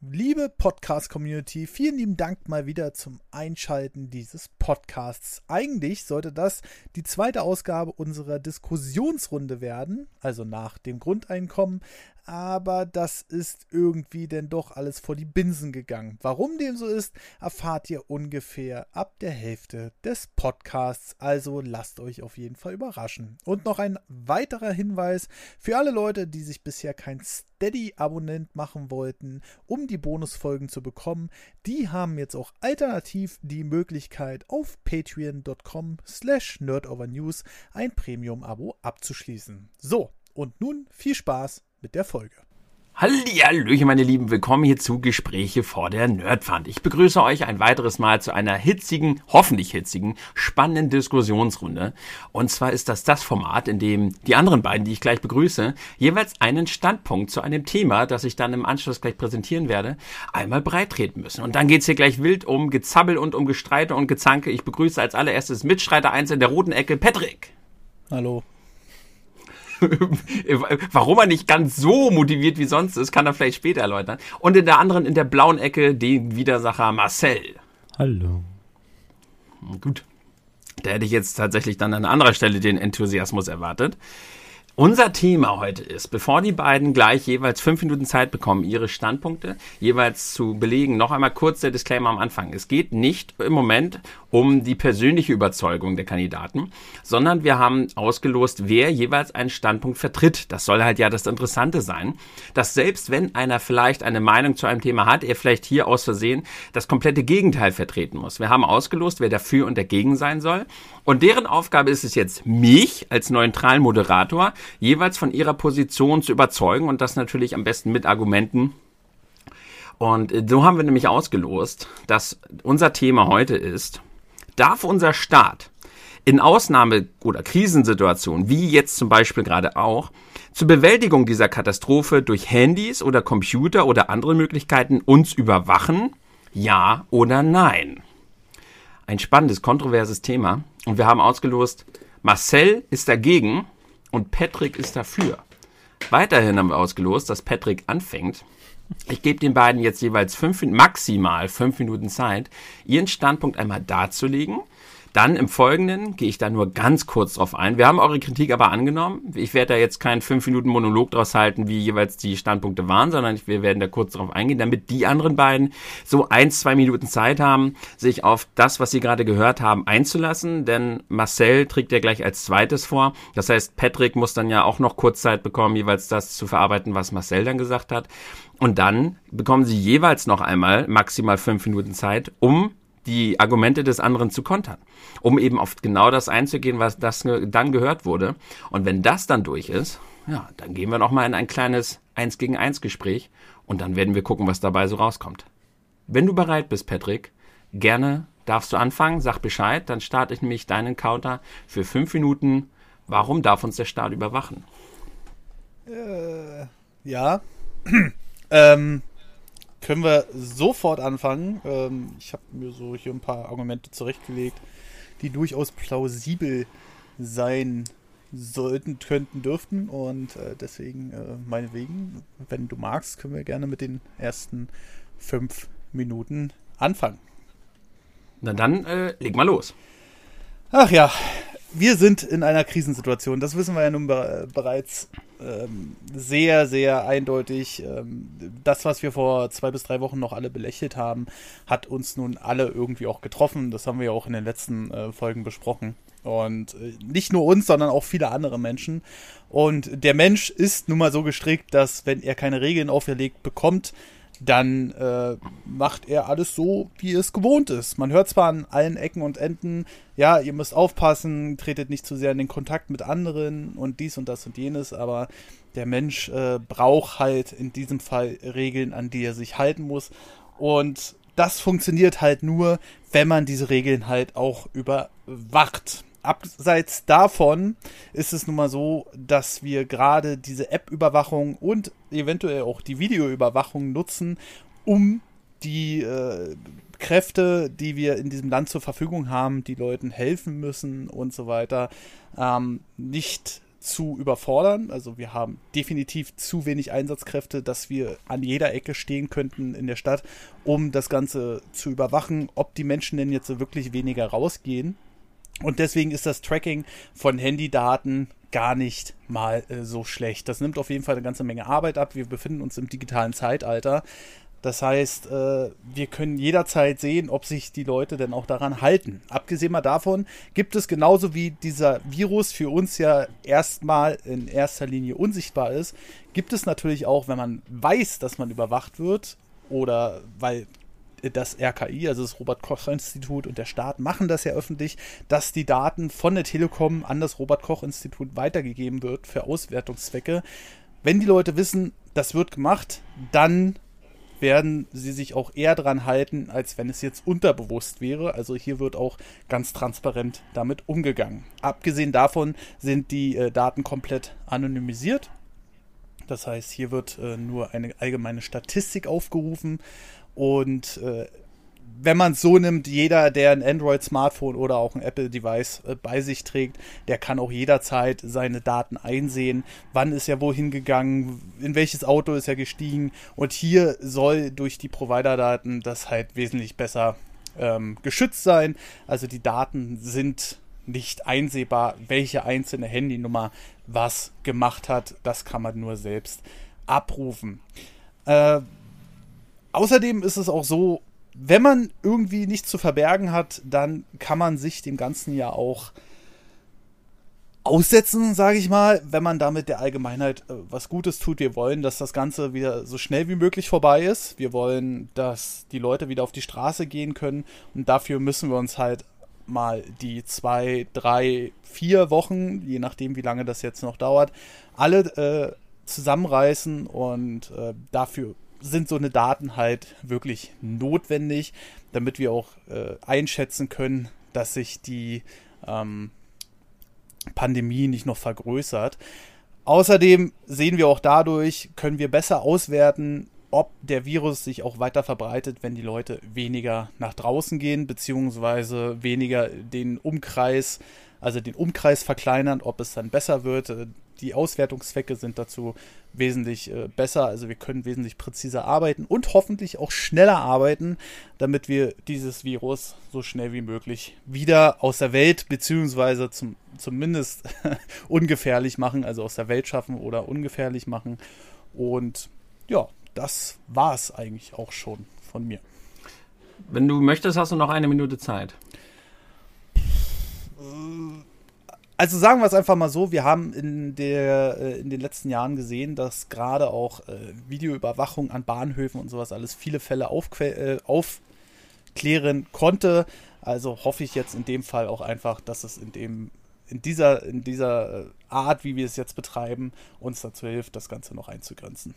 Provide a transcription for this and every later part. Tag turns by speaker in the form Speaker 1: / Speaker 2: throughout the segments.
Speaker 1: Liebe Podcast-Community, vielen lieben Dank mal wieder zum Einschalten dieses Podcasts. Eigentlich sollte das die zweite Ausgabe unserer Diskussionsrunde werden, also nach dem Grundeinkommen aber das ist irgendwie denn doch alles vor die Binsen gegangen. Warum dem so ist, erfahrt ihr ungefähr ab der Hälfte des Podcasts, also lasst euch auf jeden Fall überraschen. Und noch ein weiterer Hinweis für alle Leute, die sich bisher kein Steady-Abonnent machen wollten, um die Bonusfolgen zu bekommen, die haben jetzt auch alternativ die Möglichkeit auf patreon.com slash nerdovernews ein Premium-Abo abzuschließen. So, und nun viel Spaß mit der Folge.
Speaker 2: Hallihallöchen, meine Lieben, willkommen hier zu Gespräche vor der Nerdwand. Ich begrüße euch ein weiteres Mal zu einer hitzigen, hoffentlich hitzigen, spannenden Diskussionsrunde. Und zwar ist das das Format, in dem die anderen beiden, die ich gleich begrüße, jeweils einen Standpunkt zu einem Thema, das ich dann im Anschluss gleich präsentieren werde, einmal breitreten müssen. Und dann geht's hier gleich wild um Gezabbel und um Gestreite und Gezanke. Ich begrüße als allererstes Mitstreiter 1 in der roten Ecke, Patrick.
Speaker 1: Hallo.
Speaker 2: Warum er nicht ganz so motiviert wie sonst ist, kann er vielleicht später erläutern. Und in der anderen, in der blauen Ecke, den Widersacher Marcel.
Speaker 3: Hallo.
Speaker 2: Gut. Da hätte ich jetzt tatsächlich dann an anderer Stelle den Enthusiasmus erwartet. Unser Thema heute ist, bevor die beiden gleich jeweils fünf Minuten Zeit bekommen, ihre Standpunkte jeweils zu belegen, noch einmal kurz der Disclaimer am Anfang. Es geht nicht im Moment um die persönliche Überzeugung der Kandidaten, sondern wir haben ausgelost, wer jeweils einen Standpunkt vertritt. Das soll halt ja das Interessante sein, dass selbst wenn einer vielleicht eine Meinung zu einem Thema hat, er vielleicht hier aus Versehen das komplette Gegenteil vertreten muss. Wir haben ausgelost, wer dafür und dagegen sein soll. Und deren Aufgabe ist es jetzt, mich als neutralen Moderator jeweils von ihrer Position zu überzeugen und das natürlich am besten mit Argumenten. Und äh, so haben wir nämlich ausgelost, dass unser Thema heute ist, darf unser Staat in Ausnahme- oder Krisensituationen, wie jetzt zum Beispiel gerade auch, zur Bewältigung dieser Katastrophe durch Handys oder Computer oder andere Möglichkeiten uns überwachen? Ja oder nein? Ein spannendes, kontroverses Thema. Und wir haben ausgelost, Marcel ist dagegen und Patrick ist dafür. Weiterhin haben wir ausgelost, dass Patrick anfängt. Ich gebe den beiden jetzt jeweils fünf, maximal fünf Minuten Zeit, ihren Standpunkt einmal darzulegen dann im Folgenden gehe ich da nur ganz kurz drauf ein. Wir haben eure Kritik aber angenommen. Ich werde da jetzt keinen 5 Minuten Monolog draus halten, wie jeweils die Standpunkte waren, sondern wir werden da kurz drauf eingehen, damit die anderen beiden so ein, zwei Minuten Zeit haben, sich auf das, was sie gerade gehört haben, einzulassen. Denn Marcel trägt ja gleich als zweites vor. Das heißt, Patrick muss dann ja auch noch kurz Zeit bekommen, jeweils das zu verarbeiten, was Marcel dann gesagt hat. Und dann bekommen sie jeweils noch einmal maximal fünf Minuten Zeit, um die Argumente des anderen zu kontern, um eben auf genau das einzugehen, was das dann gehört wurde. Und wenn das dann durch ist, ja, dann gehen wir noch mal in ein kleines Eins gegen Eins Gespräch und dann werden wir gucken, was dabei so rauskommt. Wenn du bereit bist, Patrick, gerne darfst du anfangen, sag Bescheid, dann starte ich nämlich deinen Counter für fünf Minuten. Warum darf uns der Staat überwachen?
Speaker 1: Äh, ja. ähm, können wir sofort anfangen. Ähm, ich habe mir so hier ein paar Argumente zurechtgelegt, die durchaus plausibel sein sollten, könnten, dürften. Und äh, deswegen, äh, meinetwegen, wenn du magst, können wir gerne mit den ersten fünf Minuten anfangen.
Speaker 2: Na dann, äh, leg mal los.
Speaker 1: Ach ja, wir sind in einer Krisensituation. Das wissen wir ja nun be bereits ähm, sehr, sehr eindeutig. Ähm, das, was wir vor zwei bis drei Wochen noch alle belächelt haben, hat uns nun alle irgendwie auch getroffen. Das haben wir ja auch in den letzten äh, Folgen besprochen. Und äh, nicht nur uns, sondern auch viele andere Menschen. Und der Mensch ist nun mal so gestrickt, dass wenn er keine Regeln auferlegt bekommt, dann äh, macht er alles so, wie es gewohnt ist. Man hört zwar an allen Ecken und Enden, ja, ihr müsst aufpassen, tretet nicht zu sehr in den Kontakt mit anderen und dies und das und jenes, aber der Mensch äh, braucht halt in diesem Fall Regeln, an die er sich halten muss. Und das funktioniert halt nur, wenn man diese Regeln halt auch überwacht abseits davon ist es nun mal so, dass wir gerade diese App-Überwachung und eventuell auch die Videoüberwachung nutzen, um die äh, Kräfte, die wir in diesem Land zur Verfügung haben, die Leuten helfen müssen und so weiter, ähm, nicht zu überfordern. Also wir haben definitiv zu wenig Einsatzkräfte, dass wir an jeder Ecke stehen könnten in der Stadt, um das Ganze zu überwachen, ob die Menschen denn jetzt wirklich weniger rausgehen. Und deswegen ist das Tracking von Handydaten gar nicht mal äh, so schlecht. Das nimmt auf jeden Fall eine ganze Menge Arbeit ab. Wir befinden uns im digitalen Zeitalter. Das heißt, äh, wir können jederzeit sehen, ob sich die Leute denn auch daran halten. Abgesehen mal davon gibt es genauso wie dieser Virus für uns ja erstmal in erster Linie unsichtbar ist, gibt es natürlich auch, wenn man weiß, dass man überwacht wird oder weil das RKI, also das Robert Koch Institut und der Staat machen das ja öffentlich, dass die Daten von der Telekom an das Robert Koch Institut weitergegeben wird für Auswertungszwecke. Wenn die Leute wissen, das wird gemacht, dann werden sie sich auch eher dran halten, als wenn es jetzt unterbewusst wäre. Also hier wird auch ganz transparent damit umgegangen. Abgesehen davon sind die äh, Daten komplett anonymisiert. Das heißt, hier wird äh, nur eine allgemeine Statistik aufgerufen und äh, wenn man es so nimmt, jeder, der ein Android-Smartphone oder auch ein Apple-Device äh, bei sich trägt, der kann auch jederzeit seine Daten einsehen. Wann ist er wohin gegangen? In welches Auto ist er gestiegen? Und hier soll durch die Provider-Daten das halt wesentlich besser ähm, geschützt sein. Also die Daten sind nicht einsehbar, welche einzelne Handynummer was gemacht hat. Das kann man nur selbst abrufen. Äh, außerdem ist es auch so, wenn man irgendwie nichts zu verbergen hat, dann kann man sich dem Ganzen ja auch aussetzen, sage ich mal, wenn man damit der Allgemeinheit äh, was Gutes tut. Wir wollen, dass das Ganze wieder so schnell wie möglich vorbei ist. Wir wollen, dass die Leute wieder auf die Straße gehen können und dafür müssen wir uns halt mal die zwei, drei, vier Wochen, je nachdem, wie lange das jetzt noch dauert, alle äh, zusammenreißen und äh, dafür sind so eine Daten halt wirklich notwendig, damit wir auch äh, einschätzen können, dass sich die ähm, Pandemie nicht noch vergrößert. Außerdem sehen wir auch dadurch, können wir besser auswerten, ob der Virus sich auch weiter verbreitet, wenn die Leute weniger nach draußen gehen, beziehungsweise weniger den Umkreis, also den Umkreis verkleinern, ob es dann besser wird die Auswertungszwecke sind dazu wesentlich äh, besser. Also wir können wesentlich präziser arbeiten und hoffentlich auch schneller arbeiten, damit wir dieses Virus so schnell wie möglich wieder aus der Welt beziehungsweise zum, zumindest ungefährlich machen, also aus der Welt schaffen oder ungefährlich machen. Und ja, das war es eigentlich auch schon von mir.
Speaker 2: Wenn du möchtest, hast du noch eine Minute Zeit.
Speaker 1: Also sagen wir es einfach mal so, wir haben in, der, äh, in den letzten Jahren gesehen, dass gerade auch äh, Videoüberwachung an Bahnhöfen und sowas alles viele Fälle äh, aufklären konnte. Also hoffe ich jetzt in dem Fall auch einfach, dass es in dem in dieser, in dieser Art, wie wir es jetzt betreiben, uns dazu hilft, das Ganze noch einzugrenzen.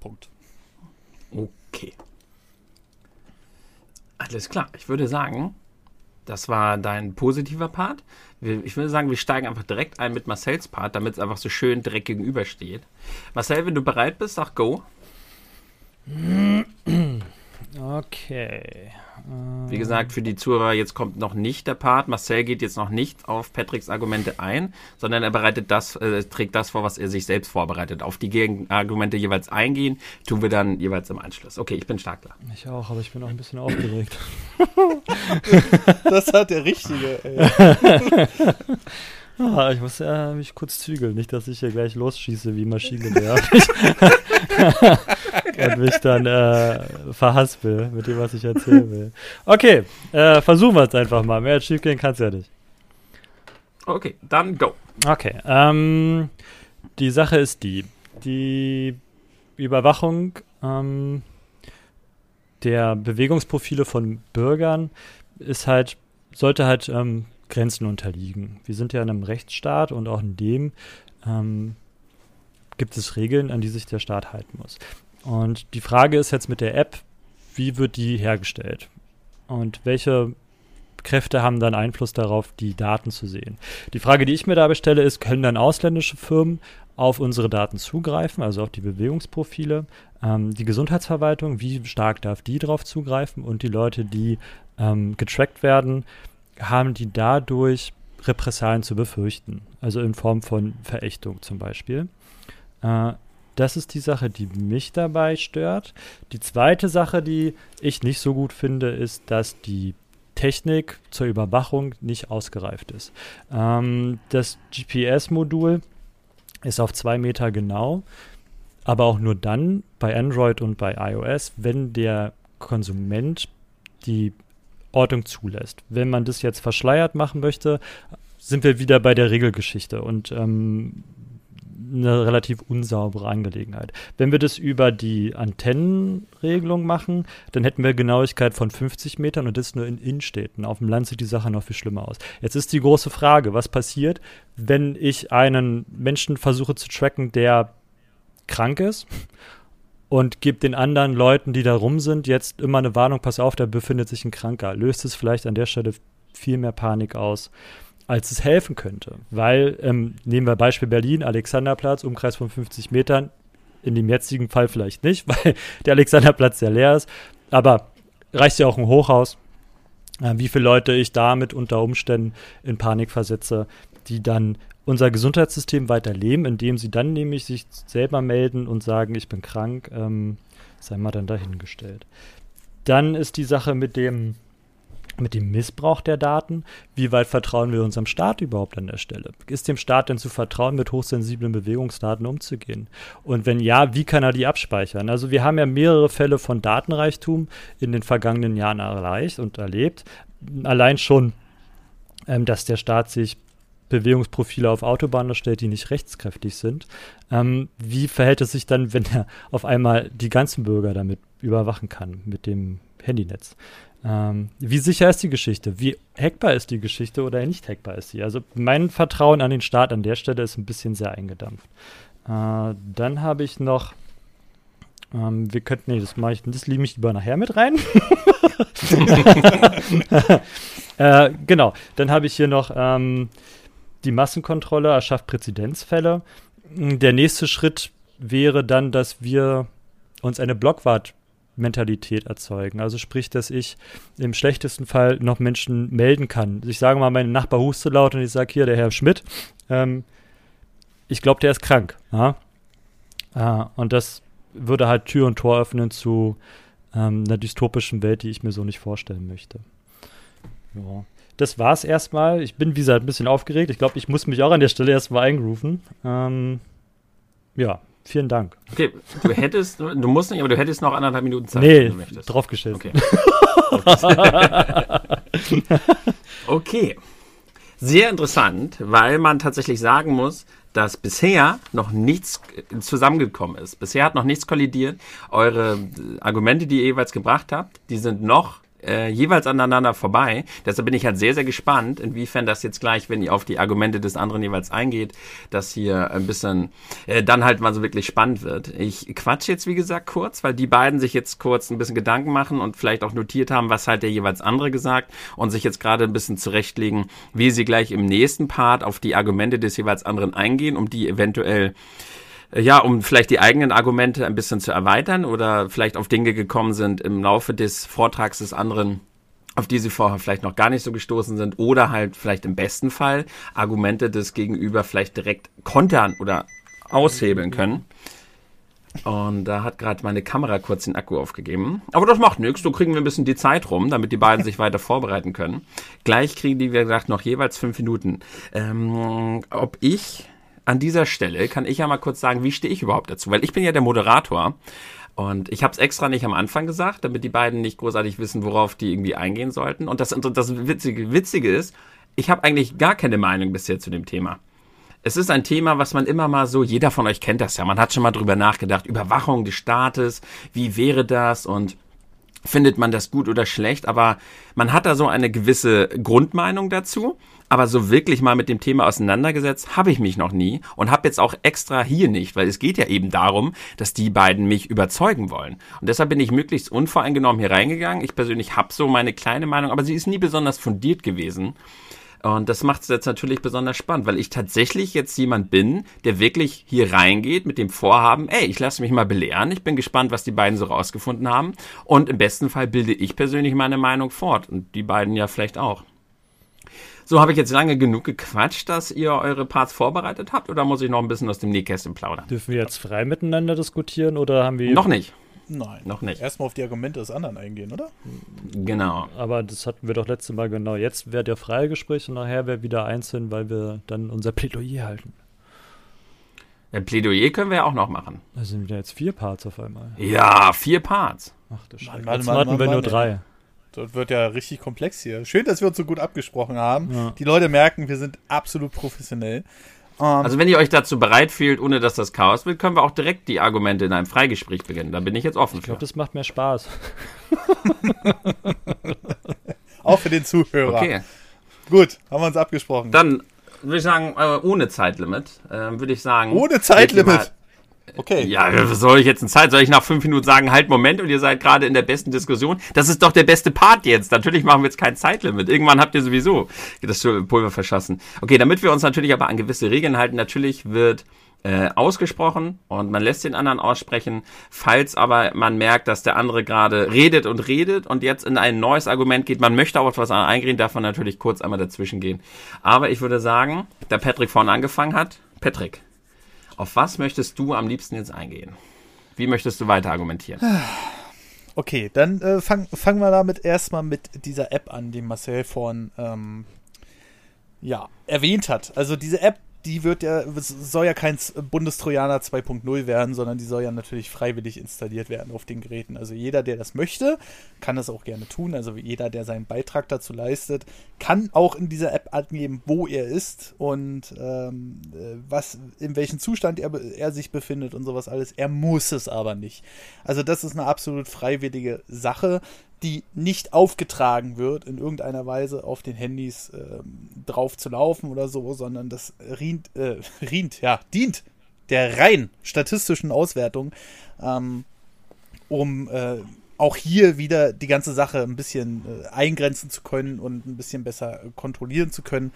Speaker 1: Punkt.
Speaker 2: Okay. Alles klar. Ich würde sagen, das war dein positiver Part. Ich würde sagen, wir steigen einfach direkt ein mit Marcells Part, damit es einfach so schön direkt gegenübersteht. Marcel, wenn du bereit bist, sag Go.
Speaker 3: Okay.
Speaker 2: Wie gesagt, für die Zuhörer, jetzt kommt noch nicht der Part. Marcel geht jetzt noch nicht auf Patricks Argumente ein, sondern er bereitet das, äh, trägt das vor, was er sich selbst vorbereitet. Auf die Gegenargumente jeweils eingehen, tun wir dann jeweils im Anschluss. Okay, ich bin stark da.
Speaker 3: Ich auch, aber ich bin auch ein bisschen aufgeregt.
Speaker 1: das hat der Richtige, ey.
Speaker 3: Ah, ich muss ja mich kurz zügeln, nicht, dass ich hier gleich losschieße wie Maschinengewehr und mich dann äh, verhaspel mit dem, was ich erzählen will. Okay, äh, versuchen wir es einfach mal. Mehr als schief gehen kann es ja nicht.
Speaker 2: Okay, dann go.
Speaker 3: Okay, ähm, die Sache ist die, die Überwachung ähm, der Bewegungsprofile von Bürgern ist halt, sollte halt ähm, Grenzen unterliegen. Wir sind ja in einem Rechtsstaat und auch in dem ähm, gibt es Regeln, an die sich der Staat halten muss. Und die Frage ist jetzt mit der App, wie wird die hergestellt? Und welche Kräfte haben dann Einfluss darauf, die Daten zu sehen? Die Frage, die ich mir dabei stelle, ist, können dann ausländische Firmen auf unsere Daten zugreifen, also auf die Bewegungsprofile? Ähm, die Gesundheitsverwaltung, wie stark darf die darauf zugreifen? Und die Leute, die ähm, getrackt werden, haben die dadurch Repressalien zu befürchten, also in Form von Verächtung zum Beispiel. Äh, das ist die Sache, die mich dabei stört. Die zweite Sache, die ich nicht so gut finde, ist, dass die Technik zur Überwachung nicht ausgereift ist. Ähm, das GPS-Modul ist auf zwei Meter genau, aber auch nur dann bei Android und bei iOS, wenn der Konsument die Ortung zulässt. Wenn man das jetzt verschleiert machen möchte, sind wir wieder bei der Regelgeschichte und ähm, eine relativ unsaubere Angelegenheit. Wenn wir das über die Antennenregelung machen, dann hätten wir Genauigkeit von 50 Metern und das nur in Innenstädten. Auf dem Land sieht die Sache noch viel schlimmer aus. Jetzt ist die große Frage, was passiert, wenn ich einen Menschen versuche zu tracken, der krank ist und gebe den anderen Leuten, die da rum sind, jetzt immer eine Warnung, pass auf, da befindet sich ein Kranker. Löst es vielleicht an der Stelle viel mehr Panik aus, als es helfen könnte. Weil, ähm, nehmen wir Beispiel Berlin, Alexanderplatz, Umkreis von 50 Metern, in dem jetzigen Fall vielleicht nicht, weil der Alexanderplatz sehr leer ist, aber reicht ja auch ein Hochhaus, äh, wie viele Leute ich damit unter Umständen in Panik versetze, die dann unser Gesundheitssystem weiter leben, indem sie dann nämlich sich selber melden und sagen, ich bin krank, ähm, sei mal dann dahingestellt. Dann ist die Sache mit dem, mit dem Missbrauch der Daten. Wie weit vertrauen wir unserem Staat überhaupt an der Stelle? Ist dem Staat denn zu vertrauen, mit hochsensiblen Bewegungsdaten umzugehen? Und wenn ja, wie kann er die abspeichern? Also wir haben ja mehrere Fälle von Datenreichtum in den vergangenen Jahren erreicht und erlebt. Allein schon, ähm, dass der Staat sich Bewegungsprofile auf Autobahnen erstellt, die nicht rechtskräftig sind. Ähm, wie verhält es sich dann, wenn er auf einmal die ganzen Bürger damit überwachen kann, mit dem Handynetz? Ähm, wie sicher ist die Geschichte? Wie hackbar ist die Geschichte oder nicht hackbar ist sie? Also mein Vertrauen an den Staat an der Stelle ist ein bisschen sehr eingedampft. Äh, dann habe ich noch ähm, wir könnten, nee, das mache ich, das liebe ich lieber nachher mit rein. äh, genau, dann habe ich hier noch ähm, die Massenkontrolle erschafft Präzedenzfälle. Der nächste Schritt wäre dann, dass wir uns eine Blockwart-Mentalität erzeugen. Also sprich, dass ich im schlechtesten Fall noch Menschen melden kann. Ich sage mal, mein Nachbar hustet laut und ich sage hier, der Herr Schmidt, ähm, ich glaube, der ist krank. Ja? Ah, und das würde halt Tür und Tor öffnen zu ähm, einer dystopischen Welt, die ich mir so nicht vorstellen möchte. Ja das war's erstmal. Ich bin, wie gesagt, ein bisschen aufgeregt. Ich glaube, ich muss mich auch an der Stelle erstmal eingrooven. Ähm, ja, vielen Dank.
Speaker 2: Okay, du hättest, du musst nicht, aber du hättest noch anderthalb Minuten Zeit,
Speaker 3: nee, wenn du möchtest. draufgestellt.
Speaker 2: Okay. okay. Sehr interessant, weil man tatsächlich sagen muss, dass bisher noch nichts zusammengekommen ist. Bisher hat noch nichts kollidiert. Eure Argumente, die ihr jeweils gebracht habt, die sind noch äh, jeweils aneinander vorbei. Deshalb bin ich halt sehr, sehr gespannt, inwiefern das jetzt gleich, wenn ihr auf die Argumente des anderen jeweils eingeht, dass hier ein bisschen äh, dann halt mal so wirklich spannend wird. Ich quatsch jetzt, wie gesagt, kurz, weil die beiden sich jetzt kurz ein bisschen Gedanken machen und vielleicht auch notiert haben, was halt der jeweils andere gesagt und sich jetzt gerade ein bisschen zurechtlegen, wie sie gleich im nächsten Part auf die Argumente des jeweils anderen eingehen, um die eventuell ja, um vielleicht die eigenen Argumente ein bisschen zu erweitern oder vielleicht auf Dinge gekommen sind im Laufe des Vortrags des anderen, auf die sie vorher vielleicht noch gar nicht so gestoßen sind oder halt vielleicht im besten Fall Argumente des Gegenüber vielleicht direkt kontern oder aushebeln können. Und da hat gerade meine Kamera kurz den Akku aufgegeben. Aber das macht nichts, so kriegen wir ein bisschen die Zeit rum, damit die beiden sich weiter vorbereiten können. Gleich kriegen die, wie gesagt, noch jeweils fünf Minuten. Ähm, ob ich an dieser Stelle kann ich ja mal kurz sagen, wie stehe ich überhaupt dazu? Weil ich bin ja der Moderator und ich habe es extra nicht am Anfang gesagt, damit die beiden nicht großartig wissen, worauf die irgendwie eingehen sollten. Und das, das Witzige, Witzige ist, ich habe eigentlich gar keine Meinung bisher zu dem Thema. Es ist ein Thema, was man immer mal so, jeder von euch kennt das ja, man hat schon mal drüber nachgedacht, Überwachung des Staates, wie wäre das und findet man das gut oder schlecht, aber man hat da so eine gewisse Grundmeinung dazu aber so wirklich mal mit dem Thema auseinandergesetzt habe ich mich noch nie und habe jetzt auch extra hier nicht, weil es geht ja eben darum, dass die beiden mich überzeugen wollen. Und deshalb bin ich möglichst unvoreingenommen hier reingegangen. Ich persönlich habe so meine kleine Meinung, aber sie ist nie besonders fundiert gewesen. Und das macht es jetzt natürlich besonders spannend, weil ich tatsächlich jetzt jemand bin, der wirklich hier reingeht mit dem Vorhaben, ey, ich lasse mich mal belehren, ich bin gespannt, was die beiden so rausgefunden haben. Und im besten Fall bilde ich persönlich meine Meinung fort und die beiden ja vielleicht auch. So, habe ich jetzt lange genug gequatscht, dass ihr eure Parts vorbereitet habt oder muss ich noch ein bisschen aus dem Nähkästchen plaudern?
Speaker 3: Dürfen wir jetzt frei miteinander diskutieren oder haben wir.
Speaker 2: Noch nicht.
Speaker 1: Nein.
Speaker 2: Noch nicht.
Speaker 1: Erstmal auf die Argumente des anderen eingehen, oder?
Speaker 2: Genau.
Speaker 3: Aber das hatten wir doch letztes Mal genau. Jetzt wäre der freie Gespräch und nachher wäre wieder einzeln, weil wir dann unser Plädoyer halten.
Speaker 2: Ein Plädoyer können wir ja auch noch machen.
Speaker 3: Da sind ja jetzt vier Parts auf einmal.
Speaker 2: Ja, vier Parts.
Speaker 3: Ach du Scheiße. Jetzt hatten wir nur
Speaker 1: Mann,
Speaker 3: drei.
Speaker 1: Das wird ja richtig komplex hier. Schön, dass wir uns so gut abgesprochen haben.
Speaker 3: Ja.
Speaker 1: Die Leute merken, wir sind absolut professionell. Ähm,
Speaker 2: Also wenn ihr euch dazu bereit fühlt, ohne dass das Chaos wird, können wir auch direkt die Argumente in einem Freigespräch beginnen. Da bin ich jetzt offen
Speaker 3: Ich glaube, das macht mehr Spaß.
Speaker 1: auch für den Zuhörer.
Speaker 2: Okay,
Speaker 1: Gut, haben wir uns abgesprochen.
Speaker 2: dann würde ich sagen, äh, ohne Zeitlimit, äh, würde ich sagen.
Speaker 1: Ohne Zeitlimit. Okay.
Speaker 2: Ja, soll ich jetzt in Zeit? Soll ich nach fünf Minuten sagen, halt, Moment, und ihr seid gerade in der besten Diskussion? Das ist doch der beste Part jetzt. Natürlich machen wir jetzt kein Zeitlimit. Irgendwann habt ihr sowieso das Pulver verschossen. Okay, damit wir uns natürlich aber an gewisse Regeln halten, natürlich wird äh, ausgesprochen und man lässt den anderen aussprechen. Falls aber man merkt, dass der andere gerade redet und redet und jetzt in ein neues Argument geht, man möchte auf was eingehen, darf man natürlich kurz einmal dazwischen gehen. Aber ich würde sagen, da Patrick vorne angefangen hat, Patrick, auf was möchtest du am liebsten jetzt eingehen? Wie möchtest du weiter argumentieren?
Speaker 1: Okay, dann äh, fangen fangen wir damit erstmal mit dieser App an, die Marcel vorhin ähm, ja, erwähnt hat. Also diese App, die wird ja, soll ja kein Bundestrojaner 2.0 werden, sondern die soll ja natürlich freiwillig installiert werden auf den Geräten. Also jeder, der das möchte, kann das auch gerne tun. Also jeder, der seinen Beitrag dazu leistet, kann auch in dieser App angeben, wo er ist und ähm, äh, was, in welchem Zustand er, er sich befindet und sowas alles. Er muss es aber nicht. Also das ist eine absolut freiwillige Sache die nicht aufgetragen wird, in irgendeiner Weise auf den Handys ähm, drauf zu laufen oder so, sondern das rient, äh, rient, ja, dient der rein statistischen Auswertung, ähm, um äh, auch hier wieder die ganze Sache ein bisschen äh, eingrenzen zu können und ein bisschen besser kontrollieren zu können,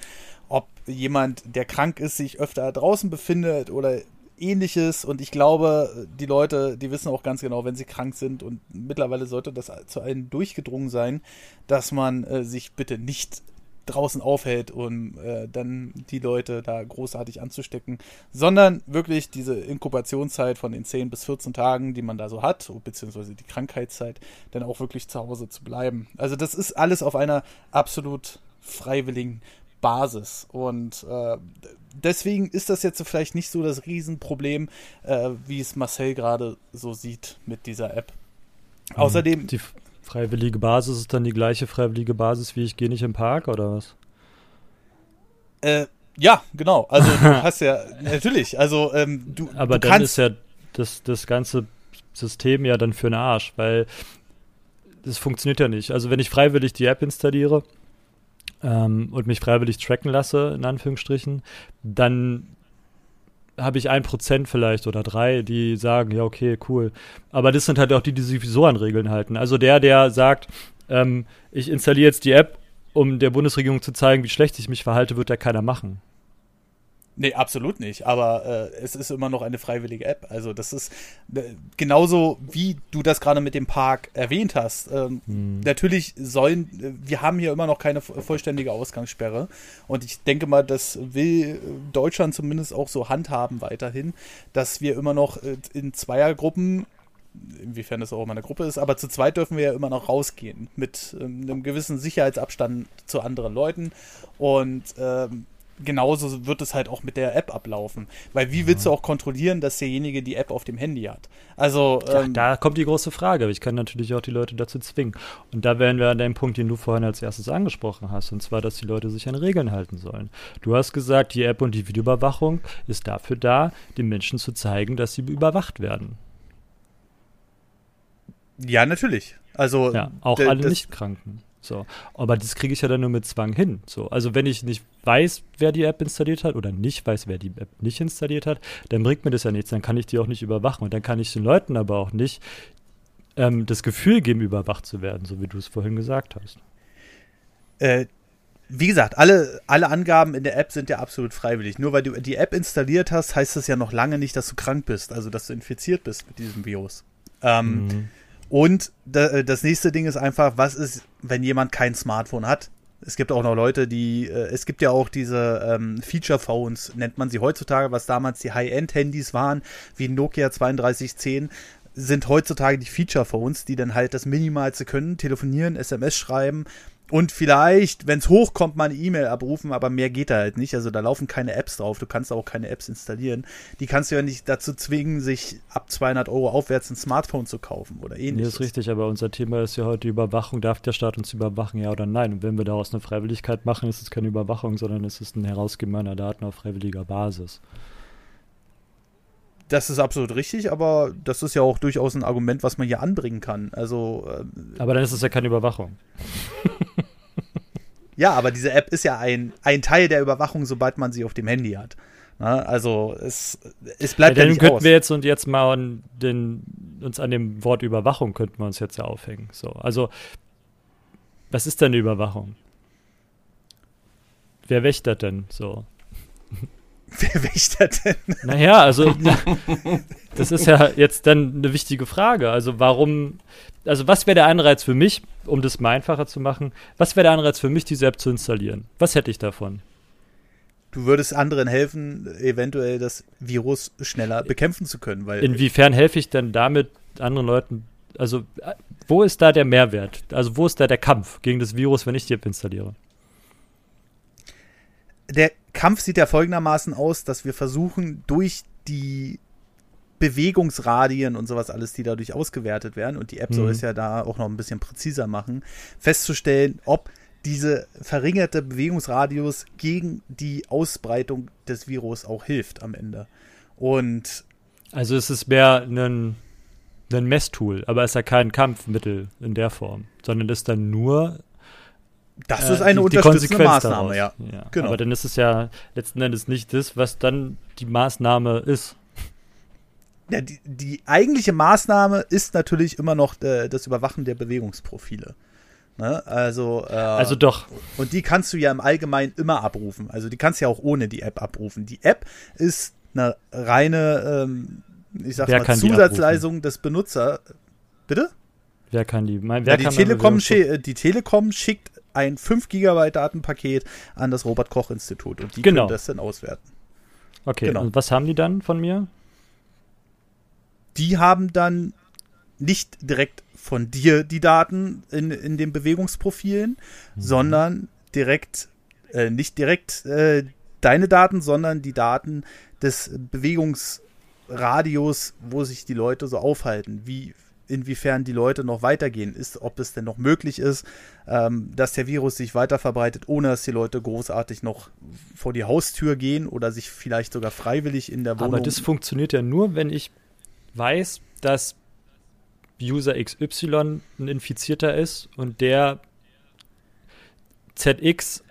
Speaker 1: ob jemand, der krank ist, sich öfter draußen befindet oder ähnliches und ich glaube, die Leute, die wissen auch ganz genau, wenn sie krank sind und mittlerweile sollte das zu allen durchgedrungen sein, dass man äh, sich bitte nicht draußen aufhält, um äh, dann die Leute da großartig anzustecken, sondern wirklich diese Inkubationszeit von den 10 bis 14 Tagen, die man da so hat, beziehungsweise die Krankheitszeit, dann auch wirklich zu Hause zu bleiben. Also das ist alles auf einer absolut freiwilligen Basis. Und äh, deswegen ist das jetzt vielleicht nicht so das Riesenproblem, äh, wie es Marcel gerade so sieht mit dieser App. Außerdem.
Speaker 3: Die freiwillige Basis ist dann die gleiche freiwillige Basis wie ich gehe nicht im Park oder was?
Speaker 1: Äh, ja, genau. Also du hast ja natürlich. Also ähm, du.
Speaker 3: Aber
Speaker 1: du
Speaker 3: dann
Speaker 1: kannst,
Speaker 3: ist ja das, das ganze System ja dann für den Arsch, weil das funktioniert ja nicht. Also wenn ich freiwillig die App installiere, ähm, und mich freiwillig tracken lasse, in Anführungsstrichen, dann habe ich ein Prozent vielleicht oder drei, die sagen, ja, okay, cool. Aber das sind halt auch die, die sich so an Regeln halten. Also der, der sagt, ähm, ich installiere jetzt die App, um der Bundesregierung zu zeigen, wie schlecht ich mich verhalte, wird ja keiner machen.
Speaker 1: Nee, absolut nicht. Aber äh, es ist immer noch eine freiwillige App. Also das ist äh, genauso, wie du das gerade mit dem Park erwähnt hast. Ähm,
Speaker 3: Hm.
Speaker 1: Natürlich sollen, äh, wir haben hier immer noch keine vo- vollständige Ausgangssperre. Und ich denke mal, das will Deutschland zumindest auch so handhaben weiterhin, dass wir immer noch äh, in Zweiergruppen inwiefern das auch immer eine Gruppe ist, aber zu zweit dürfen wir ja immer noch rausgehen mit ähm, einem gewissen Sicherheitsabstand zu anderen Leuten und ähm, genauso wird es halt auch mit der App ablaufen, weil wie willst du auch kontrollieren, dass derjenige die App auf dem Handy hat? Also
Speaker 3: Ja,
Speaker 1: ähm,
Speaker 3: da kommt die große Frage, aber ich kann natürlich auch die Leute dazu zwingen. Und da wären wir an dem Punkt, den du vorhin als erstes angesprochen hast, und zwar, dass die Leute sich an Regeln halten sollen. Du hast gesagt, die App und die Videoüberwachung ist dafür da, den Menschen zu zeigen, dass sie überwacht werden.
Speaker 1: ja natürlich. Also
Speaker 3: Ja, auch alle Nichtkranken. So. Aber das kriege ich ja dann nur mit Zwang hin. So. Also wenn ich nicht weiß, wer die App installiert hat oder nicht weiß, wer die App nicht installiert hat, dann bringt mir das ja nichts. Dann kann ich die auch nicht überwachen. Und dann kann ich den Leuten aber auch nicht ähm, das Gefühl geben, überwacht zu werden, so wie du es vorhin gesagt hast.
Speaker 1: Äh, wie gesagt, alle, alle Angaben in der App sind ja absolut freiwillig. Nur weil du die App installiert hast, heißt das ja noch lange nicht, dass du krank bist, also dass du infiziert bist mit diesem Virus. Ähm,
Speaker 3: Mhm.
Speaker 1: Und da, das nächste Ding ist einfach, was ist, wenn jemand kein Smartphone hat? Es gibt auch noch Leute, die, äh, es gibt ja auch diese ähm, Feature Phones, nennt man sie heutzutage, was damals die High-End-Handys waren, wie Nokia 3210, sind heutzutage die Feature Phones, die dann halt das Minimalste können, telefonieren, SMS schreiben und vielleicht, wenn es hochkommt, mal eine E-Mail abrufen, aber mehr geht da halt nicht. Also da laufen keine Apps drauf. Du kannst auch keine Apps installieren. Die kannst du ja nicht dazu zwingen, sich ab 200 Euro aufwärts ein Smartphone zu kaufen oder ähnliches.
Speaker 3: Nee, ist richtig, aber unser Thema ist ja heute die Überwachung. Darf der Staat uns überwachen, ja oder nein? Und wenn wir daraus eine Freiwilligkeit machen, ist es keine Überwachung, sondern es ist ein Herausgeben meiner Daten auf freiwilliger Basis.
Speaker 1: Das ist absolut richtig, aber das ist ja auch durchaus ein Argument, was man hier anbringen kann. Also.
Speaker 3: Ähm, aber dann ist es ja keine Überwachung.
Speaker 1: Ja, aber diese App ist ja ein, ein Teil der Überwachung, sobald man sie auf dem Handy hat. Na, also es, es bleibt ja, ja
Speaker 3: nicht könnten aus. wir jetzt und jetzt mal an den, uns an dem Wort Überwachung könnten wir uns jetzt ja aufhängen. So, also was ist denn eine Überwachung? Wer wächtert denn so?
Speaker 1: Wer wächtert denn?
Speaker 3: Naja, also das ist ja jetzt dann eine wichtige Frage. Also warum, also was wäre der Anreiz für mich, um das mal einfacher zu machen, was wäre der Anreiz für mich, diese App zu installieren? Was hätte ich davon?
Speaker 1: Du würdest anderen helfen, eventuell das Virus schneller bekämpfen zu können. Weil
Speaker 3: Inwiefern helfe ich denn damit anderen Leuten? Also, wo ist da der Mehrwert? Also, wo ist da der Kampf gegen das Virus, wenn ich die App installiere?
Speaker 1: Der Kampf sieht ja folgendermaßen aus, dass wir versuchen, durch die Bewegungsradien und sowas alles, die dadurch ausgewertet werden, und die App mhm. soll es ja da auch noch ein bisschen präziser machen, festzustellen, ob diese verringerte Bewegungsradius gegen die Ausbreitung des Virus auch hilft am Ende. Und
Speaker 3: also es ist mehr ein, ein Messtool, aber es ist ja kein Kampfmittel in der Form, sondern es ist dann nur
Speaker 1: das ist eine äh, die, unterstützende die Maßnahme,
Speaker 3: ja. ja. Genau. Aber dann ist es ja letzten Endes nicht das, was dann die Maßnahme ist.
Speaker 1: Ja, die, die eigentliche Maßnahme ist natürlich immer noch äh, das Überwachen der Bewegungsprofile. Ne? Also, äh,
Speaker 3: also doch.
Speaker 1: Und die kannst du ja im Allgemeinen immer abrufen. Also die kannst du ja auch ohne die App abrufen. Die App ist eine reine, ähm, ich sag
Speaker 3: wer
Speaker 1: mal, Zusatzleistung des Benutzer. Bitte?
Speaker 3: Wer kann die?
Speaker 1: Mein, wer ja, die, Telekom die Telekom schickt ein 5 GB Datenpaket an das Robert Koch Institut und die
Speaker 3: genau.
Speaker 1: können das dann auswerten.
Speaker 3: Okay, genau. und was haben die dann von mir?
Speaker 1: Die haben dann nicht direkt von dir die Daten in, in den Bewegungsprofilen, mhm. sondern direkt, äh, nicht direkt äh, deine Daten, sondern die Daten des Bewegungsradius, wo sich die Leute so aufhalten. Wie, inwiefern die Leute noch weitergehen, ist, ob es denn noch möglich ist, ähm, dass der Virus sich weiter verbreitet, ohne dass die Leute großartig noch vor die Haustür gehen oder sich vielleicht sogar freiwillig in der Wohnung.
Speaker 3: Aber das funktioniert ja nur, wenn ich weiß, dass User XY ein Infizierter ist und der ZX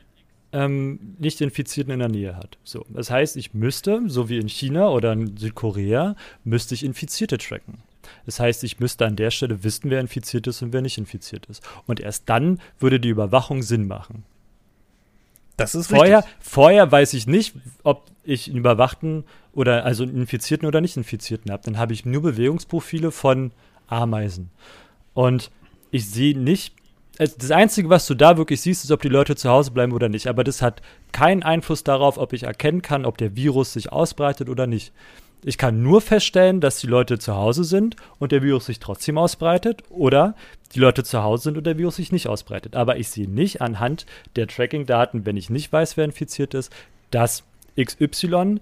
Speaker 3: ähm, nicht Infizierten in der Nähe hat. So, das heißt, ich müsste, so wie in China oder in Südkorea, müsste ich Infizierte tracken. Das heißt, ich müsste an der Stelle wissen, wer infiziert ist und wer nicht infiziert ist. Und erst dann würde die Überwachung Sinn machen.
Speaker 1: Das ist
Speaker 3: vorher,
Speaker 1: richtig.
Speaker 3: Vorher weiß ich nicht, ob ich einen Überwachten oder also einen Infizierten oder nicht Infizierten habe. Dann habe ich nur Bewegungsprofile von Ameisen. Und ich sehe nicht, also das Einzige, was du da wirklich siehst, ist, ob die Leute zu Hause bleiben oder nicht. Aber das hat keinen Einfluss darauf, ob ich erkennen kann, ob der Virus sich ausbreitet oder nicht. Ich kann nur feststellen, dass die Leute zu Hause sind und der Virus sich trotzdem ausbreitet oder die Leute zu Hause sind und der Virus sich nicht ausbreitet. Aber ich sehe nicht anhand der Tracking-Daten, wenn ich nicht weiß, wer infiziert ist, dass XY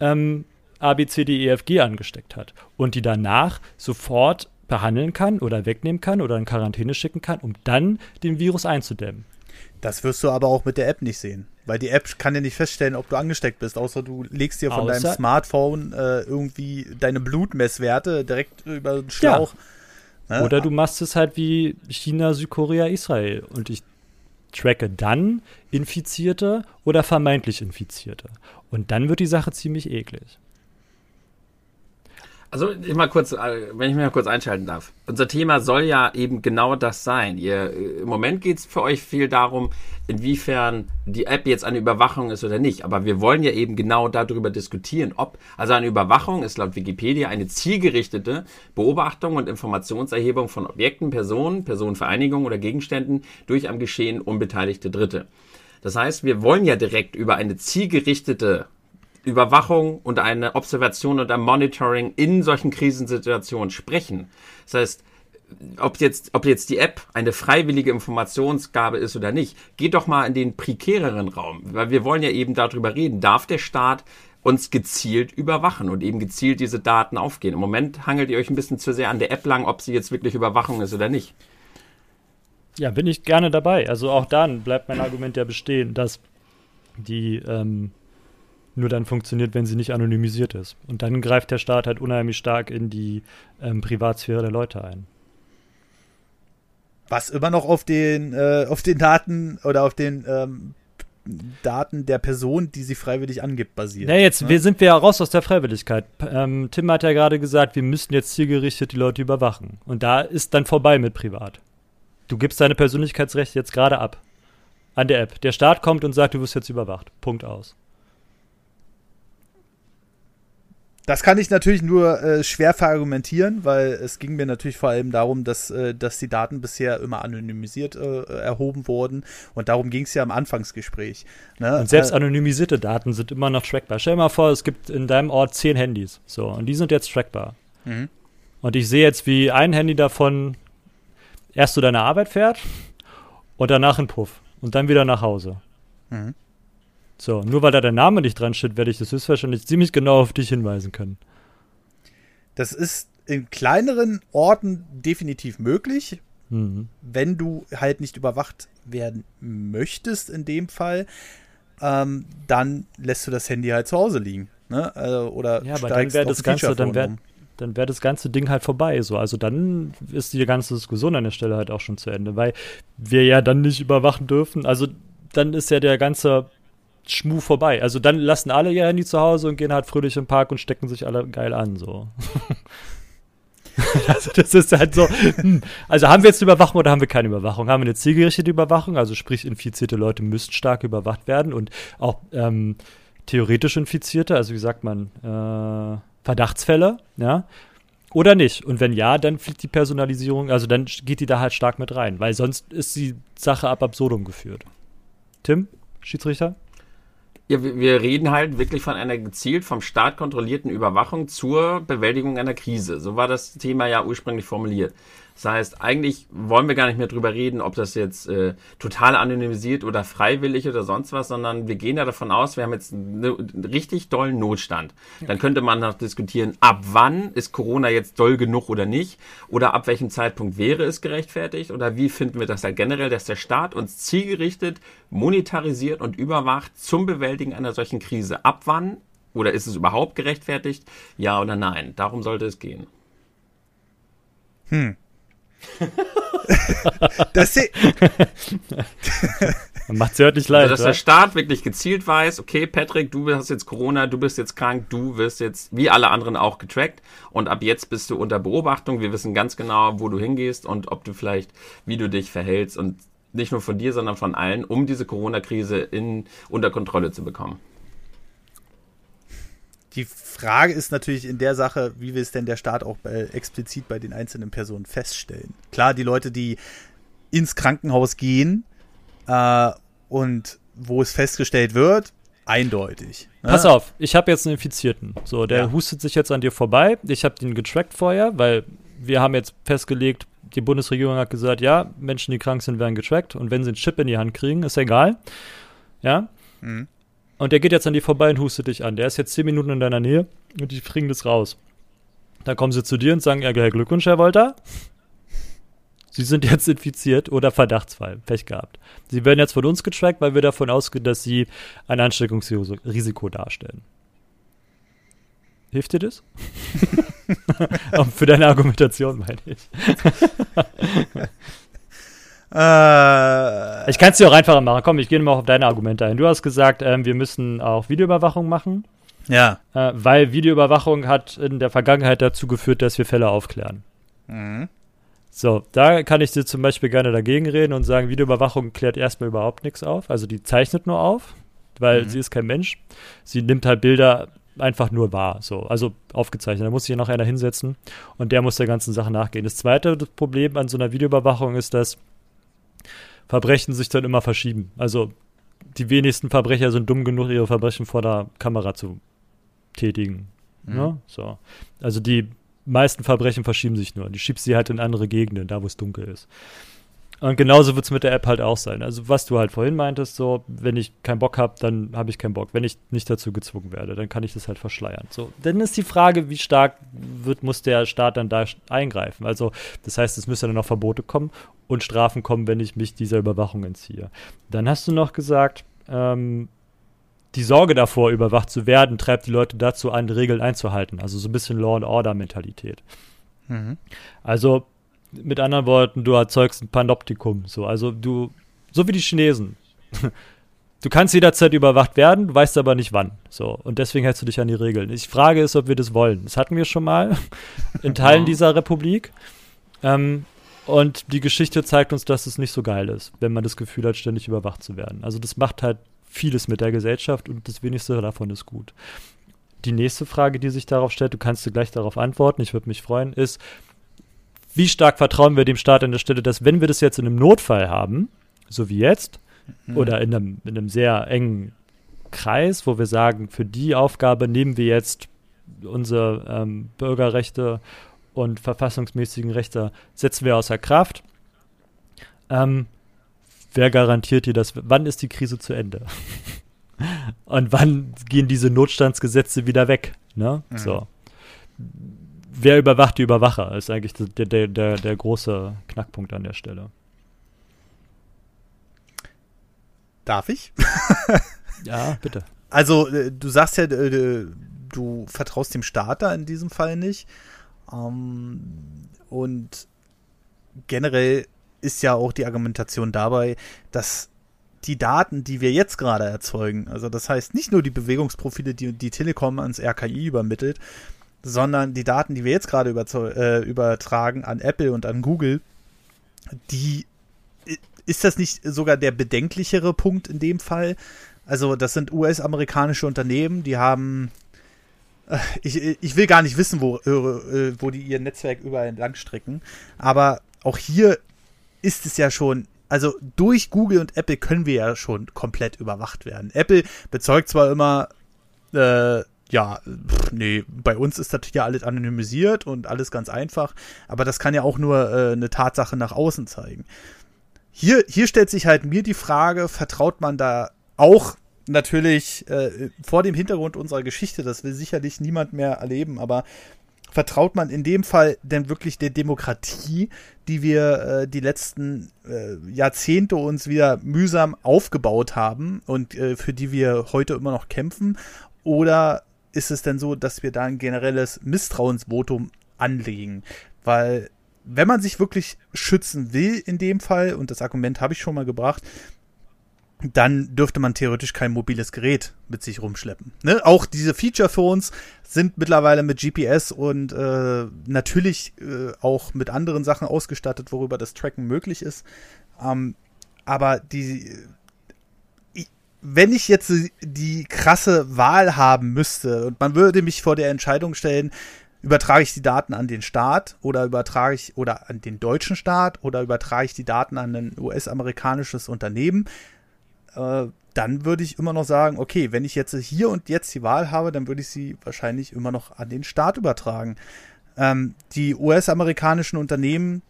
Speaker 3: ähm, ABCDEFG angesteckt hat und die danach sofort behandeln kann oder wegnehmen kann oder in Quarantäne schicken kann, um dann den Virus einzudämmen.
Speaker 1: Das wirst du aber auch mit der App nicht sehen. Weil die App kann ja nicht feststellen, ob du angesteckt bist, außer du legst dir von außer deinem Smartphone äh, irgendwie deine Blutmesswerte direkt über den Schlauch.
Speaker 3: Ja. Ne? Oder du machst es halt wie China, Südkorea, Israel. Und ich tracke dann Infizierte oder vermeintlich Infizierte. Und dann wird die Sache ziemlich eklig.
Speaker 2: Also ich mal kurz, äh, wenn ich mich mal kurz einschalten darf. Unser Thema soll ja eben genau das sein. Ihr, äh, Im Moment geht es für euch viel darum, inwiefern die App jetzt eine Überwachung ist oder nicht. Aber wir wollen ja eben genau darüber diskutieren, ob, also eine Überwachung ist laut Wikipedia eine zielgerichtete Beobachtung und Informationserhebung von Objekten, Personen, Personenvereinigungen oder Gegenständen durch am Geschehen unbeteiligte Dritte. Das heißt, wir wollen ja direkt über eine zielgerichtete Überwachung und eine Observation und ein Monitoring in solchen Krisensituationen sprechen. Das heißt, ob jetzt, ob jetzt die App eine freiwillige Informationsgabe ist oder nicht, geht doch mal in den prekäreren Raum, weil wir wollen ja eben darüber reden. Darf der Staat uns gezielt überwachen und eben gezielt diese Daten aufgehen? Im Moment hangelt ihr euch ein bisschen zu sehr an der App lang, ob sie jetzt wirklich Überwachung ist oder nicht.
Speaker 3: Ja, bin ich gerne dabei. Also auch dann bleibt mein Argument ja bestehen, dass die ähm, nur dann funktioniert, wenn sie nicht anonymisiert ist. Und dann greift der Staat halt unheimlich stark in die ähm, Privatsphäre der Leute ein.
Speaker 1: Was immer noch auf den, äh, auf den Daten oder auf den ähm, Daten der Person, die sie freiwillig angibt, basiert.
Speaker 3: Ja, jetzt ne? wir sind wir ja raus aus der Freiwilligkeit. Ähm, Tim hat ja gerade gesagt, wir müssen jetzt zielgerichtet die Leute überwachen. Und da ist dann vorbei mit privat. Du gibst deine Persönlichkeitsrechte jetzt gerade ab. An der App. Der Staat kommt und sagt, du wirst jetzt überwacht. Punkt aus.
Speaker 1: Das kann ich natürlich nur äh, schwer verargumentieren, weil es ging mir natürlich vor allem darum, dass, äh, dass die Daten bisher immer anonymisiert äh, erhoben wurden. Und darum ging es ja im Anfangsgespräch.
Speaker 3: Ne? Und selbst äh, anonymisierte Daten sind immer noch trackbar. Stell dir mal vor, es gibt in deinem Ort zehn Handys. So, und die sind jetzt trackbar. Mhm. Und ich sehe jetzt, wie ein Handy davon erst zu deiner Arbeit fährt und danach in Puff. Und dann wieder nach Hause. Mhm. So, nur weil da der Name nicht dran steht, werde ich das höchstwahrscheinlich ziemlich genau auf dich hinweisen können.
Speaker 1: Das ist in kleineren Orten definitiv möglich, mhm. wenn du halt nicht überwacht werden möchtest in dem Fall. Ähm, dann lässt du das Handy halt zu Hause liegen. Ne? Also, oder
Speaker 3: ja, aber dann wäre das Ganze, dann wäre dann wäre das ganze Ding halt vorbei. So. Also dann ist die ganze Diskussion an der Stelle halt auch schon zu Ende, weil wir ja dann nicht überwachen dürfen. Also dann ist ja der ganze Schmu vorbei. Also dann lassen alle ihr Handy zu Hause und gehen halt fröhlich im Park und stecken sich alle geil an, so. also das ist halt so. Hm. Also haben wir jetzt eine Überwachung oder haben wir keine Überwachung? Haben wir eine zielgerichtete Überwachung? Also sprich, infizierte Leute müssen stark überwacht werden und auch ähm, theoretisch Infizierte, also wie sagt man, äh, Verdachtsfälle, ja. Oder nicht? Und wenn ja, dann fliegt die Personalisierung, also dann geht die da halt stark mit rein, weil sonst ist die Sache ab absurdum geführt. Tim, Schiedsrichter?
Speaker 2: Ja, wir reden halt wirklich von einer gezielt vom Staat kontrollierten Überwachung zur Bewältigung einer Krise. So war das Thema ja ursprünglich formuliert. Das heißt, eigentlich wollen wir gar nicht mehr drüber reden, ob das jetzt äh, total anonymisiert oder freiwillig oder sonst was, sondern wir gehen ja davon aus, wir haben jetzt einen richtig dollen Notstand. Dann könnte man noch diskutieren, ab wann ist Corona jetzt doll genug oder nicht? Oder ab welchem Zeitpunkt wäre es gerechtfertigt? Oder wie finden wir das ja generell, dass der Staat uns zielgerichtet monetarisiert und überwacht zum Bewältigen einer solchen Krise? Ab wann? Oder ist es überhaupt gerechtfertigt? Ja oder nein? Darum sollte es gehen.
Speaker 1: Hm. das
Speaker 3: macht es hört leid.
Speaker 2: Also, dass der Staat wirklich gezielt weiß, okay, Patrick, du hast jetzt Corona, du bist jetzt krank, du wirst jetzt wie alle anderen auch getrackt und ab jetzt bist du unter Beobachtung. Wir wissen ganz genau, wo du hingehst und ob du vielleicht, wie du dich verhältst und nicht nur von dir, sondern von allen, um diese Corona-Krise in, unter Kontrolle zu bekommen.
Speaker 1: Die Frage ist natürlich in der Sache, wie will es denn der Staat auch bei, explizit bei den einzelnen Personen feststellen? Klar, die Leute, die ins Krankenhaus gehen äh, und wo es festgestellt wird, eindeutig.
Speaker 3: Ne? Pass auf, ich habe jetzt einen Infizierten. So, der ja. hustet sich jetzt an dir vorbei. Ich habe den getrackt vorher, weil wir haben jetzt festgelegt, die Bundesregierung hat gesagt, ja, Menschen, die krank sind, werden getrackt und wenn sie einen Chip in die Hand kriegen, ist egal. Ja. Mhm. Und der geht jetzt an dir vorbei und hustet dich an. Der ist jetzt zehn Minuten in deiner Nähe und die bringen das raus. Dann kommen sie zu dir und sagen, ja, Glückwunsch, Herr Wolter. Sie sind jetzt infiziert oder Verdachtsfall. Pech gehabt. Sie werden jetzt von uns getrackt, weil wir davon ausgehen, dass sie ein Ansteckungsrisiko darstellen. Hilft dir das? Für deine Argumentation, meine ich. Äh, ich kann es dir auch einfacher machen. Komm, ich gehe mal auf deine Argumente ein. Du hast gesagt, ähm, wir müssen auch Videoüberwachung machen.
Speaker 1: Ja.
Speaker 3: Äh, weil Videoüberwachung hat in der Vergangenheit dazu geführt, dass wir Fälle aufklären.
Speaker 1: Mhm.
Speaker 3: So, da kann ich dir zum Beispiel gerne dagegen reden und sagen, Videoüberwachung klärt erstmal überhaupt nichts auf. Also die zeichnet nur auf, weil
Speaker 1: Mhm.
Speaker 3: sie ist kein Mensch. Sie nimmt halt Bilder einfach nur wahr, so, also aufgezeichnet. Da muss sich ja noch einer hinsetzen und der muss der ganzen Sache nachgehen. Das zweite Problem an so einer Videoüberwachung ist, dass Verbrechen sich dann immer verschieben. Also die wenigsten Verbrecher sind dumm genug, ihre Verbrechen vor der Kamera zu tätigen.
Speaker 1: Mhm.
Speaker 3: Ne? So. Also die meisten Verbrechen verschieben sich nur. Die schiebst sie halt in andere Gegenden, da wo es dunkel ist. Und genauso wird es mit der App halt auch sein. Also was du halt vorhin meintest, so, wenn ich keinen Bock habe, dann habe ich keinen Bock. Wenn ich nicht dazu gezwungen werde, dann kann ich das halt verschleiern. So, dann ist die Frage, wie stark wird, muss der Staat dann da eingreifen? Also, das heißt, es müssen dann noch Verbote kommen und Strafen kommen, wenn ich mich dieser Überwachung entziehe. Dann hast du noch gesagt, ähm, die Sorge davor, überwacht zu werden, treibt die Leute dazu an, Regeln einzuhalten. Also so ein bisschen Law and Order Mentalität.
Speaker 1: Mhm.
Speaker 3: Also mit anderen Worten, du erzeugst ein Panoptikum. So, also du, so wie die Chinesen. Du kannst jederzeit überwacht werden, du weißt aber nicht wann. So, und deswegen hältst du dich an die Regeln. Ich frage ist, ob wir das wollen. Das hatten wir schon mal in Teilen dieser Republik. Ähm, und die Geschichte zeigt uns, dass es nicht so geil ist, wenn man das Gefühl hat, ständig überwacht zu werden. Also das macht halt vieles mit der Gesellschaft und das wenigste davon ist gut. Die nächste Frage, die sich darauf stellt, du kannst dir gleich darauf antworten, ich würde mich freuen, ist, wie stark vertrauen wir dem Staat an der Stelle, dass wenn wir das jetzt in einem Notfall haben, so wie jetzt,
Speaker 1: Mhm.
Speaker 3: oder in einem, in einem sehr engen Kreis, wo wir sagen, für die Aufgabe nehmen wir jetzt unsere ähm, Bürgerrechte und verfassungsmäßigen Rechte, setzen wir außer Kraft. Ähm, wer garantiert dir das? Wann ist die Krise zu Ende? und wann gehen diese Notstandsgesetze wieder weg? Ne?
Speaker 1: Mhm.
Speaker 3: So. Wer überwacht die Überwacher? Ist eigentlich der, der, der, der große Knackpunkt an der Stelle.
Speaker 1: Darf ich?
Speaker 3: Ja, bitte.
Speaker 1: Also, äh, du sagst ja, äh, du vertraust dem Staat da in diesem Fall nicht. Ähm, und generell ist ja auch die Argumentation dabei, dass die Daten, die wir jetzt gerade erzeugen, also das heißt nicht nur die Bewegungsprofile, die die Telekom ans RKI übermittelt, sondern die Daten, die wir jetzt gerade äh, übertragen an Apple und an Google, die ist das nicht sogar der bedenklichere Punkt in dem Fall? Also, das sind US-amerikanische Unternehmen, die haben. äh, Ich, ich will gar nicht wissen, wo, äh, wo die ihr Netzwerk überall entlang strecken. Aber auch hier ist es ja schon. Also durch Google und Apple können wir ja schon komplett überwacht werden. Apple bezeugt zwar immer, äh, ja, pff, nee, bei uns ist das ja alles anonymisiert und alles ganz einfach, aber das kann ja auch nur äh, eine Tatsache nach außen zeigen. Hier, hier stellt sich halt mir die Frage, vertraut man da auch natürlich äh, vor dem Hintergrund unserer Geschichte, das will sicherlich niemand mehr erleben, aber vertraut man in dem Fall denn wirklich der Demokratie, die wir äh, die letzten äh, Jahrzehnte uns wieder mühsam aufgebaut haben und äh, für die wir heute immer noch kämpfen? Oder ist es denn so, dass wir da ein generelles Misstrauensvotum anlegen? Weil wenn man sich wirklich schützen will in dem Fall, und das Argument habe ich schon mal gebracht, dann dürfte man theoretisch kein mobiles Gerät mit sich rumschleppen. Ne? Auch diese Feature-Phones sind mittlerweile mit GPS und äh, natürlich äh, auch mit anderen Sachen ausgestattet, worüber das Tracken möglich ist. Ähm, aber die, wenn ich jetzt die krasse Wahl haben müsste und man würde mich vor der Entscheidung stellen, übertrage ich die Daten an den Staat oder übertrage ich oder an den deutschen Staat oder übertrage ich die Daten an ein US-amerikanisches Unternehmen, äh, dann würde ich immer noch sagen, okay, wenn ich jetzt hier und jetzt die Wahl habe, dann würde ich sie wahrscheinlich immer noch an den Staat übertragen. Ähm, die US-amerikanischen Unternehmen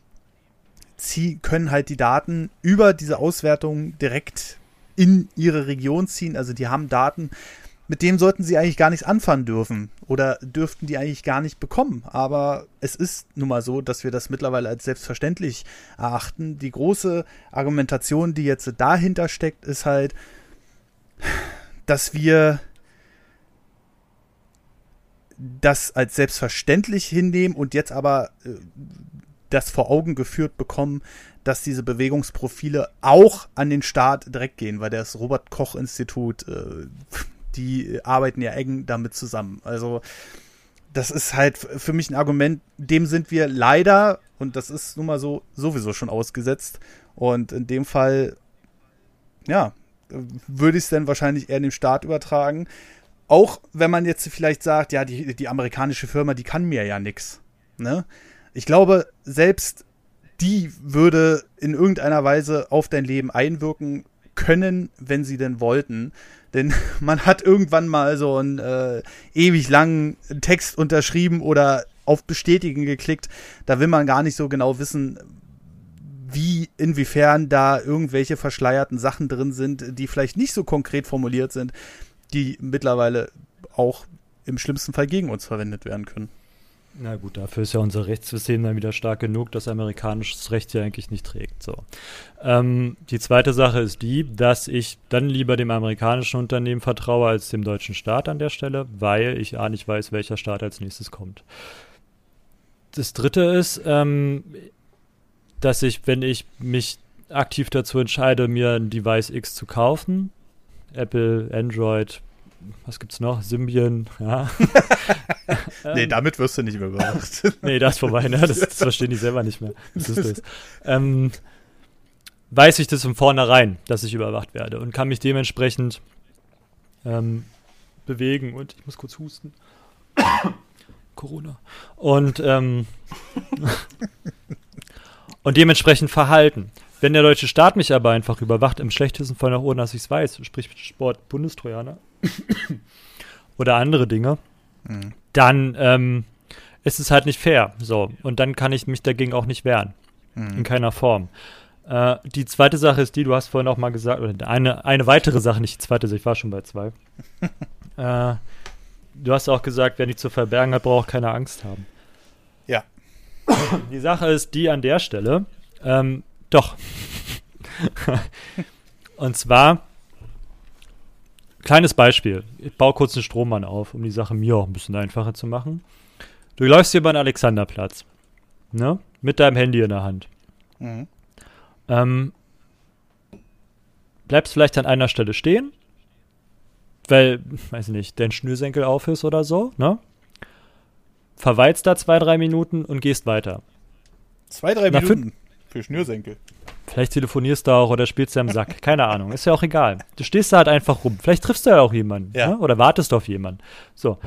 Speaker 1: können halt die Daten über diese Auswertung direkt in ihre Region ziehen. Also die haben Daten, mit dem sollten sie eigentlich gar nichts anfangen dürfen oder dürften die eigentlich gar nicht bekommen. Aber es ist nun mal so, dass wir das mittlerweile als selbstverständlich erachten. Die große Argumentation, die jetzt dahinter steckt, ist halt, dass wir das als selbstverständlich hinnehmen und jetzt aber äh, das vor Augen geführt bekommen, dass diese Bewegungsprofile auch an den Staat direkt gehen, weil das Robert Koch Institut äh, die arbeiten ja eng damit zusammen. Also das ist halt für mich ein Argument, dem sind wir leider, und das ist nun mal so, sowieso schon ausgesetzt. Und in dem Fall, ja, würde ich es dann wahrscheinlich eher dem Staat übertragen. Auch wenn man jetzt vielleicht sagt, ja, die, die amerikanische Firma, die kann mir ja nichts. Ne? Ich glaube, selbst die würde in irgendeiner Weise auf dein Leben einwirken können, wenn sie denn wollten. Denn man hat irgendwann mal so einen äh, ewig langen Text unterschrieben oder auf Bestätigen geklickt. Da will man gar nicht so genau wissen, wie, inwiefern da irgendwelche verschleierten Sachen drin sind, die vielleicht nicht so konkret formuliert sind, die mittlerweile auch im schlimmsten Fall gegen uns verwendet werden können.
Speaker 3: Na gut, dafür ist ja unser Rechtssystem dann wieder stark genug, dass amerikanisches Recht ja eigentlich nicht trägt. So. Ähm, die zweite Sache ist die, dass ich dann lieber dem amerikanischen Unternehmen vertraue als dem deutschen Staat an der Stelle, weil ich A nicht weiß, welcher Staat als nächstes kommt. Das dritte ist, ähm, dass ich, wenn ich mich aktiv dazu entscheide, mir ein Device X zu kaufen, Apple, Android, was gibt's noch? Symbian, ja.
Speaker 1: nee, damit wirst du nicht mehr überwacht.
Speaker 3: nee, das ist vorbei, ne? Das, das verstehen die selber nicht mehr. Das ist das. Ähm, weiß ich das von vornherein, dass ich überwacht werde und kann mich dementsprechend ähm, bewegen und ich muss kurz husten. Corona. Und, ähm, und dementsprechend verhalten. Wenn der deutsche Staat mich aber einfach überwacht, im schlechtesten Fall nach ohne, dass ich es weiß, sprich Sport Bundestrojaner oder andere Dinge, mhm. dann ähm, ist es halt nicht fair. So. Und dann kann ich mich dagegen auch nicht wehren. Mhm. In keiner Form. Äh, die zweite Sache ist die, du hast vorhin auch mal gesagt, oder eine, eine weitere Sache, nicht die zweite, ich war schon bei zwei. äh, du hast auch gesagt, wer nicht zu verbergen hat, braucht keine Angst haben.
Speaker 1: Ja.
Speaker 3: Die Sache ist die an der Stelle, ähm, doch. Und zwar, kleines Beispiel. Ich baue kurz einen Strommann auf, um die Sache mir auch ein bisschen einfacher zu machen. Du läufst hier über den Alexanderplatz. Ne? Mit deinem Handy in der Hand. Mhm. Ähm, bleibst vielleicht an einer Stelle stehen, weil, weiß ich nicht, dein Schnürsenkel auf ist oder so, ne? Verweilst da zwei, drei Minuten und gehst weiter.
Speaker 1: Zwei, drei Na, Minuten? Für Schnürsenkel.
Speaker 3: Vielleicht telefonierst du auch oder spielst du am Sack. Keine Ahnung. Ist ja auch egal. Du stehst da halt einfach rum. Vielleicht triffst du ja auch jemanden. Ja. Ne? Oder wartest auf jemanden. So.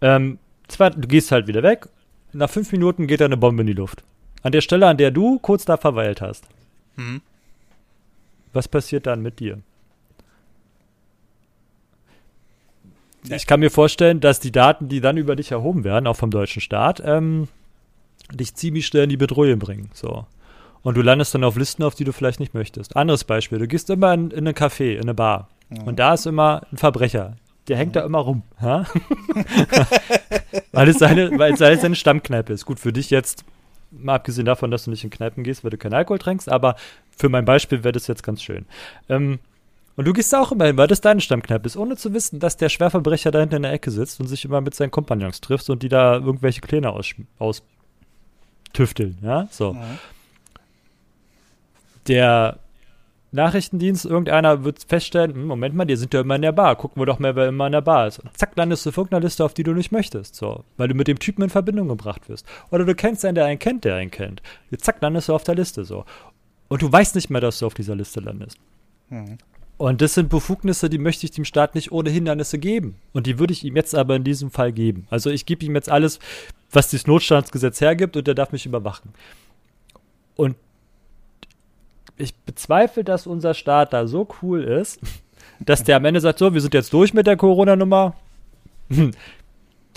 Speaker 3: Ähm, zwar, du gehst halt wieder weg. Nach fünf Minuten geht da eine Bombe in die Luft. An der Stelle, an der du kurz da verweilt hast. Mhm. Was passiert dann mit dir? Ich kann mir vorstellen, dass die Daten, die dann über dich erhoben werden, auch vom deutschen Staat, ähm, dich ziemlich schnell in die Bedrohung bringen. So. Und du landest dann auf Listen, auf die du vielleicht nicht möchtest. Anderes Beispiel, du gehst immer in, in ein Café, in eine Bar. Ja. Und da ist immer ein Verbrecher. Der hängt ja. da immer rum. Weil, es seine, weil es seine Stammkneipe ist. Gut, für dich jetzt, mal abgesehen davon, dass du nicht in Kneipen gehst, weil du keinen Alkohol trinkst, aber für mein Beispiel wäre das jetzt ganz schön. Ähm, und du gehst da auch immer hin, weil das deine Stammkneipe ist, ohne zu wissen, dass der Schwerverbrecher da hinten in der Ecke sitzt und sich immer mit seinen Kompagnons trifft und die da irgendwelche Pläne austüfteln. Ja, so. Ja der Nachrichtendienst, irgendeiner wird feststellen, hm, Moment mal, die sind ja immer in der Bar, gucken wir doch mal, wer immer in der Bar ist. Und zack, landest du auf irgendeiner Liste, auf die du nicht möchtest, so, weil du mit dem Typen in Verbindung gebracht wirst. Oder du kennst einen, der einen kennt, der einen kennt. Zack, landest du auf der Liste, so. Und du weißt nicht mehr, dass du auf dieser Liste landest. Mhm. Und das sind Befugnisse, die möchte ich dem Staat nicht ohne Hindernisse geben. Und die würde ich ihm jetzt aber in diesem Fall geben. Also ich gebe ihm jetzt alles, was das Notstandsgesetz hergibt und der darf mich überwachen. Und ich bezweifle, dass unser Staat da so cool ist, dass der am Ende sagt, so, wir sind jetzt durch mit der Corona-Nummer.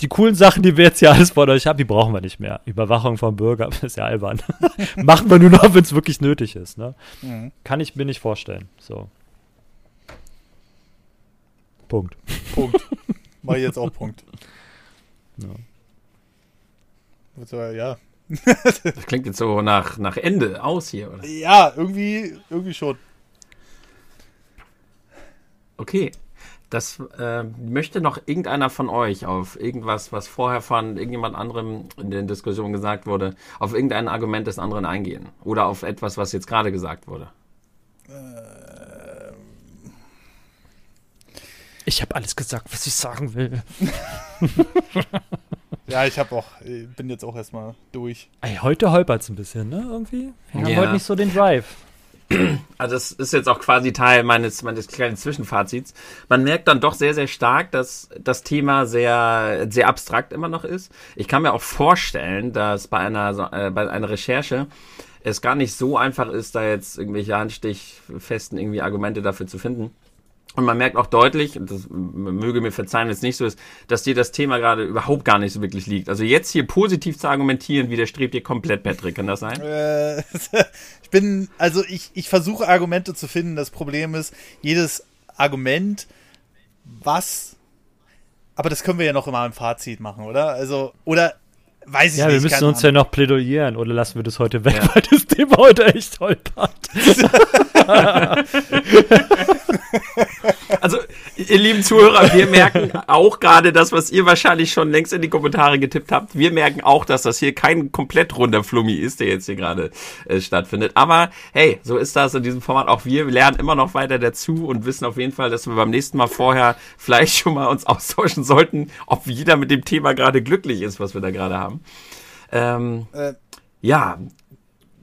Speaker 3: Die coolen Sachen, die wir jetzt hier alles von euch haben, die brauchen wir nicht mehr. Überwachung vom Bürger ist ja albern. Machen wir nur noch, wenn es wirklich nötig ist. Ne? Mhm. Kann ich mir nicht vorstellen. So. Punkt.
Speaker 1: Punkt. Mach jetzt auch Punkt.
Speaker 2: Ja. ja, das klingt jetzt so nach, nach Ende aus hier, oder?
Speaker 1: Ja, irgendwie, irgendwie schon.
Speaker 2: Okay. Das äh, möchte noch irgendeiner von euch auf irgendwas, was vorher von irgendjemand anderem in der Diskussion gesagt wurde, auf irgendein Argument des anderen eingehen. Oder auf etwas, was jetzt gerade gesagt wurde.
Speaker 3: Ich habe alles gesagt, was ich sagen will.
Speaker 1: ja, ich habe auch, bin jetzt auch erstmal durch.
Speaker 3: Ey, heute holpert es ein bisschen, ne? Irgendwie. Wir haben
Speaker 2: Ja.
Speaker 3: heute nicht so den Drive.
Speaker 2: Also das ist jetzt auch quasi Teil meines, meines kleinen Zwischenfazits. Man merkt dann doch sehr, sehr stark, dass das Thema sehr, sehr abstrakt immer noch ist. Ich kann mir auch vorstellen, dass bei einer, äh, bei einer Recherche es gar nicht so einfach ist, da jetzt irgendwelche handstichfesten irgendwie Argumente dafür zu finden. Und man merkt auch deutlich, das möge mir verzeihen, wenn es nicht so ist, dass dir das Thema gerade überhaupt gar nicht so wirklich liegt. Also jetzt hier positiv zu argumentieren, widerstrebt dir komplett, Patrick. Kann das sein?
Speaker 1: Äh, ich bin, also ich, ich versuche Argumente zu finden. Das Problem ist, jedes Argument, was, aber das können wir ja noch immer im Fazit machen, oder? Also, oder weiß ich
Speaker 3: Ja,
Speaker 1: nicht.
Speaker 3: wir müssen uns ja noch plädoyieren oder lassen wir das heute weg,
Speaker 2: Ja.
Speaker 3: weil das Thema heute echt holpert.
Speaker 2: Also, ihr lieben Zuhörer, wir merken auch gerade das, was ihr wahrscheinlich schon längst in die Kommentare getippt habt. Wir merken auch, dass das hier kein komplett runder Flummi ist, der jetzt hier gerade äh, stattfindet. Aber hey, so ist das in diesem Format. Auch wir lernen immer noch weiter dazu und wissen auf jeden Fall, dass wir beim nächsten Mal vorher vielleicht schon mal uns austauschen sollten, ob jeder mit dem Thema gerade glücklich ist, was wir da gerade haben. Ähm,
Speaker 1: Äh,
Speaker 2: ja.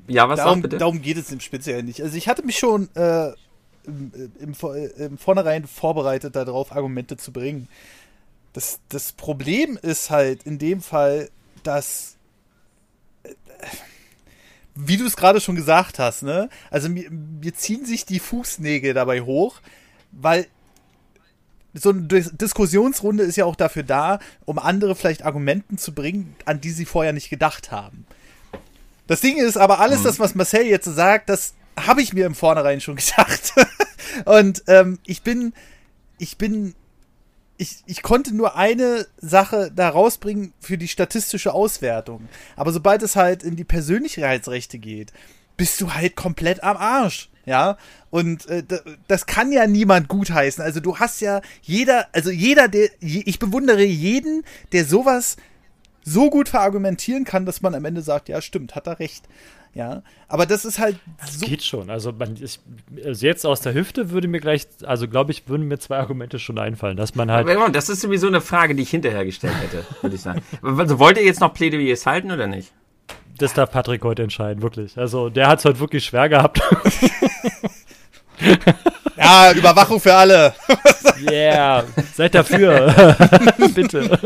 Speaker 2: Ja, was
Speaker 1: darum,
Speaker 2: sag bitte?
Speaker 1: darum geht es im Speziellen nicht. Also ich hatte mich schon äh, im, im, Vor- im Vornherein vorbereitet, darauf Argumente zu bringen. Das, das Problem ist halt in dem Fall, dass äh, wie du es gerade schon gesagt hast, ne? Also mir, mir ziehen sich die Fußnägel dabei hoch, weil so eine Dis Diskussionsrunde ist ja auch dafür da, um andere vielleicht Argumenten zu bringen, an die sie vorher nicht gedacht haben. Das Ding ist aber, alles das, was Marcel jetzt sagt, das habe ich mir im Vornherein schon gedacht. Und ähm, ich bin, ich bin, ich, ich konnte nur eine Sache da rausbringen für die statistische Auswertung. Aber sobald es halt in die Persönlichkeitsrechte geht, bist du halt komplett am Arsch. Ja, und äh, das kann ja niemand gutheißen. Also du hast ja jeder, also jeder, der, ich bewundere jeden, der sowas so gut verargumentieren kann, dass man am Ende sagt, ja, stimmt, hat er recht. Ja, aber das ist halt so.
Speaker 3: Geht schon. Also, man, ich, also jetzt aus der Hüfte würde mir gleich, also glaube ich, würden mir zwei Argumente schon einfallen, dass man halt.
Speaker 2: Aber Das ist sowieso eine Frage, die ich hinterher gestellt hätte, würde ich sagen. Also, wollt ihr jetzt noch Plädoyers halten oder nicht?
Speaker 3: Das darf Patrick heute entscheiden, wirklich. Also der hat es heute wirklich schwer gehabt.
Speaker 1: Ja, Überwachung für alle.
Speaker 3: Yeah, seid dafür. bitte.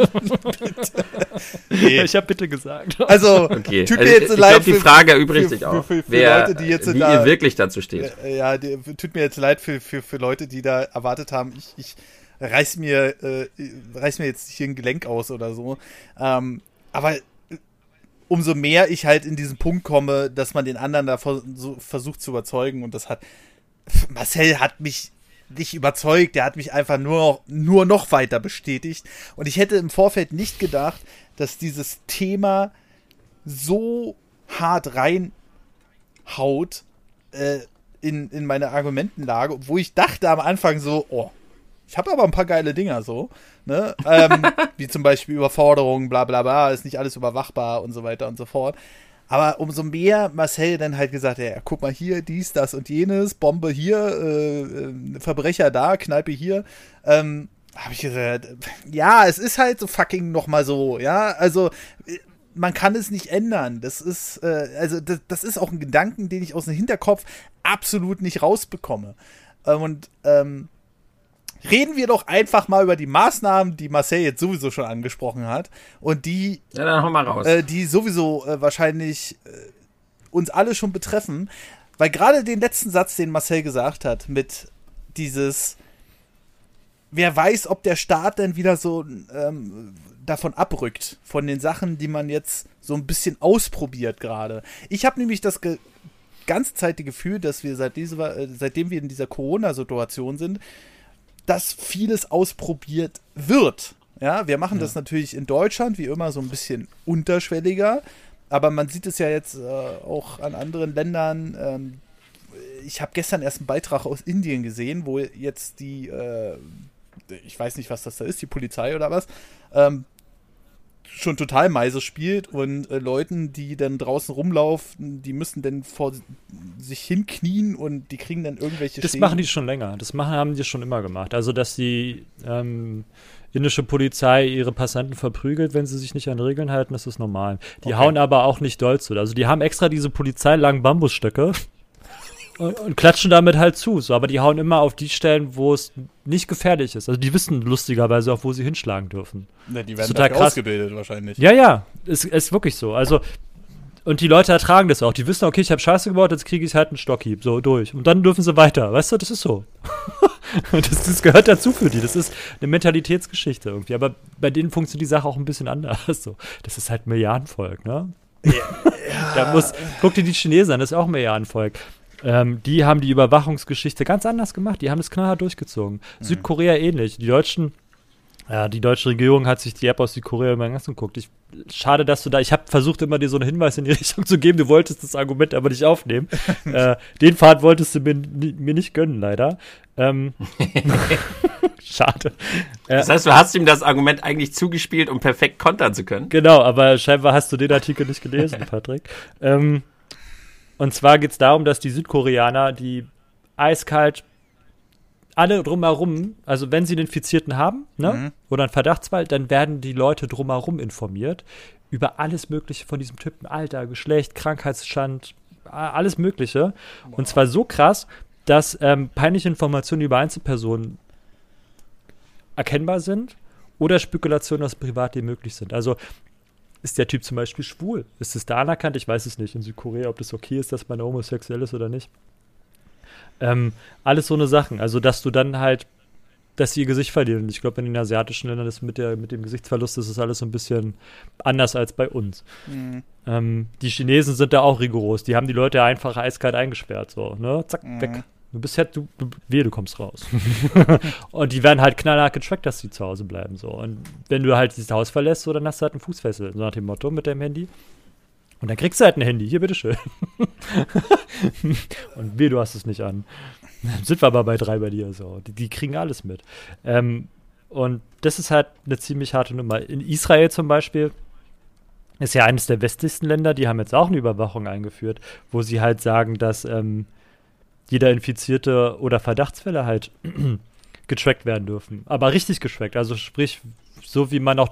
Speaker 1: Nee.
Speaker 3: Ich habe bitte gesagt.
Speaker 1: Also,
Speaker 2: Okay,
Speaker 1: tut
Speaker 2: also
Speaker 1: mir
Speaker 2: ich,
Speaker 1: jetzt
Speaker 2: ich
Speaker 1: leid.
Speaker 2: glaube, die
Speaker 1: für-
Speaker 2: Frage erübrigt
Speaker 1: für-
Speaker 2: sich auch.
Speaker 1: für- für
Speaker 2: wer,
Speaker 1: Leute, die jetzt
Speaker 2: wie
Speaker 1: da-
Speaker 2: ihr wirklich dazu steht.
Speaker 1: Ja, die, tut mir jetzt leid für, für, für Leute, die da erwartet haben, ich, ich reiß mir, äh, reiß mir jetzt hier ein Gelenk aus oder so. Ähm, aber äh, umso mehr ich halt in diesen Punkt komme, dass man den anderen da so versucht zu überzeugen und das hat Marcel hat mich nicht überzeugt, der hat mich einfach nur noch, nur noch weiter bestätigt und ich hätte im Vorfeld nicht gedacht, dass dieses Thema so hart reinhaut äh, in, in meine Argumentenlage, wo ich dachte am Anfang so, oh, ich habe aber ein paar geile Dinger so, ne? Ähm, wie zum Beispiel Überforderung, bla bla bla, ist nicht alles überwachbar und so weiter und so fort. Aber umso mehr Marcel dann halt gesagt, ja, guck mal hier, dies, das und jenes, Bombe hier, äh, äh, Verbrecher da, Kneipe hier, ähm, habe ich gesagt, ja, es ist halt so fucking nochmal so, ja, also äh, man kann es nicht ändern. Das ist, äh, also das, das ist auch ein Gedanken, den ich aus dem Hinterkopf absolut nicht rausbekomme. Ähm, und ähm, reden wir doch einfach mal über die Maßnahmen, die Marcel jetzt sowieso schon angesprochen hat und die,
Speaker 2: Ja, dann hau mal raus.
Speaker 1: äh, die sowieso äh, wahrscheinlich äh, uns alle schon betreffen. Weil gerade den letzten Satz, den Marcel gesagt hat, mit dieses, wer weiß, ob der Staat denn wieder so ähm, davon abrückt, von den Sachen, die man jetzt so ein bisschen ausprobiert gerade. Ich habe nämlich das ganze Zeit die Gefühl, dass wir seit dieser, äh, seitdem wir in dieser Corona-Situation sind, dass vieles ausprobiert wird. Ja, wir machen das natürlich in Deutschland wie immer so ein bisschen unterschwelliger, aber man sieht es ja jetzt äh, auch an anderen Ländern. Ähm, ich habe gestern erst einen Beitrag aus Indien gesehen, wo jetzt die, äh, ich weiß nicht, was das da ist, die Polizei oder was, ähm, schon total Meise spielt und äh, Leuten, die dann draußen rumlaufen, die müssen dann vor sich hinknien und die kriegen dann irgendwelche
Speaker 3: Das
Speaker 1: Schäden?
Speaker 3: machen die schon länger. Das machen, haben die schon immer gemacht. Also, dass die ähm, indische Polizei ihre Passanten verprügelt, wenn sie sich nicht an Regeln halten, das ist normal. Die
Speaker 1: Okay.
Speaker 3: hauen aber auch nicht doll zu. Also, die haben extra diese polizeilangen Bambusstöcke und, und klatschen damit halt zu. So, aber die hauen immer auf die Stellen, wo es nicht gefährlich ist. Also, die wissen lustigerweise auch, wo sie hinschlagen dürfen.
Speaker 1: Ne, die werden
Speaker 3: total
Speaker 1: ausgebildet wahrscheinlich.
Speaker 3: Ja, ja, ist, ist wirklich so. Also, und die Leute ertragen das auch. Die wissen, okay, ich habe Scheiße gebaut, jetzt kriege ich halt einen Stockhieb, so durch. Und dann dürfen sie weiter. Weißt du, das ist so. das, das gehört dazu für die. Das ist eine Mentalitätsgeschichte irgendwie. Aber bei denen funktioniert die Sache auch ein bisschen anders. So. Das ist halt Milliardenvolk, ne? da muss, guck dir die Chinesen an, das ist auch Milliardenvolk. Ähm, die haben die Überwachungsgeschichte ganz anders gemacht. Die haben das knallhart durchgezogen. Südkorea ähnlich. Die Deutschen ja, die deutsche Regierung hat sich die App aus Südkorea immer ganz angeguckt. Ich, schade, dass du da, ich habe versucht, immer dir so einen Hinweis in die Richtung zu geben. Du wolltest das Argument aber nicht aufnehmen. äh, den Pfad wolltest du mir, mir nicht gönnen, leider. Ähm, schade. Äh,
Speaker 2: Das heißt, du hast ihm das Argument eigentlich zugespielt, um perfekt kontern zu können.
Speaker 3: Genau, aber scheinbar hast du den Artikel nicht gelesen, Patrick. Ähm, und zwar geht es darum, dass die Südkoreaner, die eiskalt alle drumherum, also wenn sie einen Infizierten haben, ne,
Speaker 1: Mhm.
Speaker 3: oder einen Verdachtsfall, dann werden die Leute drumherum informiert über alles Mögliche von diesem Typen, Alter, Geschlecht, Krankheitsstand, alles Mögliche. Und zwar so krass, dass ähm, peinliche Informationen über Einzelpersonen erkennbar sind oder Spekulationen aus Privatleben möglich sind. Also ist der Typ zum Beispiel schwul? Ist es da anerkannt? Ich weiß es nicht in Südkorea, ob das okay ist, dass man homosexuell ist oder nicht. Ähm, alles so eine Sachen. Also, dass du dann halt, dass sie ihr Gesicht verlieren. Und ich glaube, in den asiatischen Ländern ist mit, der, mit dem Gesichtsverlust ist es alles so ein bisschen anders als bei uns.
Speaker 1: Mhm.
Speaker 3: Ähm, die Chinesen sind da auch rigoros. Die haben die Leute einfach eiskalt eingesperrt. So, ne? Zack,
Speaker 1: Mhm.
Speaker 3: weg. Du bist ja, du, du, wehe, du kommst raus. und die werden halt knallhart getrackt, dass sie zu Hause bleiben. So. Und wenn du halt dieses Haus verlässt, so, dann hast du halt einen Fußfessel, so nach dem Motto mit deinem Handy. Und dann kriegst du halt ein Handy. Hier, bitteschön. und wehe, du hast es nicht an. Dann sind wir aber bei drei bei dir. So. Die, die kriegen alles mit. Ähm, und das ist halt eine ziemlich harte Nummer. In Israel zum Beispiel ist ja eines der westlichsten Länder, die haben jetzt auch eine Überwachung eingeführt, wo sie halt sagen, dass ähm, jeder Infizierte oder Verdachtsfälle halt getrackt werden dürfen. Aber richtig getrackt. Also sprich, so wie man auch,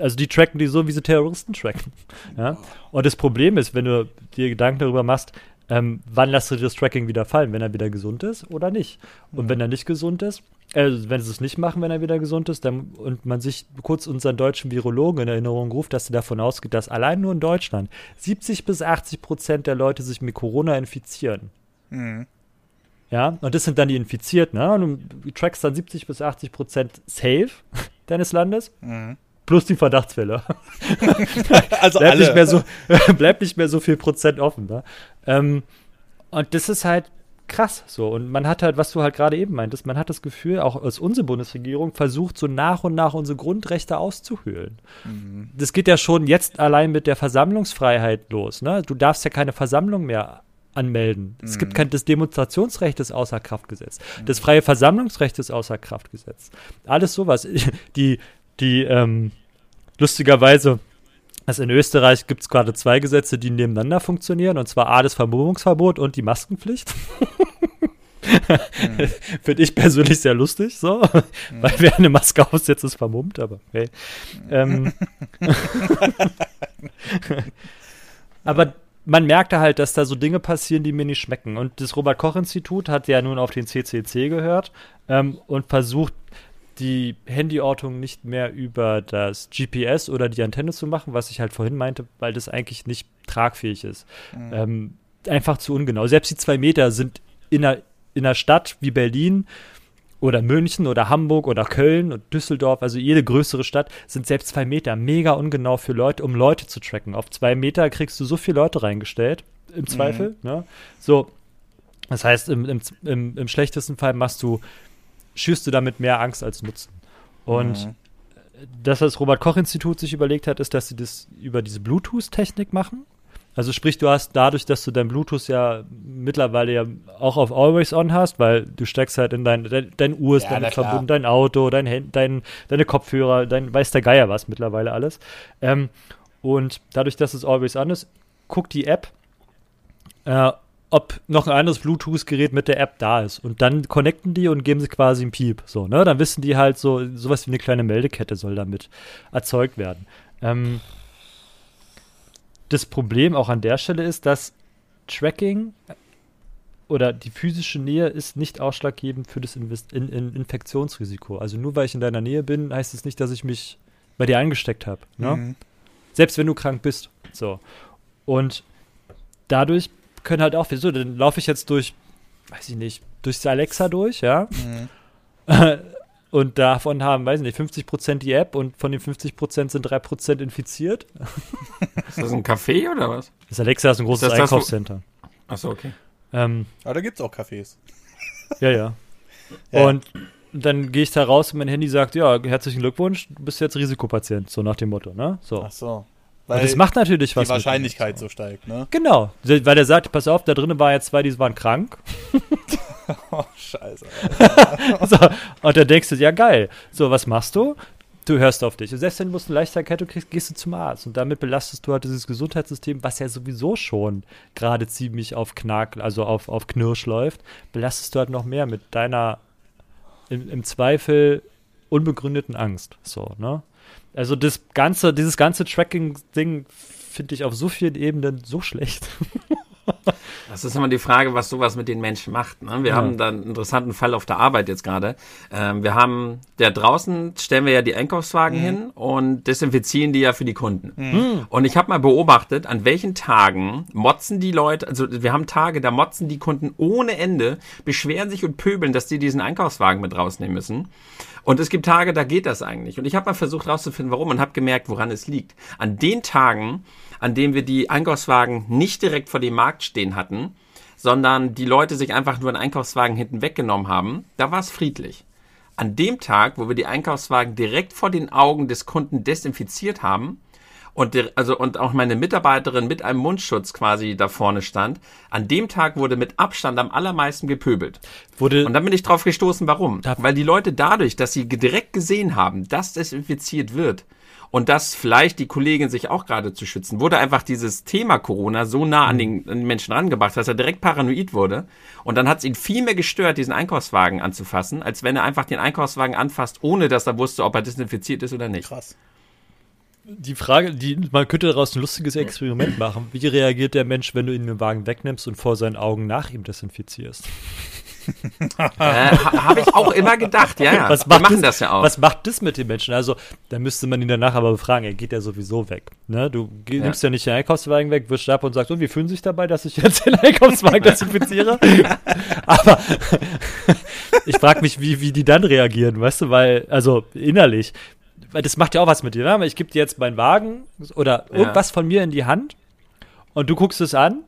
Speaker 3: also die tracken die so, wie sie Terroristen tracken. Ja? Und das Problem ist, wenn du dir Gedanken darüber machst, ähm, wann lässt du das Tracking wieder fallen, wenn er wieder gesund ist oder nicht? Und wenn er nicht gesund ist, äh, wenn sie es nicht machen, wenn er wieder gesund ist, dann, und man sich kurz unseren deutschen Virologen in Erinnerung ruft, dass sie davon ausgeht, dass allein nur in Deutschland 70 bis 80 Prozent der Leute sich mit Corona infizieren.
Speaker 1: Mhm.
Speaker 3: Ja, und das sind dann die Infizierten, ne? Und du trackst dann 70 bis 80 Prozent safe deines Landes,
Speaker 1: Mhm.
Speaker 3: plus die Verdachtsfälle.
Speaker 1: Also
Speaker 3: bleibt,
Speaker 1: alle.
Speaker 3: nicht mehr so, bleibt nicht mehr so viel Prozent offen. Ne? Ähm, und das ist halt krass so. Und man hat halt, was du halt gerade eben meintest, man hat das Gefühl, auch als unsere Bundesregierung versucht, so nach und nach unsere Grundrechte auszuhöhlen.
Speaker 1: Mhm.
Speaker 3: Das geht ja schon jetzt allein mit der Versammlungsfreiheit los. Ne? Du darfst ja keine Versammlung mehr anmelden. Es gibt kein, das Demonstrationsrecht ist außer Kraft gesetzt. Das freie Versammlungsrecht ist außer Kraft gesetzt. Alles sowas. Die, die, ähm, lustigerweise, also in Österreich gibt es gerade zwei Gesetze, die nebeneinander funktionieren, und zwar A, das Vermummungsverbot und die Maskenpflicht. Finde ich persönlich sehr lustig, so. Weil wer eine Maske aufsetzt, ist vermummt, aber hey. Ähm, aber man merkte halt, dass da so Dinge passieren, die mir nicht schmecken. Und das Robert-Koch-Institut hat ja nun auf den CCC gehört ähm, und versucht, die Handyortung nicht mehr über das GPS oder die Antenne zu machen, was ich halt vorhin meinte, weil das eigentlich nicht tragfähig ist.
Speaker 1: Mhm.
Speaker 3: Ähm, einfach zu ungenau. Selbst die zwei Meter sind in einer, in einer Stadt wie Berlin oder München oder Hamburg oder Köln und Düsseldorf, also jede größere Stadt, sind selbst zwei Meter mega ungenau für Leute, um Leute zu tracken. Auf zwei Meter kriegst du so viele Leute reingestellt, im Zweifel. Ne? So, das heißt, im, im, im, im schlechtesten Fall machst du, schürst du damit mehr Angst als Nutzen. Und
Speaker 1: Mhm.
Speaker 3: das, was das Robert-Koch-Institut sich überlegt hat, ist, dass sie das über diese Bluetooth-Technik machen. Also sprich, du hast dadurch, dass du dein Bluetooth ja mittlerweile ja auch auf Always On hast, weil du steckst halt in dein, dein, dein Uhr ist
Speaker 1: Ja,
Speaker 3: damit verbunden, dein Auto, dein, dein, deine Kopfhörer, dein weiß der Geier was mittlerweile alles. Ähm, und dadurch, dass es Always On ist, guckt die App, äh, ob noch ein anderes Bluetooth-Gerät mit der App da ist. Und dann connecten die und geben sie quasi einen Piep. So, ne? Dann wissen die halt so, sowas wie eine kleine Meldekette soll damit erzeugt werden. Ähm, das Problem auch an der Stelle ist, dass Tracking oder die physische Nähe ist nicht ausschlaggebend für das Invest in, in Infektionsrisiko. Also nur weil ich in deiner Nähe bin, heißt es das nicht, dass ich mich bei dir eingesteckt habe. Ne? Mhm. Selbst wenn du krank bist. So. Und dadurch können halt auch, wieso, dann laufe ich jetzt durch, weiß ich nicht, durchs Alexa durch, ja. Mhm. Und davon haben, weiß ich nicht, 50% die App und von den 50% sind 3% infiziert.
Speaker 2: Ist das ein Café oder was?
Speaker 3: Das Alexa ist ein großes ist Einkaufscenter.
Speaker 2: Achso, okay.
Speaker 1: Ähm, Aber da gibt es auch Cafés.
Speaker 3: Ja, ja. ja. Und dann gehe ich da raus und mein Handy sagt, ja, herzlichen Glückwunsch, du bist jetzt Risikopatient, so nach dem Motto, ne? So.
Speaker 1: Ach so.
Speaker 3: Weil das macht natürlich was.
Speaker 1: Die Wahrscheinlichkeit so steigt, ne?
Speaker 3: Genau. Weil der sagt, pass auf, da drinnen waren jetzt zwei, die waren krank.
Speaker 1: oh, scheiße.
Speaker 3: so, und dann denkst du, ja geil. So, was machst du? Du hörst auf dich. Und selbst wenn du eine leichte Erkältung kriegst, gehst du zum Arzt. Und damit belastest du halt dieses Gesundheitssystem, was ja sowieso schon gerade ziemlich auf Knack, also auf, auf Knirsch läuft, belastest du halt noch mehr mit deiner im, im Zweifel unbegründeten Angst. So, ne? Also das ganze, dieses ganze Tracking-Ding finde ich auf so vielen Ebenen so schlecht.
Speaker 2: Das ist immer die Frage, was sowas mit den Menschen macht. Ne? Wir ja. haben da einen interessanten Fall auf der Arbeit jetzt gerade. Ähm, wir haben, der draußen stellen wir ja die Einkaufswagen mhm. hin und desinfizieren die ja für die Kunden. Mhm. Und ich habe mal beobachtet, an welchen Tagen motzen die Leute, also wir haben Tage, da motzen die Kunden ohne Ende, beschweren sich und pöbeln, dass die diesen Einkaufswagen mit rausnehmen müssen. Und es gibt Tage, da geht das eigentlich. Und ich habe mal versucht rauszufinden, warum und habe gemerkt, woran es liegt. An den Tagen, an dem wir die Einkaufswagen nicht direkt vor dem Markt stehen hatten, sondern die Leute sich einfach nur einen Einkaufswagen hinten weggenommen haben, da war es friedlich. An dem Tag, wo wir die Einkaufswagen direkt vor den Augen des Kunden desinfiziert haben, und der, also und auch meine Mitarbeiterin mit einem Mundschutz quasi da vorne stand. An dem Tag wurde mit Abstand am allermeisten gepöbelt. Wurde und dann bin ich drauf gestoßen, warum? Weil die Leute dadurch, dass sie direkt gesehen haben, dass desinfiziert wird, und dass vielleicht die Kollegin sich auch gerade zu schützen, wurde einfach dieses Thema Corona so nah an den, an den Menschen rangebracht, dass er direkt paranoid wurde. Und dann hat es ihn viel mehr gestört, diesen Einkaufswagen anzufassen, als wenn er einfach den Einkaufswagen anfasst, ohne dass er wusste, ob er desinfiziert ist oder nicht.
Speaker 1: Krass.
Speaker 3: Die Frage, die, man könnte daraus ein lustiges Experiment machen. Wie reagiert der Mensch, wenn du ihn den Wagen wegnimmst und vor seinen Augen nach ihm desinfizierst?
Speaker 2: äh, Habe ich auch immer gedacht, ja, ja.
Speaker 3: Was Wir machen das, das, ja auch. Was macht das mit den Menschen? Also, da müsste man ihn danach aber befragen, er geht ja sowieso weg. Ne? Du ja. nimmst ja nicht den Einkaufswagen weg, wirst ab und sagst, und wie fühlen sich dabei, dass ich jetzt den Einkaufswagen desinfiziere? aber ich frage mich, wie, wie die dann reagieren, weißt du, weil, also innerlich, weil das macht ja auch was mit dir, ne? Ich gebe dir jetzt meinen Wagen oder irgendwas ja. von mir in die Hand und du guckst es an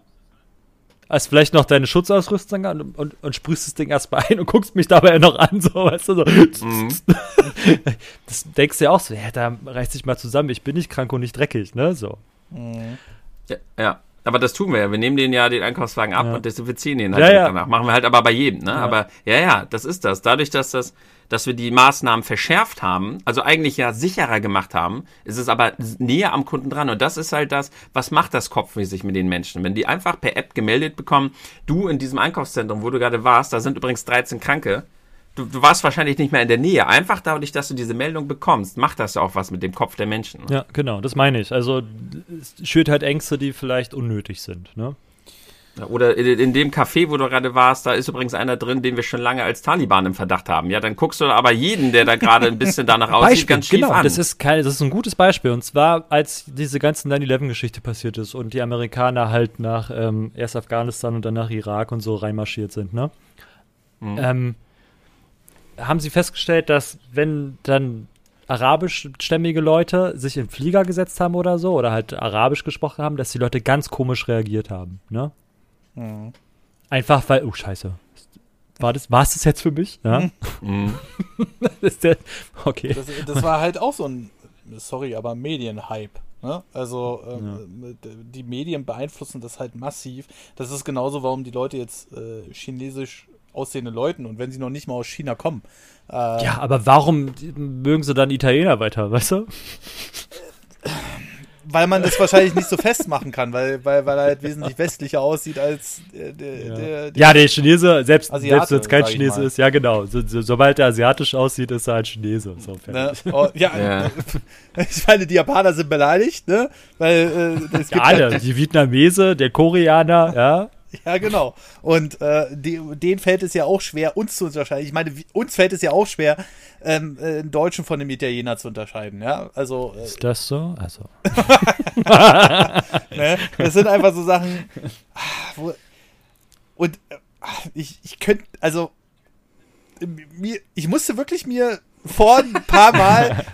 Speaker 3: hast vielleicht noch deine Schutzausrüstung an und, und, und sprühst das Ding erstmal ein und guckst mich dabei noch an, so, weißt du, so. Mhm. Das denkst du ja auch so, ja, da reißt sich mal zusammen, ich bin nicht krank und nicht dreckig, ne, so.
Speaker 2: Mhm. Ja, ja. Aber das tun wir ja. Wir nehmen den ja den Einkaufswagen ab ja. und desinfizieren den halt
Speaker 3: ja, ja.
Speaker 2: danach. Machen wir halt aber bei jedem, ne? Aber ja, ja, das ist das. Dadurch, dass das dass wir die Maßnahmen verschärft haben, also eigentlich ja sicherer gemacht haben, ist es aber näher am Kunden dran. Und das ist halt das, was macht das kopfmäßig mit den Menschen? Wenn die einfach per App gemeldet bekommen, du in diesem Einkaufszentrum, wo du gerade warst, da sind übrigens 13 Kranke, Du, du, warst wahrscheinlich nicht mehr in der Nähe. Einfach dadurch, dass du diese Meldung bekommst, macht das ja auch was mit dem Kopf der Menschen.
Speaker 3: Ja, genau, das meine ich. Also es schürt halt Ängste, die vielleicht unnötig sind. Ne?
Speaker 2: Oder in dem Café, wo du gerade warst, da ist übrigens einer drin, den wir schon lange als Taliban im Verdacht haben. Ja, dann guckst du aber jeden, der da gerade ein bisschen danach aussieht,
Speaker 3: Beispiel,
Speaker 2: ganz schief
Speaker 3: genau,
Speaker 2: an.
Speaker 3: Das ist, kein, das ist ein gutes Beispiel. Und zwar, als diese ganze 9-11-Geschichte passiert ist und die Amerikaner halt nach ähm, erst Afghanistan und dann nach Irak und so reinmarschiert sind, ne? Mhm. Ähm, haben sie festgestellt, dass wenn dann arabischstämmige Leute sich in Flieger gesetzt haben oder so oder halt arabisch gesprochen haben, dass die Leute ganz komisch reagiert haben, ne? Mhm. Einfach weil, oh Scheiße. War das, war es das jetzt für mich? Ja. Mhm.
Speaker 1: das, der, okay. Das, das, war halt auch so ein, sorry, aber Medienhype. Ne? Also ähm, ja. die Medien beeinflussen das halt massiv. Das ist genauso, warum die Leute jetzt äh, chinesisch aussehende Leuten und wenn sie noch nicht mal aus China kommen.
Speaker 3: Äh, ja, aber warum mögen sie dann Italiener weiter, weißt du?
Speaker 1: weil man das wahrscheinlich nicht so festmachen kann, weil, weil, weil er halt wesentlich westlicher aussieht als äh, der,
Speaker 3: Ja.
Speaker 1: der, der
Speaker 3: Ja, der Chinese, selbst,
Speaker 1: Asiate,
Speaker 3: selbst wenn es kein Chinese ist, ja genau. So, so, sobald er asiatisch aussieht, ist er ein Chinese. So,
Speaker 1: Ne? Oh, ja,
Speaker 2: Ja.
Speaker 1: ich meine, die Japaner sind beleidigt, ne? Weil äh, es
Speaker 3: Ja, alle, die Vietnamese, der Koreaner, ja.
Speaker 1: Ja, genau. Und äh, die, denen fällt es ja auch schwer, uns zu unterscheiden. Ich meine, uns fällt es ja auch schwer, ähm, äh, einen Deutschen von einem Italiener zu unterscheiden. Ja, also äh,
Speaker 3: Ist das so? Also.
Speaker 1: ne? das sind einfach so Sachen. ah, Wo, und äh, ich, ich könnte, also mir, ich musste wirklich mir vor ein paar Mal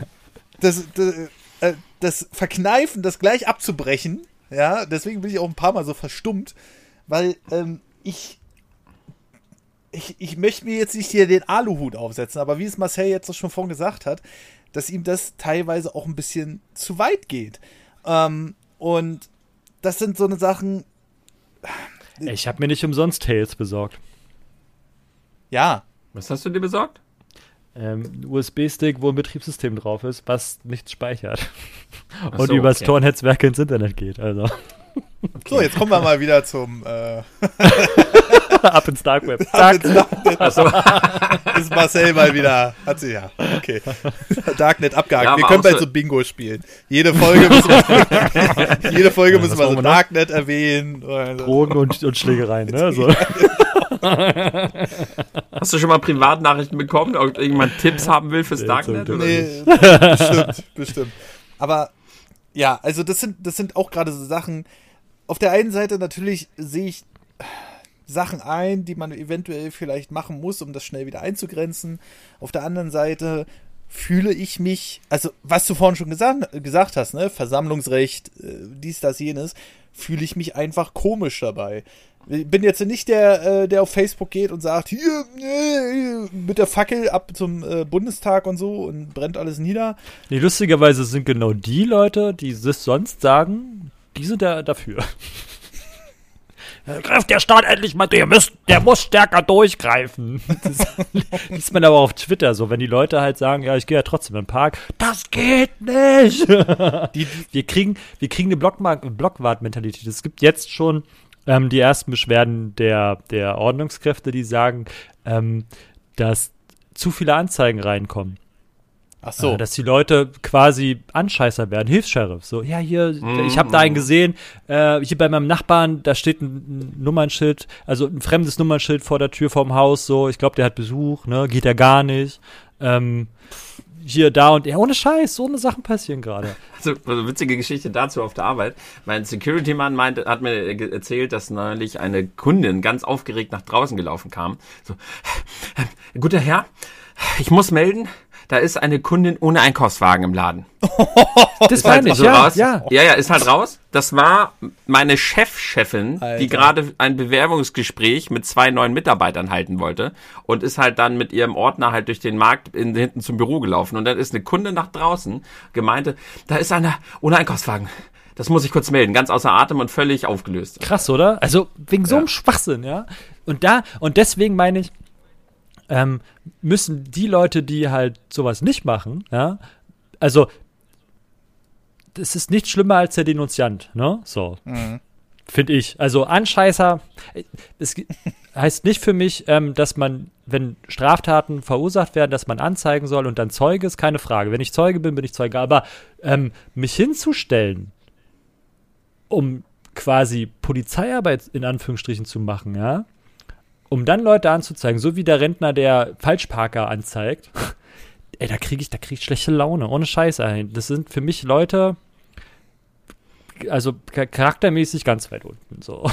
Speaker 1: das, das, äh, das verkneifen, das gleich abzubrechen. Ja, deswegen bin ich auch ein paar Mal so verstummt, weil ähm, ich, ich, ich möchte mir jetzt nicht hier den Aluhut aufsetzen, aber wie es Marcel jetzt schon vorhin gesagt hat, dass ihm das teilweise auch ein bisschen zu weit geht. Ähm, und das sind so eine Sachen,
Speaker 3: Ich habe mir nicht umsonst Tails besorgt.
Speaker 1: ja,
Speaker 2: Was hast du dir besorgt?
Speaker 3: Ähm, ein USB-Stick, wo ein Betriebssystem drauf ist, was nichts speichert.
Speaker 2: Ach
Speaker 3: Und
Speaker 2: so,
Speaker 3: übers
Speaker 2: okay.
Speaker 3: Tor-Netzwerk ins Internet geht. Also
Speaker 1: so, jetzt kommen wir mal wieder zum äh,
Speaker 3: ab ins Dark Web. Zack.
Speaker 2: Achso,
Speaker 1: ist Marcel mal wieder. Hat sie ja. Okay. Darknet abgehakt.
Speaker 2: Ja,
Speaker 1: wir können bald
Speaker 2: so-
Speaker 1: Bingo spielen. Jede Folge müssen wir, jede Folge müssen wir so
Speaker 3: wir noch?
Speaker 1: Darknet erwähnen. oder so.
Speaker 3: Drogen und, und Schlägereien. Ne? So.
Speaker 2: hast du schon mal Privatnachrichten bekommen, ob irgendjemand Tipps haben will fürs
Speaker 3: Nee,
Speaker 2: Darknet? Oder?
Speaker 1: Nee, bestimmt, bestimmt. Aber ja, also das sind, das sind auch gerade so Sachen. Auf der einen Seite natürlich sehe ich Sachen ein, die man eventuell vielleicht machen muss, um das schnell wieder einzugrenzen. Auf der anderen Seite fühle ich mich, also was du vorhin schon gesagt, gesagt hast, ne, Versammlungsrecht, äh, dies, das, jenes, fühle ich mich einfach komisch dabei. Ich bin jetzt nicht der, äh, der auf Facebook geht und sagt, hier, äh, mit der Fackel ab zum äh, Bundestag und so und brennt alles nieder.
Speaker 3: Nee, lustigerweise sind genau die Leute, die das sonst sagen, die sind da dafür. Greift der Staat endlich mal, der, müsst, der muss stärker durchgreifen. Das liest man aber auf Twitter so, wenn die Leute halt sagen, ja, ich gehe ja trotzdem in den Park. Das geht nicht!
Speaker 1: Die,
Speaker 3: wir kriegen, wir kriegen eine Blockwart-Mentalität. Es gibt jetzt schon ähm, die ersten Beschwerden der, der Ordnungskräfte, die sagen, ähm, dass zu viele Anzeigen reinkommen.
Speaker 1: Ach so.
Speaker 3: Äh, dass die Leute quasi Anscheißer werden, Hilfs-Sheriff. So, ja, hier,
Speaker 2: Mhm.
Speaker 3: ich habe da einen gesehen, äh, hier bei meinem Nachbarn, da steht ein, ein Nummernschild, also ein fremdes Nummernschild vor der Tür vorm Haus, so, ich glaube, der hat Besuch, ne, geht er gar nicht. Ähm, hier, da und ja, ohne Scheiß, so eine Sachen passieren gerade.
Speaker 2: So, also witzige Geschichte dazu auf der Arbeit. Mein Security-Mann meinte, hat mir erzählt, dass neulich eine Kundin ganz aufgeregt nach draußen gelaufen kam. So, guter Herr, ich muss melden, da ist eine Kundin ohne Einkaufswagen im Laden.
Speaker 3: Das
Speaker 2: Ist halt
Speaker 3: ich,
Speaker 2: so
Speaker 3: ja,
Speaker 2: raus.
Speaker 3: ja.
Speaker 2: ja, ja, ist halt raus. Das war meine Chefchefin,
Speaker 1: Alter.
Speaker 2: die gerade ein Bewerbungsgespräch mit zwei neuen Mitarbeitern halten wollte und ist halt dann mit ihrem Ordner halt durch den Markt in, hinten zum Büro gelaufen. Und dann ist eine Kunde nach draußen, gemeinte, da ist einer ohne Einkaufswagen. Das muss ich kurz melden. Ganz außer Atem und völlig aufgelöst.
Speaker 3: Krass, oder? Also wegen so einem Schwachsinn, ja. Und da, und deswegen meine ich, ähm, müssen die Leute, die halt sowas nicht machen, ja, also das ist nicht schlimmer als der Denunziant, ne? So. Finde ich. Also Anscheißer, es heißt nicht für mich, ähm, dass man, wenn Straftaten verursacht werden, dass man anzeigen soll und dann Zeuge ist, keine Frage. Wenn ich Zeuge bin, bin ich Zeuge. Aber ähm, mich hinzustellen, um quasi Polizeiarbeit in Anführungsstrichen zu machen, ja, um dann Leute anzuzeigen, so wie der Rentner, der Falschparker anzeigt, ey, da kriege ich, da krieg ich schlechte Laune, ohne Scheiß, ey. Das sind für mich Leute, also cha- charaktermäßig ganz weit unten, so.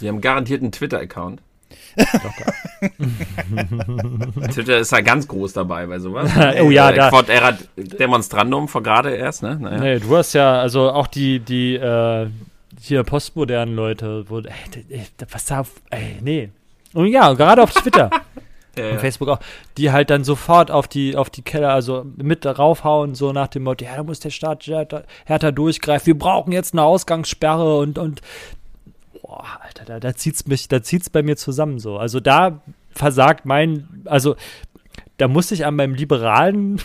Speaker 2: Die haben garantiert einen Twitter-Account. Twitter ist ja ganz groß dabei bei sowas.
Speaker 3: Oh ja,
Speaker 2: Äh,
Speaker 3: da-
Speaker 2: Quod erat Demonstrandum vor gerade erst, ne? Naja.
Speaker 3: Nee, du hast ja, also auch die, die, äh, hier postmodernen Leute, wo, ey, was da, ey, nee. Und ja, gerade auf Twitter.
Speaker 2: Ja,
Speaker 3: und. Facebook auch, die halt dann sofort auf die, auf die Keller, also mit raufhauen, so nach dem Motto, ja, da muss der Staat härter, härter durchgreifen, wir brauchen jetzt eine Ausgangssperre und, und, boah, Alter, da, da zieht's mich, da zieht's bei mir zusammen so. Also da versagt mein, also da muss ich an meinem liberalen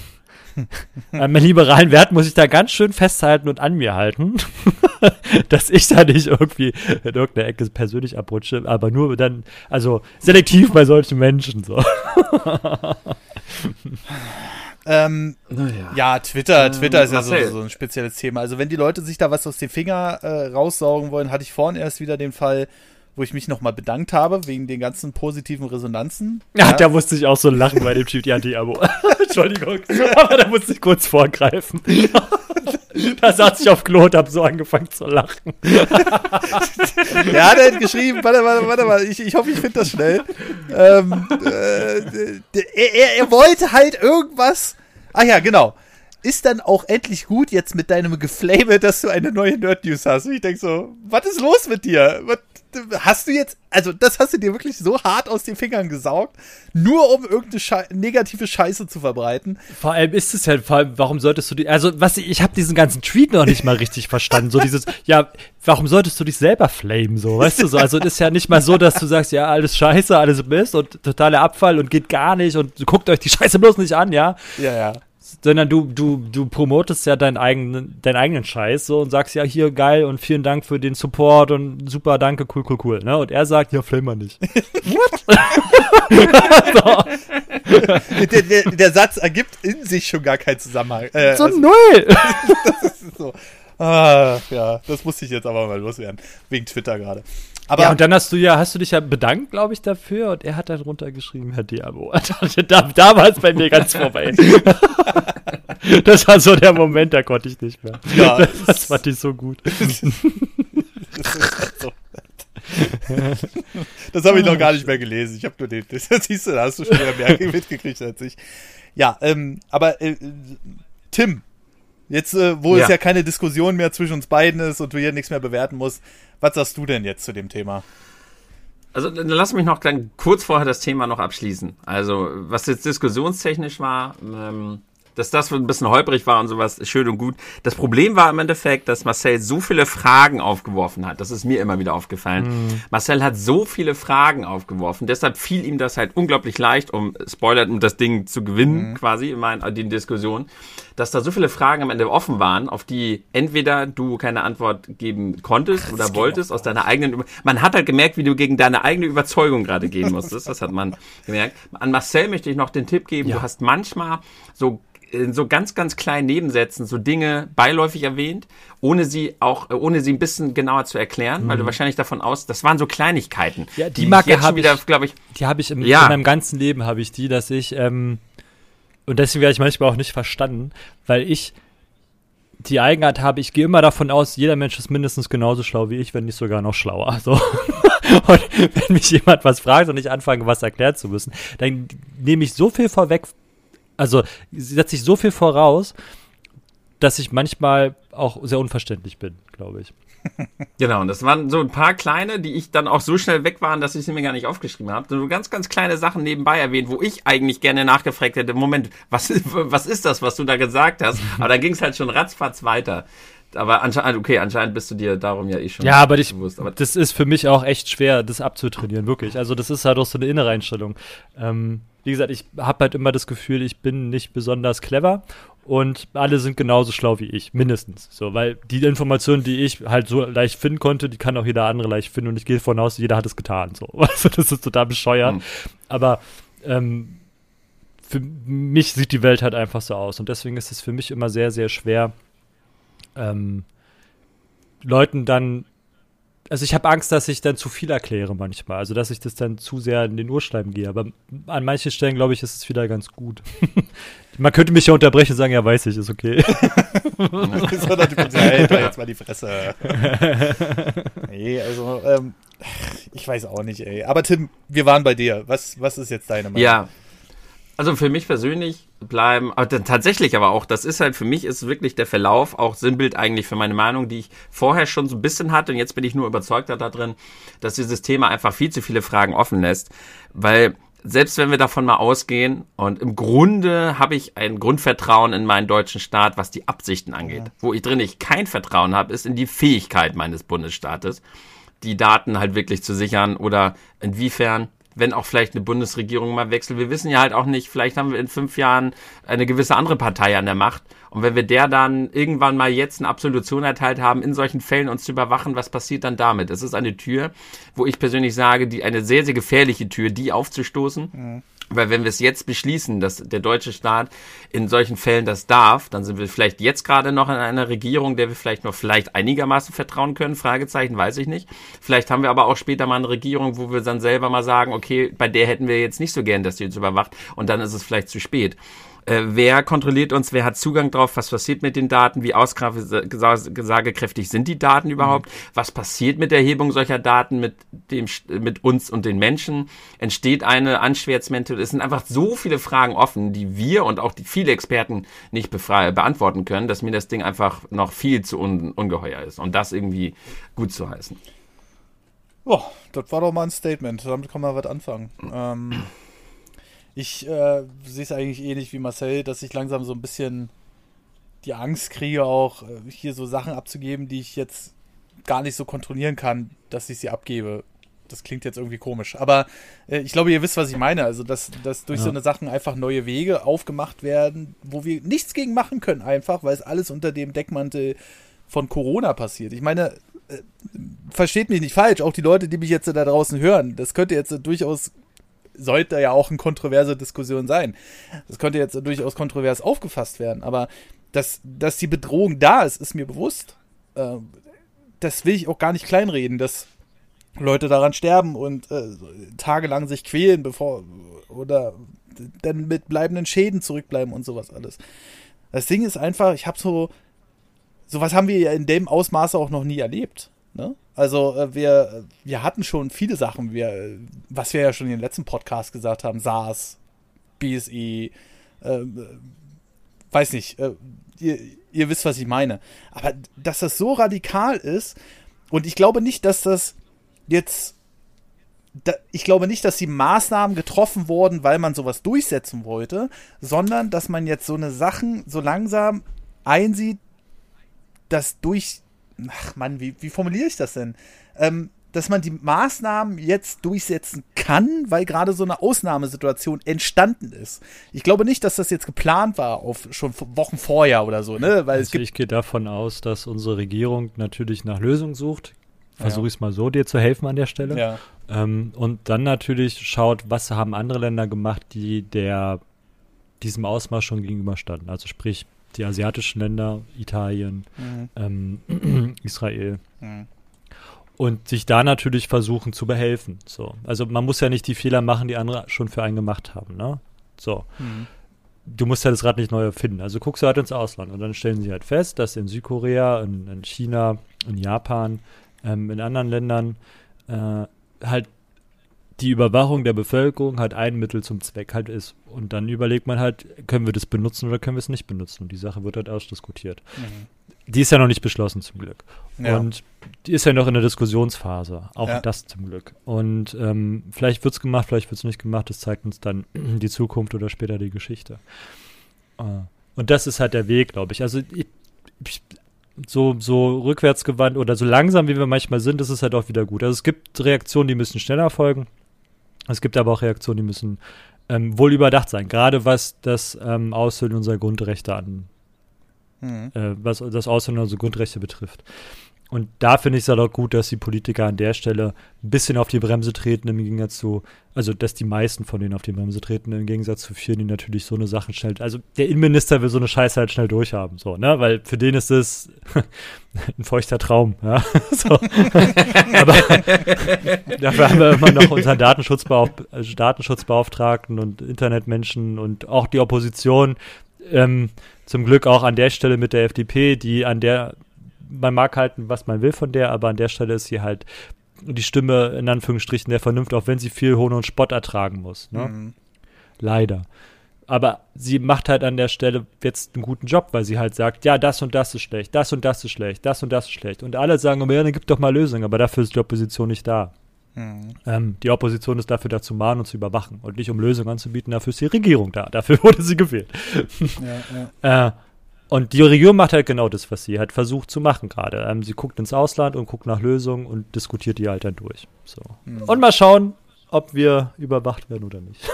Speaker 3: an meinen liberalen Wert muss ich da ganz schön festhalten und an mir halten, dass ich da nicht irgendwie in irgendeiner Ecke persönlich abrutsche, aber nur dann, also selektiv bei solchen Menschen so.
Speaker 1: Ähm,
Speaker 2: Naja.
Speaker 1: ja, Twitter,
Speaker 2: Ähm,
Speaker 1: Twitter ist ja so, so ein spezielles Thema. Also wenn die Leute sich da was aus dem Finger äh, raussaugen wollen, hatte ich vorhin erst wieder den Fall, wo ich mich nochmal bedankt habe, wegen den ganzen positiven Resonanzen.
Speaker 3: Ja, da musste ich auch so lachen bei dem Chief die Anti-Abo. Entschuldigung, aber da musste ich kurz vorgreifen. da saß ich auf Klo und hab so angefangen zu lachen.
Speaker 1: Ja, der hat geschrieben, warte, warte, warte mal, ich, ich hoffe, ich finde das schnell. Ähm, äh, der- er, er, wollte halt irgendwas. Ah ja, genau. Ist dann auch endlich gut jetzt mit deinem Geflame, dass du eine neue Nerd-News hast. Und ich denk so, was ist los mit dir? Was, hast du jetzt, also das hast du dir wirklich so hart aus den Fingern gesaugt, nur um irgendeine Schei negative Scheiße zu verbreiten.
Speaker 3: Vor allem ist es ja, vor allem, warum solltest du die, also was, ich habe diesen ganzen Tweet noch nicht mal richtig verstanden. So dieses, ja, warum solltest du dich selber flamen, so, weißt du so? Also es ist ja nicht mal so, dass du sagst, ja, alles scheiße, alles Mist und totaler Abfall und geht gar nicht und guckt euch die Scheiße bloß nicht an, ja.
Speaker 1: Ja, ja.
Speaker 3: Sondern du, du, du promotest ja deinen eigenen, deinen eigenen Scheiß so und sagst ja hier geil und vielen Dank für den Support und super, danke, cool, cool, cool. Ne? Und er sagt, ja, flame mal nicht.
Speaker 1: Der, der, der Satz ergibt in sich schon gar keinen Zusammenhang. Äh,
Speaker 3: so
Speaker 1: also-
Speaker 3: null!
Speaker 1: So. Ah, ja, das musste ich jetzt aber mal loswerden. Wegen Twitter gerade. Aber
Speaker 3: ja, und dann hast du ja, hast du dich ja bedankt, glaube ich, dafür und er hat dann runtergeschrieben, Herr Diabo. da, war es bei mir ganz vorbei. das war so der Moment, da konnte ich nicht mehr.
Speaker 1: Ja,
Speaker 3: das,
Speaker 1: das
Speaker 3: fand ich so gut.
Speaker 1: das ist so. Das habe ich noch gar nicht mehr gelesen. Ich habe nur den. Das siehst du, da hast du schon wieder mehr mitgekriegt als ich. Ja, ähm, aber äh, Tim, jetzt, äh, wo
Speaker 2: Ja.
Speaker 1: es ja keine Diskussion mehr zwischen uns beiden ist und du hier nichts mehr bewerten musst, was sagst du denn jetzt zu dem Thema?
Speaker 2: Also dann lass mich noch dann kurz vorher das Thema noch abschließen. Also was jetzt diskussionstechnisch war, ähm, dass das ein bisschen holprig war und sowas, schön und gut. Das Problem war im Endeffekt, dass Marcel so viele Fragen aufgeworfen hat. Das ist mir immer wieder aufgefallen. Marcel hat so viele Fragen aufgeworfen. Deshalb fiel ihm das halt unglaublich leicht, um Spoiler, um das Ding zu gewinnen, quasi, in meinen, die Diskussion, dass da so viele Fragen am Ende offen waren, auf die entweder du keine Antwort geben konntest oder wolltest aus deiner eigenen, man hat halt gemerkt, wie du gegen deine eigene Überzeugung gerade gehen musstest. Das hat man gemerkt. An Marcel möchte ich noch den Tipp geben, du hast manchmal so in so ganz, ganz kleinen Nebensätzen so Dinge beiläufig erwähnt, ohne sie auch, äh, ohne sie ein bisschen genauer zu erklären, weil du wahrscheinlich davon aus, das waren so Kleinigkeiten.
Speaker 3: Mhm. Ja, die
Speaker 2: ich
Speaker 3: Marke hab
Speaker 2: wieder,
Speaker 3: ich-
Speaker 2: glaube ich,
Speaker 3: Die habe ich im,
Speaker 2: Ja.
Speaker 3: in meinem ganzen Leben habe ich die, dass ich ähm, und deswegen werde ich manchmal auch nicht verstanden, weil ich die Eigenart habe, ich gehe immer davon aus, jeder Mensch ist mindestens genauso schlau wie ich, wenn nicht sogar noch schlauer. So. Und wenn mich jemand was fragt und ich anfange, was erklären zu müssen, dann nehme ich so viel vorweg, also setze ich so viel voraus, dass ich manchmal auch sehr unverständlich bin, glaube ich.
Speaker 2: Genau, und das waren so ein paar kleine, die ich dann auch so schnell weg waren, dass ich sie mir gar nicht aufgeschrieben habe. So ganz, ganz kleine Sachen nebenbei erwähnt, wo ich eigentlich gerne nachgefragt hätte, Moment, was, was ist das, was du da gesagt hast? Aber da ging es halt schon ratzfatz weiter. Aber anscheinend, okay, anscheinend bist du dir darum ja eh schon
Speaker 3: Ja, aber ich,
Speaker 2: bewusst. Aber
Speaker 3: das ist für mich auch echt schwer, das abzutrainieren, wirklich. Also das ist halt auch so eine innere Einstellung. Ähm, wie gesagt, ich habe halt immer das Gefühl, ich bin nicht besonders clever und alle sind genauso schlau wie ich, mindestens. So, weil die Informationen, die ich halt so leicht finden konnte, die kann auch jeder andere leicht finden und ich gehe davon aus, jeder hat es getan. So, also das ist total bescheuert.
Speaker 2: Hm.
Speaker 3: Aber ähm, für mich sieht die Welt halt einfach so aus und deswegen ist es für mich immer sehr, sehr schwer, ähm, Leuten dann, also ich habe Angst, dass ich dann zu viel erkläre manchmal, also dass ich das dann zu sehr in den Urschleim gehe, aber an manchen Stellen, glaube ich, ist es wieder ganz gut. Man könnte mich ja unterbrechen und sagen, ja, weiß ich, ist okay.
Speaker 1: Sondern du kommst, halt jetzt mal die Fresse. nee, also, ähm, ich weiß auch nicht, ey. Aber Tim, wir waren bei dir. Was, was ist jetzt deine Meinung?
Speaker 2: Ja. Also für mich persönlich bleiben, aber dann tatsächlich aber auch, das ist halt für mich ist wirklich der Verlauf auch Sinnbild eigentlich für meine Meinung, die ich vorher schon so ein bisschen hatte und jetzt bin ich nur überzeugter da drin, dass dieses Thema einfach viel zu viele Fragen offen lässt, weil selbst wenn wir davon mal ausgehen und im Grunde habe ich ein Grundvertrauen in meinen deutschen Staat, was die Absichten angeht. Wo ich drin ich kein Vertrauen habe, ist in die Fähigkeit meines Bundesstaates, die Daten halt wirklich zu sichern oder inwiefern wenn auch vielleicht eine Bundesregierung mal wechselt. Wir wissen ja halt auch nicht, vielleicht haben wir in fünf Jahren eine gewisse andere Partei an der Macht. Und wenn wir der dann irgendwann mal jetzt eine Absolution erteilt haben, in solchen Fällen uns zu überwachen, was passiert dann damit? Es ist eine Tür, wo ich persönlich sage, die eine sehr, sehr gefährliche Tür, die aufzustoßen. Mhm weil wenn wir es jetzt beschließen, dass der deutsche Staat in solchen Fällen das darf, dann sind wir vielleicht jetzt gerade noch in einer Regierung, der wir vielleicht noch vielleicht einigermaßen vertrauen können. Fragezeichen, weiß ich nicht. Vielleicht haben wir aber auch später mal eine Regierung, wo wir dann selber mal sagen, okay, bei der hätten wir jetzt nicht so gern, dass die uns überwacht und dann ist es vielleicht zu spät. Äh, wer kontrolliert uns? Wer hat Zugang drauf? Was passiert mit den Daten? Wie aussagekräftig sind die Daten überhaupt? Mhm. Was passiert mit der Erhebung solcher Daten mit dem, mit uns und den Menschen? Entsteht eine Anschwärzmethode? Es sind einfach so viele Fragen offen, die wir und auch die viele Experten nicht beantworten können, dass mir das Ding einfach noch viel zu un ungeheuer ist. Und das irgendwie gut zu heißen.
Speaker 1: Boah, das war doch mal ein Statement. Damit kann man was anfangen. Ähm ich äh, sehe es eigentlich ähnlich wie Marcel, dass ich langsam so ein bisschen die Angst kriege, auch äh, hier so Sachen abzugeben, die ich jetzt gar nicht so kontrollieren kann, dass ich sie abgebe. Das klingt jetzt irgendwie komisch. Aber äh, ich glaube, ihr wisst, was ich meine. Also, dass, dass durch ja. so eine Sachen einfach neue Wege aufgemacht werden, wo wir nichts gegen machen können, einfach, weil es alles unter dem Deckmantel von Corona passiert. Ich meine, äh, versteht mich nicht falsch, auch die Leute, die mich jetzt da draußen hören, das könnte jetzt durchaus sollte ja auch eine kontroverse Diskussion sein. Das könnte jetzt durchaus kontrovers aufgefasst werden, aber dass, dass die Bedrohung da ist, ist mir bewusst. Äh, das will ich auch gar nicht kleinreden, dass Leute daran sterben und äh, tagelang sich quälen, bevor oder dann mit bleibenden Schäden zurückbleiben und sowas alles. Das Ding ist einfach, ich habe so, sowas haben wir ja in dem Ausmaße auch noch nie erlebt. Ne? Also äh, wir, wir hatten schon viele Sachen, wir, was wir ja schon in den letzten Podcast gesagt haben, SARS, BSE, äh, weiß nicht, äh, ihr, ihr wisst, was ich meine. Aber dass das so radikal ist, und ich glaube nicht, dass das jetzt, ich glaube nicht, dass die Maßnahmen getroffen wurden, weil man sowas durchsetzen wollte, sondern dass man jetzt so eine Sachen so langsam einsieht, dass durch ach Mann, wie, wie formuliere ich das denn? Ähm, dass man die Maßnahmen jetzt durchsetzen kann, weil gerade so eine Ausnahmesituation entstanden ist. Ich glaube nicht, dass das jetzt geplant war auf schon Wochen vorher oder so, ne?
Speaker 3: Weil also es gibt ich gehe davon aus, dass unsere Regierung natürlich nach Lösungen sucht. Versuche ich es mal so, dir zu helfen an der Stelle. Ja. Ähm, und dann natürlich schaut, was haben andere Länder gemacht, die der diesem Ausmaß schon gegenüberstanden. Also sprich, die asiatischen Länder, Italien, mhm. ähm, Israel. Mhm. Und sich da natürlich versuchen zu behelfen. So. Also man muss ja nicht die Fehler machen, die andere schon für einen gemacht haben. Ne? So. Mhm. Du musst ja das Rad nicht neu erfinden. Also guckst du halt ins Ausland und dann stellen sie halt fest, dass in Südkorea, in, in China, in Japan, ähm, in anderen Ländern äh, halt die Überwachung der Bevölkerung halt ein Mittel zum Zweck halt ist. Und dann überlegt man halt, können wir das benutzen oder können wir es nicht benutzen? Und die Sache wird halt ausdiskutiert. Mhm. Die ist ja noch nicht beschlossen zum Glück. Ja. Und die ist ja noch in der Diskussionsphase. Auch ja. das zum Glück. Und ähm, vielleicht wird es gemacht, vielleicht wird es nicht gemacht. Das zeigt uns dann die Zukunft oder später die Geschichte. Äh, und das ist halt der Weg, glaube ich. Also ich, ich, so, so rückwärtsgewandt oder so langsam, wie wir manchmal sind, ist es halt auch wieder gut. Also es gibt Reaktionen, die müssen schneller folgen. Es gibt aber auch Reaktionen, die müssen ähm, wohl überdacht sein, gerade was das ähm, Aushöhlen unserer Grundrechte an, mhm. äh, was das Aushöhlen unserer Grundrechte betrifft. Und da finde ich es halt auch gut, dass die Politiker an der Stelle ein bisschen auf die Bremse treten, im Gegensatz zu, also dass die meisten von denen auf die Bremse treten, im Gegensatz zu vielen, die natürlich so eine Sache schnell, also der Innenminister will so eine Scheiße halt schnell durchhaben, so, ne, weil für den ist es ein feuchter Traum, ja, so. Aber dafür haben wir immer noch unseren Datenschutzbeauf also Datenschutzbeauftragten und Internetmenschen und auch die Opposition, ähm, zum Glück auch an der Stelle mit der FDP, die an der man mag halten, was man will von der, aber an der Stelle ist sie halt die Stimme in Anführungsstrichen der Vernunft, auch wenn sie viel Hohn und Spott ertragen muss. Ne? Mhm. Leider. Aber sie macht halt an der Stelle jetzt einen guten Job, weil sie halt sagt, ja, das und das ist schlecht, das und das ist schlecht, das und das ist schlecht. Und alle sagen immer, ja, dann gibt doch mal Lösungen, aber dafür ist die Opposition nicht da. Mhm. Ähm, die Opposition ist dafür da zu mahnen und zu überwachen und nicht um Lösungen anzubieten, dafür ist die Regierung da. Dafür wurde sie gewählt. Ja, ja. äh, und die Regierung macht halt genau das, was sie halt versucht zu machen gerade. Ähm, sie guckt ins Ausland und guckt nach Lösungen und diskutiert die halt dann durch. So. Mhm. Und mal schauen, ob wir überwacht werden oder nicht.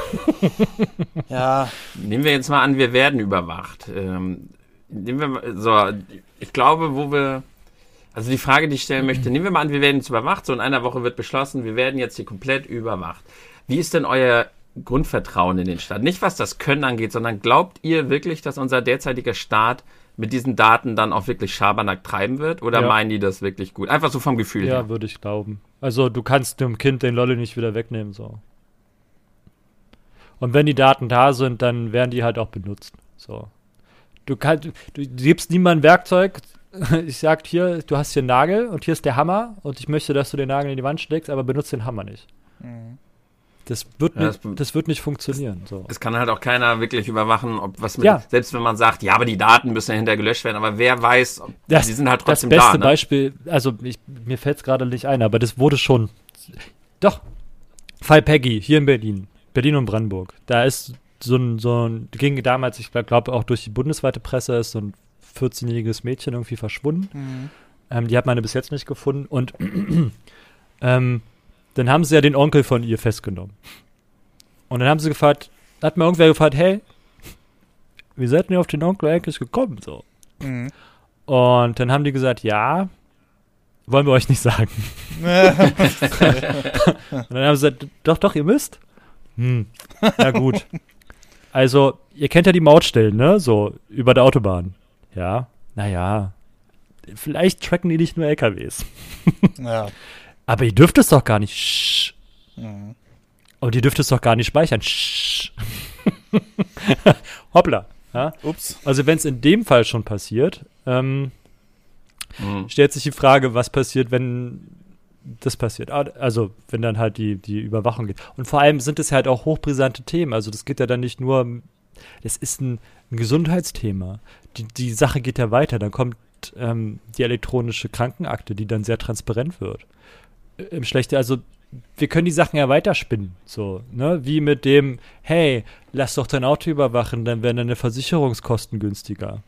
Speaker 1: Ja,
Speaker 2: Nehmen wir jetzt mal an, wir werden überwacht. Ähm, nehmen wir mal, so, ich glaube, wo wir, also die Frage, die ich stellen möchte, nehmen wir mal an, wir werden jetzt überwacht, so in einer Woche wird beschlossen, wir werden jetzt hier komplett überwacht. Wie ist denn euer Grundvertrauen in den Staat? Nicht was das Können angeht, sondern glaubt ihr wirklich, dass unser derzeitiger Staat mit diesen Daten dann auch wirklich Schabernack treiben wird? Oder
Speaker 3: Ja.
Speaker 2: meinen die das wirklich gut? Einfach so vom Gefühl
Speaker 3: Ja,
Speaker 2: her.
Speaker 3: würde ich glauben. Also du kannst dem Kind den Lolli nicht wieder wegnehmen, so. Und wenn die Daten da sind, dann werden die halt auch benutzt. So. Du kannst, du gibst niemandem Werkzeug. Ich sag hier, du hast hier einen Nagel und hier ist der Hammer und ich möchte, dass du den Nagel in die Wand schlägst, aber benutzt den Hammer nicht. Das wird,
Speaker 2: Ja,
Speaker 3: nicht,
Speaker 2: das-
Speaker 3: das wird nicht funktionieren. So.
Speaker 2: Es kann halt auch keiner wirklich überwachen, ob was mit,
Speaker 3: Ja.
Speaker 2: selbst wenn man sagt, ja, aber die Daten müssen ja hinterher gelöscht werden, aber wer weiß, ob,
Speaker 3: Das-
Speaker 2: die sind halt
Speaker 3: Das
Speaker 2: trotzdem
Speaker 3: beste
Speaker 2: da. Ne?
Speaker 3: Beispiel, also ich, mir fällt es gerade nicht ein, aber das wurde schon. Doch, Fall Peggy hier in Berlin, Berlin und Brandenburg. Da ist so ein, so ein ging damals, ich glaube auch durch die bundesweite Presse, ist so ein 14-jähriges Mädchen irgendwie verschwunden. Ähm, die hat man bis jetzt nicht gefunden und ähm, dann haben sie ja den Onkel von ihr festgenommen. Und dann haben sie gefragt, hat mir irgendwer gefragt, hey, wie seid ihr auf den Onkel eigentlich gekommen? So.
Speaker 1: Mhm.
Speaker 3: Und dann haben die gesagt, ja, wollen wir euch nicht sagen. Und dann haben sie gesagt, doch, doch, ihr müsst. Hm, na gut. Also, ihr kennt ja die Mautstellen, ne? So, über der Autobahn. Ja, naja. Vielleicht tracken die nicht nur LKWs.
Speaker 1: ja.
Speaker 3: Aber ihr dürft es doch gar nicht. Shh.
Speaker 1: Mhm.
Speaker 3: Und ihr dürft es doch gar nicht speichern. Shh. Hoppla. Ja?
Speaker 1: Ups.
Speaker 3: Also, wenn es in dem Fall schon passiert, ähm,
Speaker 2: Mhm.
Speaker 3: stellt sich die Frage, was passiert, wenn das passiert. Ah, Also, wenn dann halt die, die Überwachung geht. Und vor allem sind es halt auch hochbrisante Themen. Also, das geht ja dann nicht nur, das ist ein, ein Gesundheitsthema. Die, die Sache geht ja weiter. Dann kommt ähm, die elektronische Krankenakte, die dann sehr transparent wird. Äh, Im Schlechte, also, wir können die Sachen ja weiterspinnen. So, ne? Wie mit dem, hey, lass doch dein Auto überwachen, dann werden deine Versicherungskosten günstiger.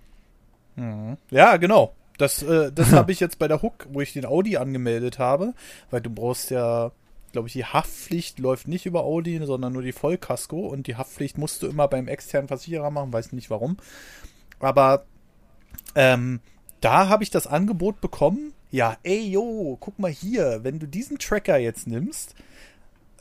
Speaker 1: Mhm. Ja, genau. Das, äh, das habe ich jetzt bei der Hook, wo ich den Audi angemeldet habe, weil du brauchst ja, glaube ich, die Haftpflicht läuft nicht über Audi, sondern nur die Vollkasko und die Haftpflicht musst du immer beim externen Versicherer machen, weiß nicht warum. Aber ähm, da habe ich das Angebot bekommen, ja, ey, yo, guck mal hier, wenn du diesen Tracker jetzt nimmst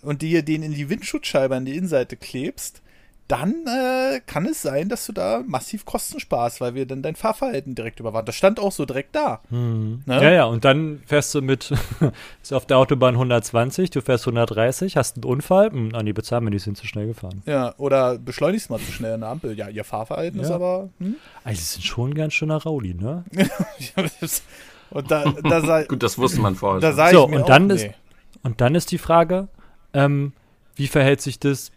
Speaker 1: und dir den in die Windschutzscheibe an die Innenseite klebst, dann äh, kann es sein, dass du da massiv Kosten sparst, weil wir dann dein Fahrverhalten direkt überwachen. Das stand auch so direkt da. Ne?
Speaker 3: Ja, ja, und dann fährst du mit, ist auf der Autobahn 120, du fährst 130, hast einen Unfall, hm, ah nee, bezahlen wir nicht, sind zu schnell gefahren.
Speaker 1: Ja, oder beschleunigst mal zu schnell an der Ampel. Ja, ihr Fahrverhalten ist
Speaker 3: Ja.
Speaker 1: aber. Hm?
Speaker 3: Also, die sind schon ein ganz schöner Rauli, ne?
Speaker 1: und da, da sah,
Speaker 2: Gut, das wusste man vorher.
Speaker 1: da
Speaker 3: So,
Speaker 1: ich mir
Speaker 3: und
Speaker 1: auch,
Speaker 3: dann
Speaker 1: nee.
Speaker 3: ist- Und dann ist die Frage, ähm, wie verhält sich das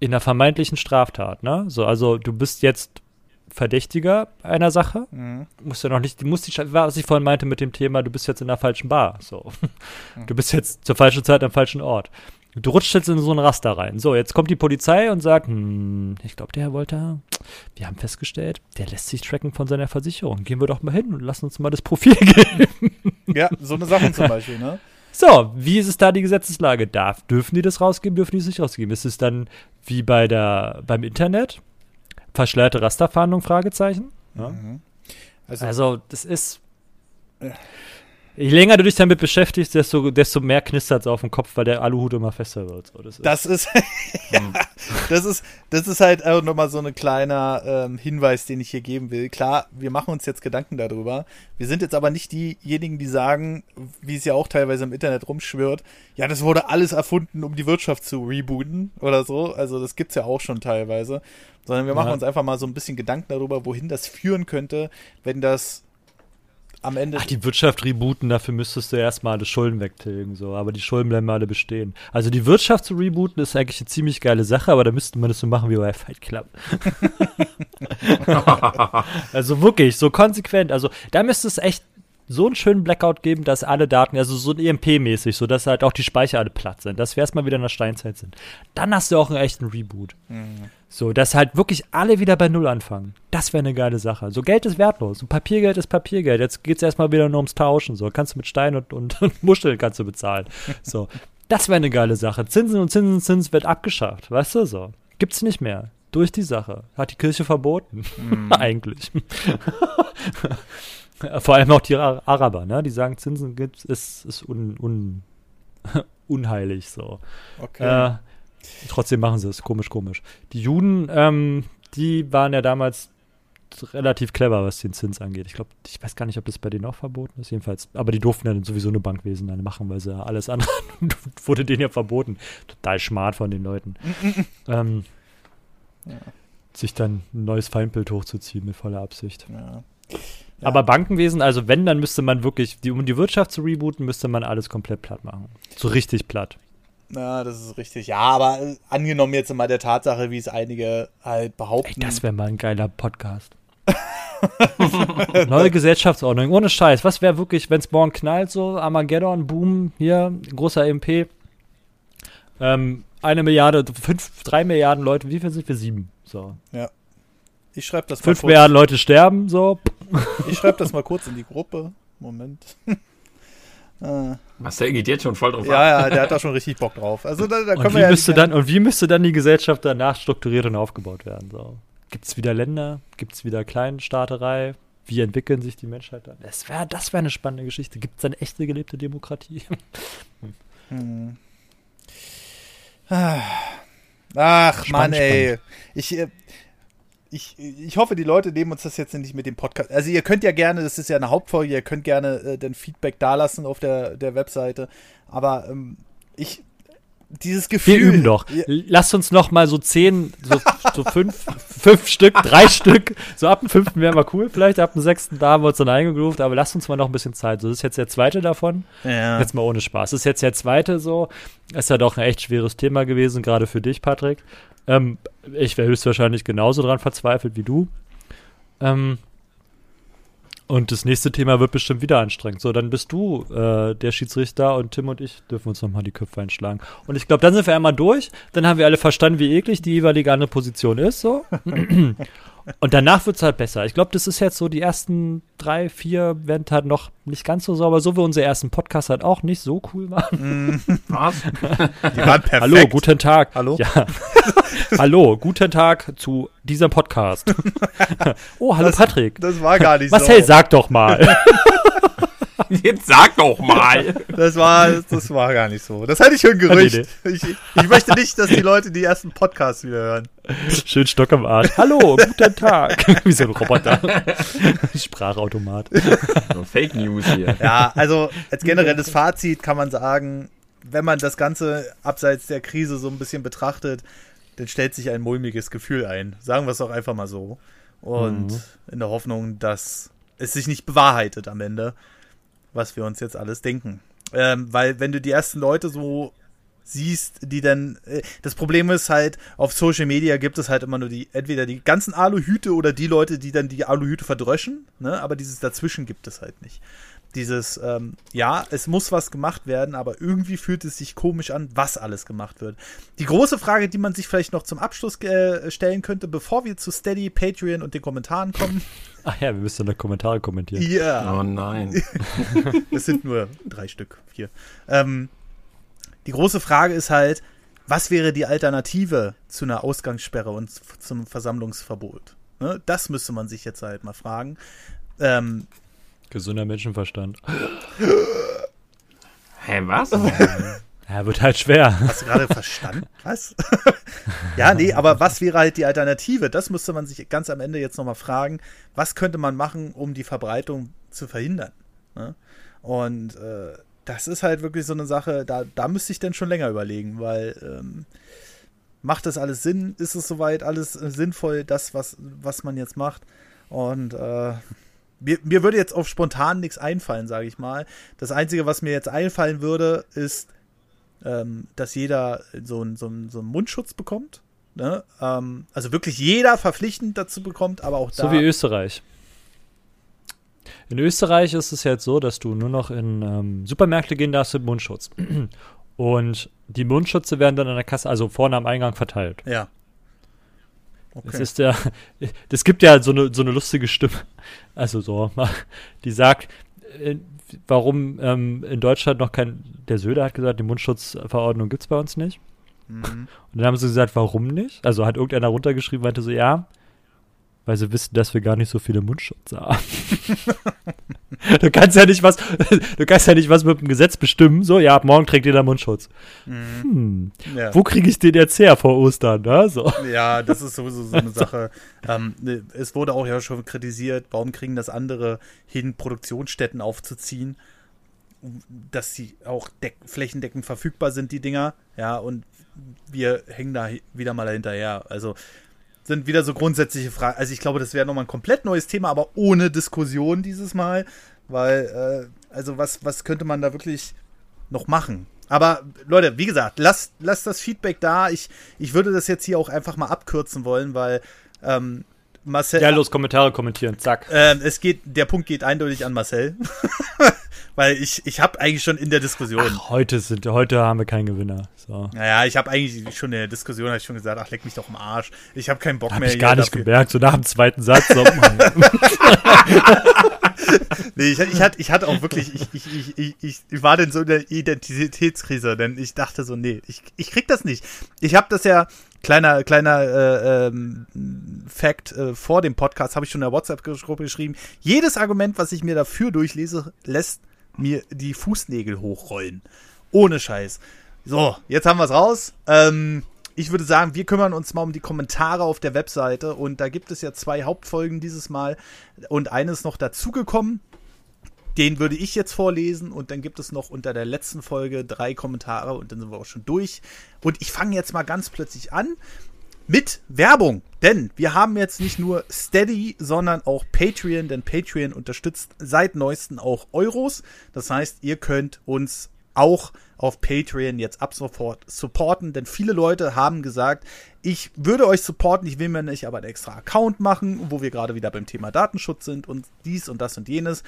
Speaker 3: in einer vermeintlichen Straftat, ne? So, also du bist jetzt Verdächtiger einer Sache,
Speaker 1: Mhm.
Speaker 3: musst ja noch nicht, du musst die, was ich vorhin meinte mit dem Thema, du bist jetzt in der falschen Bar, so. Du bist jetzt zur falschen Zeit am falschen Ort. Du rutschst jetzt in so ein Raster rein. So, jetzt kommt die Polizei und sagt, hm, ich glaube, der Herr Wolter, wir haben festgestellt, der lässt sich tracken von seiner Versicherung. Gehen wir doch mal hin und lassen uns mal das Profil geben.
Speaker 1: Ja, so eine Sache zum Beispiel, ne?
Speaker 3: So, wie ist es da die Gesetzeslage? Darf, dürfen die das rausgeben, dürfen die es nicht rausgeben? Ist es dann wie bei der, beim Internet? Verschleierte Rasterfahndung? Fragezeichen? Ja.
Speaker 1: Mhm. Also,
Speaker 3: Also, das ist. Je länger du dich damit beschäftigst, desto, desto mehr knistert es auf dem Kopf, weil der Aluhut immer fester wird. So, das ist,
Speaker 1: das ist, ja, das ist, das ist halt auch nochmal so ein kleiner ähm, Hinweis, den ich hier geben will. Klar, wir machen uns jetzt Gedanken darüber. Wir sind jetzt aber nicht diejenigen, die sagen, wie es ja auch teilweise im Internet rumschwirrt, ja, das wurde alles erfunden, um die Wirtschaft zu rebooten oder so. Also das gibt's ja auch schon teilweise. Sondern wir machen
Speaker 3: Ja.
Speaker 1: uns einfach mal so ein bisschen Gedanken darüber, wohin das führen könnte, wenn das am Ende.
Speaker 3: Ach, die Wirtschaft rebooten, dafür müsstest du erstmal alle Schulden wegtilgen, so. Aber die Schulden bleiben alle bestehen. Also die Wirtschaft zu rebooten ist eigentlich eine ziemlich geile Sache, aber da müsste man das so machen wie bei Fight Club. also wirklich, so konsequent. Also da müsste es echt so einen schönen Blackout geben, dass alle Daten, also so ein EMP-mäßig, so dass halt auch die Speicher alle platt sind, dass wir erstmal wieder in der Steinzeit sind. Dann hast du auch einen echten Reboot. So, dass halt wirklich alle wieder bei Null anfangen. Das wäre eine geile Sache. So, Geld ist wertlos. Und Papiergeld ist Papiergeld. Jetzt geht's erstmal wieder nur ums Tauschen. So, kannst du mit Stein und, und, und Muscheln kannst du bezahlen. So. Das wäre eine geile Sache. Zinsen und Zinsen, Zins wird abgeschafft. Weißt du so? Gibt's nicht mehr. Durch die Sache. Hat die Kirche verboten.
Speaker 1: Mhm.
Speaker 3: Eigentlich. Vor allem auch die Ar- Araber, ne? Die sagen, Zinsen gibt's, ist, ist un, un, unheilig so.
Speaker 1: Okay.
Speaker 3: Äh, trotzdem machen sie es. Komisch, komisch. Die Juden, ähm, die waren ja damals relativ clever, was den Zins angeht. Ich glaube, ich weiß gar nicht, ob das bei denen auch verboten ist. Jedenfalls, aber die durften ja dann sowieso eine Bankwesen dann machen, weil sie ja alles andere wurde denen ja verboten. Total smart von den Leuten. ähm,
Speaker 1: Ja.
Speaker 3: Sich dann ein neues Feindbild hochzuziehen mit voller Absicht.
Speaker 1: ja.
Speaker 3: Aber Bankenwesen, also wenn, dann müsste man wirklich, die, um die Wirtschaft zu rebooten, müsste man alles komplett platt machen. So richtig platt.
Speaker 1: Ja, das ist richtig. Ja, aber äh, angenommen jetzt mal der Tatsache, wie es einige halt
Speaker 3: Ey,
Speaker 1: behaupten.
Speaker 3: das wäre mal ein geiler Podcast. Neue Gesellschaftsordnung, ohne Scheiß. Was wäre wirklich, wenn es morgen knallt, so Armageddon, Boom, hier, großer MP. Ähm, eine Milliarde, fünf, drei Milliarden Leute, wie viel sind wir? Sieben. So.
Speaker 1: ich schreibe das mal
Speaker 3: Fünf
Speaker 1: kurz.
Speaker 3: Milliarden Leute sterben, so.
Speaker 1: Ich schreibe das mal kurz in die Gruppe. Moment. äh,
Speaker 2: Marcel geht jetzt schon voll drauf ab.
Speaker 1: ja, ja, der hat da schon richtig Bock drauf. Also da, da
Speaker 3: Und
Speaker 1: können
Speaker 3: wie,
Speaker 1: wir ja
Speaker 3: müsste dann, und wie müsste dann die Gesellschaft danach strukturiert und aufgebaut werden? So. Gibt es wieder Länder? Gibt es wieder Kleinstaaterei? Wie entwickeln sich die Menschheit dann? Das wäre das wär eine spannende Geschichte. Gibt es eine echte gelebte Demokratie?
Speaker 1: Hm. Ah. Ach, Mann, ey. Ich, äh, ich, ich hoffe, die Leute nehmen uns das jetzt nicht mit dem Podcast. Also ihr könnt ja gerne, das ist ja eine Hauptfolge, ihr könnt gerne äh, den Feedback dalassen auf der, der Webseite. Aber ähm, ich, dieses Gefühl.
Speaker 3: Wir üben doch.
Speaker 1: Ja,
Speaker 3: Lasst uns noch mal so zehn, so, so fünf, fünf Stück, drei Stück. So ab dem fünften wären wir cool. Vielleicht ab dem sechsten, da haben wir uns dann eingegroovt. Aber lasst uns mal noch ein bisschen Zeit. So, das ist jetzt der zweite davon.
Speaker 1: ja.
Speaker 3: Jetzt mal ohne Spaß. Das ist jetzt der zweite so. Ist ja doch ein echt schweres Thema gewesen, gerade für dich, Patrick. Ähm, ich wäre höchstwahrscheinlich genauso dran verzweifelt wie du. Ähm, und das nächste Thema wird bestimmt wieder anstrengend. So, dann bist du äh, der Schiedsrichter und Tim und ich dürfen uns nochmal die Köpfe einschlagen. Und ich glaube, dann sind wir einmal durch. Dann haben wir alle verstanden, wie eklig die jeweilige andere Position ist. So. Und danach wird es halt besser. Ich glaube, das ist jetzt so, die ersten drei, vier werden halt noch nicht ganz so sauber, so wie unsere ersten Podcasts halt auch nicht so cool waren.
Speaker 2: Was?
Speaker 1: Die waren perfekt.
Speaker 3: Hallo, guten Tag.
Speaker 1: Hallo?
Speaker 3: Ja. hallo, guten Tag zu diesem Podcast. oh, hallo
Speaker 1: Das-
Speaker 3: Patrick.
Speaker 1: Das war gar nicht
Speaker 3: Marcel,
Speaker 1: so.
Speaker 3: sag doch mal.
Speaker 2: Jetzt sag doch mal.
Speaker 1: Das war, das war gar nicht so. Das hatte ich für ein Gerücht. Ich, ich möchte nicht, dass die Leute die ersten Podcasts wieder hören.
Speaker 3: Schön Stock im Arsch. Hallo, guten Tag. Wie so ein Roboter. Sprachautomat.
Speaker 2: So Fake News hier.
Speaker 1: Ja, also als generelles Fazit kann man sagen, wenn man das Ganze abseits der Krise so ein bisschen betrachtet, dann stellt sich ein mulmiges Gefühl ein. Sagen wir es doch einfach mal so. Und
Speaker 3: Mhm.
Speaker 1: in der Hoffnung, dass es sich nicht bewahrheitet am Ende, was wir uns jetzt alles denken. Ähm, weil wenn du die ersten Leute so siehst, die dann, äh, das Problem ist halt, auf Social Media gibt es halt immer nur die, entweder die ganzen Aluhüte oder die Leute, die dann die Aluhüte verdröschen, ne? aber dieses dazwischen gibt es halt nicht. Dieses, ähm, ja, es muss was gemacht werden, aber irgendwie fühlt es sich komisch an, was alles gemacht wird. Die große Frage, die man sich vielleicht noch zum Abschluss äh, stellen könnte, bevor wir zu Steady, Patreon und den Kommentaren kommen.
Speaker 3: Ach ja, wir müssen dann Kommentare kommentieren.
Speaker 1: Ja.
Speaker 2: Oh nein.
Speaker 1: Es sind nur drei Stück, vier. Ähm, die große Frage ist halt, was wäre die Alternative zu einer Ausgangssperre und zum Versammlungsverbot? Ne? Das müsste man sich jetzt halt mal fragen. Ähm,
Speaker 3: Gesunder Menschenverstand.
Speaker 2: Hä, was?
Speaker 3: Ja, wird halt schwer.
Speaker 1: hast du gerade verstanden? Was? ja, nee, aber was wäre halt die Alternative? Das müsste man sich ganz am Ende jetzt nochmal fragen. Was könnte man machen, um die Verbreitung zu verhindern? Ne? Und äh, das ist halt wirklich so eine Sache, da, da müsste ich dann schon länger überlegen, weil ähm, macht das alles Sinn? Ist es soweit alles äh, sinnvoll, das, was, was man jetzt macht? Und äh, mir, mir würde jetzt auf spontan nichts einfallen, sage ich mal. Das Einzige, was mir jetzt einfallen würde, ist, ähm, dass jeder so, ein, so, ein, so einen Mundschutz bekommt. Ne? Ähm, also wirklich jeder verpflichtend dazu bekommt, aber auch da.
Speaker 3: So wie Österreich. In Österreich ist es jetzt so, dass du nur noch in ähm, Supermärkte gehen darfst mit Mundschutz. Und die Mundschutze werden dann an der Kasse, also vorne am Eingang verteilt.
Speaker 1: ja. Okay.
Speaker 3: ist der, es gibt ja so eine, so eine lustige Stimme, also so, die sagt, warum ähm, in Deutschland noch kein, der Söder hat gesagt, die Mundschutzverordnung gibt es bei uns nicht. Mhm. Und dann haben sie gesagt, warum nicht? Also hat irgendeiner runtergeschrieben, meinte so, ja, weil sie wissen, dass wir gar nicht so viele Mundschutz haben. du kannst ja nicht was, du kannst ja nicht was mit dem Gesetz bestimmen. So, ja, ab morgen trägt jeder Mundschutz. Mhm. Hm, ja. Wo kriege ich den jetzt her vor Ostern? Ne? So.
Speaker 1: Ja, das ist sowieso so eine Sache. Ähm, ne, es wurde auch ja schon kritisiert, warum kriegen das andere hin, Produktionsstätten aufzuziehen, dass sie auch flächendeckend verfügbar sind, die Dinger. Ja, und wir hängen da wieder mal hinterher. Also sind wieder so grundsätzliche Fragen. Also ich glaube, das wäre nochmal ein komplett neues Thema, aber ohne Diskussion dieses Mal. Weil, äh, also was, was könnte man da wirklich noch machen? Aber Leute, wie gesagt, lasst, lasst das Feedback da. Ich, ich würde das jetzt hier auch einfach mal abkürzen wollen, weil ähm,
Speaker 3: Marcel. Ja, los, Kommentare kommentieren, zack.
Speaker 1: Äh, es geht, der Punkt geht eindeutig an Marcel. Weil ich, ich habe eigentlich schon in der Diskussion.
Speaker 3: Ach, heute, sind, heute haben wir keinen Gewinner. So.
Speaker 1: Naja, ich habe eigentlich schon in der Diskussion ich schon gesagt, ach, leck mich doch im Arsch. Ich habe keinen Bock
Speaker 3: hab
Speaker 1: mehr.
Speaker 3: Ich gar nicht dafür. gemerkt, so nach dem zweiten Satz. So,
Speaker 1: nee, ich, ich, hatte, ich hatte auch wirklich, ich, ich, ich, ich, ich war denn so in der Identitätskrise, denn ich dachte so, nee, ich, ich krieg das nicht. Ich habe das ja, Kleiner, kleiner äh, ähm, Fact äh, vor dem Podcast habe ich schon in der WhatsApp-Gruppe geschrieben. Jedes Argument, was ich mir dafür durchlese, lässt mir die Fußnägel hochrollen. Ohne Scheiß. So, jetzt haben wir es raus. Ähm, ich würde sagen, wir kümmern uns mal um die Kommentare auf der Webseite und da gibt es ja zwei Hauptfolgen dieses Mal und eines noch dazugekommen. Den würde ich jetzt vorlesen und dann gibt es noch unter der letzten Folge drei Kommentare und dann sind wir auch schon durch. Und ich fange jetzt mal ganz plötzlich an mit Werbung. Denn wir haben jetzt nicht nur Steady, sondern auch Patreon, denn Patreon unterstützt seit neuestem auch Euros. Das heißt, ihr könnt uns auch auf Patreon jetzt ab sofort supporten, denn viele Leute haben gesagt, ich würde euch supporten, ich will mir nicht aber einen extra Account machen, wo wir gerade wieder beim Thema Datenschutz sind und dies und das und jenes.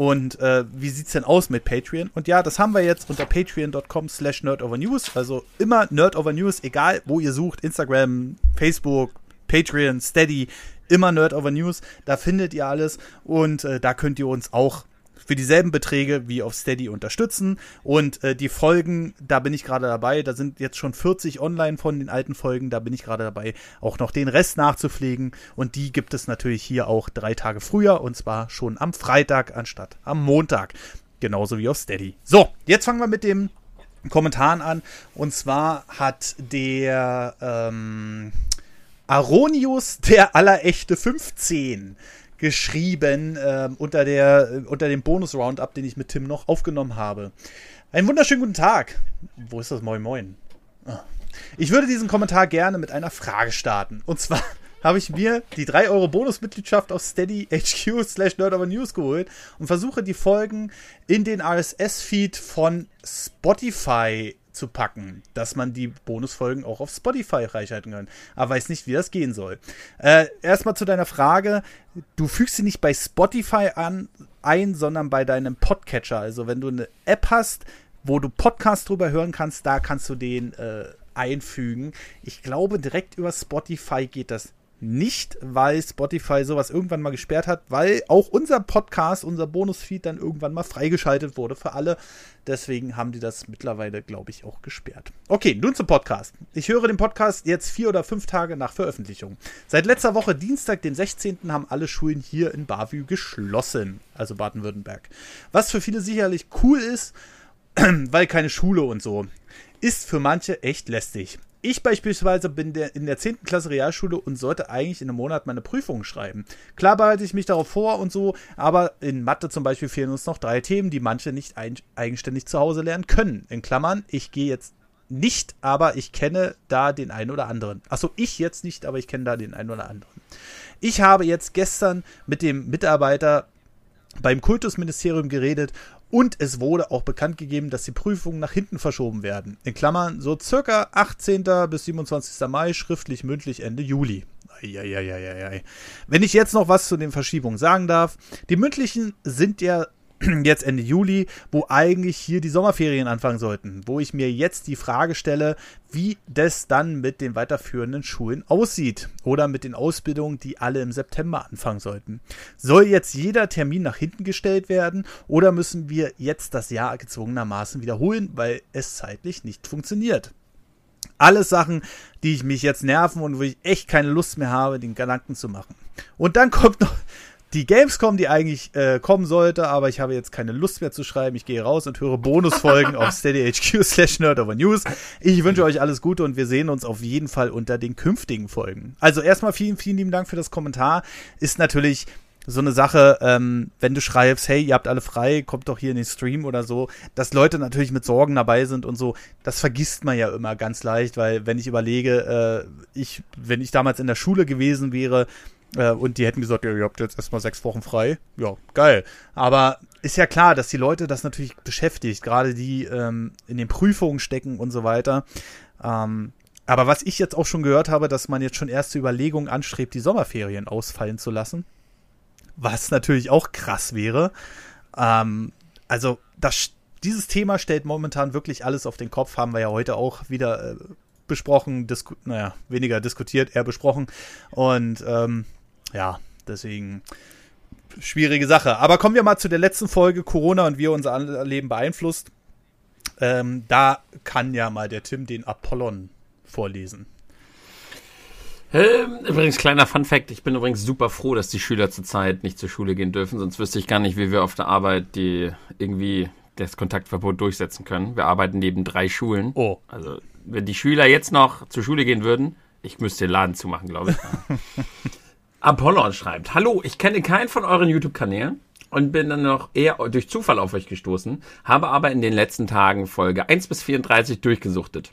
Speaker 1: Und äh, wie sieht's denn aus mit Patreon? Und ja, das haben wir jetzt unter patreon.com slash nerdovernews. Also immer nerdovernews, egal wo ihr sucht. Instagram, Facebook, Patreon, Steady, immer nerdovernews. Da findet ihr alles. Und äh, da könnt ihr uns auch für dieselben Beträge wie auf Steady unterstützen. Und äh, die Folgen, da bin ich gerade dabei. Da sind jetzt schon 40 online von den alten Folgen. Da bin ich gerade dabei, auch noch den Rest nachzupflegen. Und die gibt es natürlich hier auch drei Tage früher. Und zwar schon am Freitag anstatt am Montag. Genauso wie auf Steady. So, jetzt fangen wir mit dem Kommentaren an. Und zwar hat der ähm, Aronius, der allerechte 15, geschrieben äh, unter, der, unter dem Bonus-Roundup, den ich mit Tim noch aufgenommen habe. Einen wunderschönen guten Tag. Wo ist das Moin Moin? Ah. Ich würde diesen Kommentar gerne mit einer Frage starten. Und zwar habe ich mir die 3 Euro Bonusmitgliedschaft auf Steady HQ slash News geholt und versuche die Folgen in den RSS-Feed von Spotify zu packen, dass man die Bonusfolgen auch auf Spotify reichhalten kann. Aber weiß nicht, wie das gehen soll. Äh, erstmal zu deiner Frage. Du fügst sie nicht bei Spotify an, ein, sondern bei deinem Podcatcher. Also wenn du eine App hast, wo du Podcasts drüber hören kannst, da kannst du den äh, einfügen. Ich glaube, direkt über Spotify geht das nicht, weil Spotify sowas irgendwann mal gesperrt hat, weil auch unser Podcast, unser Bonusfeed dann irgendwann mal freigeschaltet wurde für alle. Deswegen haben die das mittlerweile, glaube ich, auch gesperrt. Okay, nun zum Podcast. Ich höre den Podcast jetzt vier oder fünf Tage nach Veröffentlichung. Seit letzter Woche, Dienstag, den 16., haben alle Schulen hier in Bavü geschlossen, also Baden-Württemberg. Was für viele sicherlich cool ist, weil keine Schule und so. Ist für manche echt lästig. Ich beispielsweise bin der, in der 10. Klasse Realschule und sollte eigentlich in einem Monat meine Prüfungen schreiben. Klar behalte ich mich darauf vor und so, aber in Mathe zum Beispiel fehlen uns noch drei Themen, die manche nicht ein, eigenständig zu Hause lernen können. In Klammern, ich gehe jetzt nicht, aber ich kenne da den einen oder anderen. Achso, ich jetzt nicht, aber ich kenne da den einen oder anderen. Ich habe jetzt gestern mit dem Mitarbeiter beim Kultusministerium geredet und es wurde auch bekannt gegeben, dass die Prüfungen nach hinten verschoben werden. In Klammern so circa 18. bis 27. Mai, schriftlich, mündlich Ende Juli. Eieieiei. Wenn ich jetzt noch was zu den Verschiebungen sagen darf, die mündlichen sind ja jetzt Ende Juli, wo eigentlich hier die Sommerferien anfangen sollten, wo ich mir jetzt die Frage stelle, wie das dann mit den weiterführenden Schulen aussieht oder mit den Ausbildungen, die alle im September anfangen sollten. Soll jetzt jeder Termin nach hinten gestellt werden oder müssen wir jetzt das Jahr gezwungenermaßen wiederholen, weil es zeitlich nicht funktioniert? Alles Sachen, die ich mich jetzt nerven und wo ich echt keine Lust mehr habe, den Gedanken zu machen. Und dann kommt noch die Gamescom, die eigentlich äh, kommen sollte, aber ich habe jetzt keine Lust mehr zu schreiben. Ich gehe raus und höre Bonusfolgen auf steadyhq slash nerdovernews. Ich wünsche euch alles Gute und wir sehen uns auf jeden Fall unter den künftigen Folgen. Also erstmal vielen, vielen lieben Dank für das Kommentar. Ist natürlich so eine Sache, ähm, wenn du schreibst, hey, ihr habt alle frei, kommt doch hier in den Stream oder so, dass Leute natürlich mit Sorgen dabei sind und so, das vergisst man ja immer ganz leicht, weil wenn ich überlege, äh, ich, wenn ich damals in der Schule gewesen wäre, äh, und die hätten gesagt, ja, ihr habt jetzt erstmal sechs Wochen frei. Ja, geil. Aber ist ja klar, dass die Leute das natürlich beschäftigt, gerade die ähm, in den Prüfungen stecken und so weiter. Ähm, aber was ich jetzt auch schon gehört habe, dass man jetzt schon erste Überlegungen anstrebt, die Sommerferien ausfallen zu lassen. Was natürlich auch krass wäre. Ähm, also, das, dieses Thema stellt momentan wirklich alles auf den Kopf, haben wir ja heute auch wieder äh, besprochen, disku naja, weniger diskutiert, eher besprochen. Und ähm, ja, deswegen schwierige Sache. Aber kommen wir mal zu der letzten Folge Corona und wie er unser Leben beeinflusst. Ähm, da kann ja mal der Tim den Apollon vorlesen.
Speaker 2: Ähm, übrigens, kleiner Fun Fact, ich bin übrigens super froh, dass die Schüler zurzeit nicht zur Schule gehen dürfen, sonst wüsste ich gar nicht, wie wir auf der Arbeit die irgendwie das Kontaktverbot durchsetzen können. Wir arbeiten neben drei Schulen.
Speaker 1: Oh.
Speaker 2: Also, wenn die Schüler jetzt noch zur Schule gehen würden, ich müsste den Laden zumachen, glaube ich. Apollon schreibt, hallo, ich kenne keinen von euren YouTube-Kanälen und bin dann noch eher durch Zufall auf euch gestoßen, habe aber in den letzten Tagen Folge 1 bis 34 durchgesuchtet.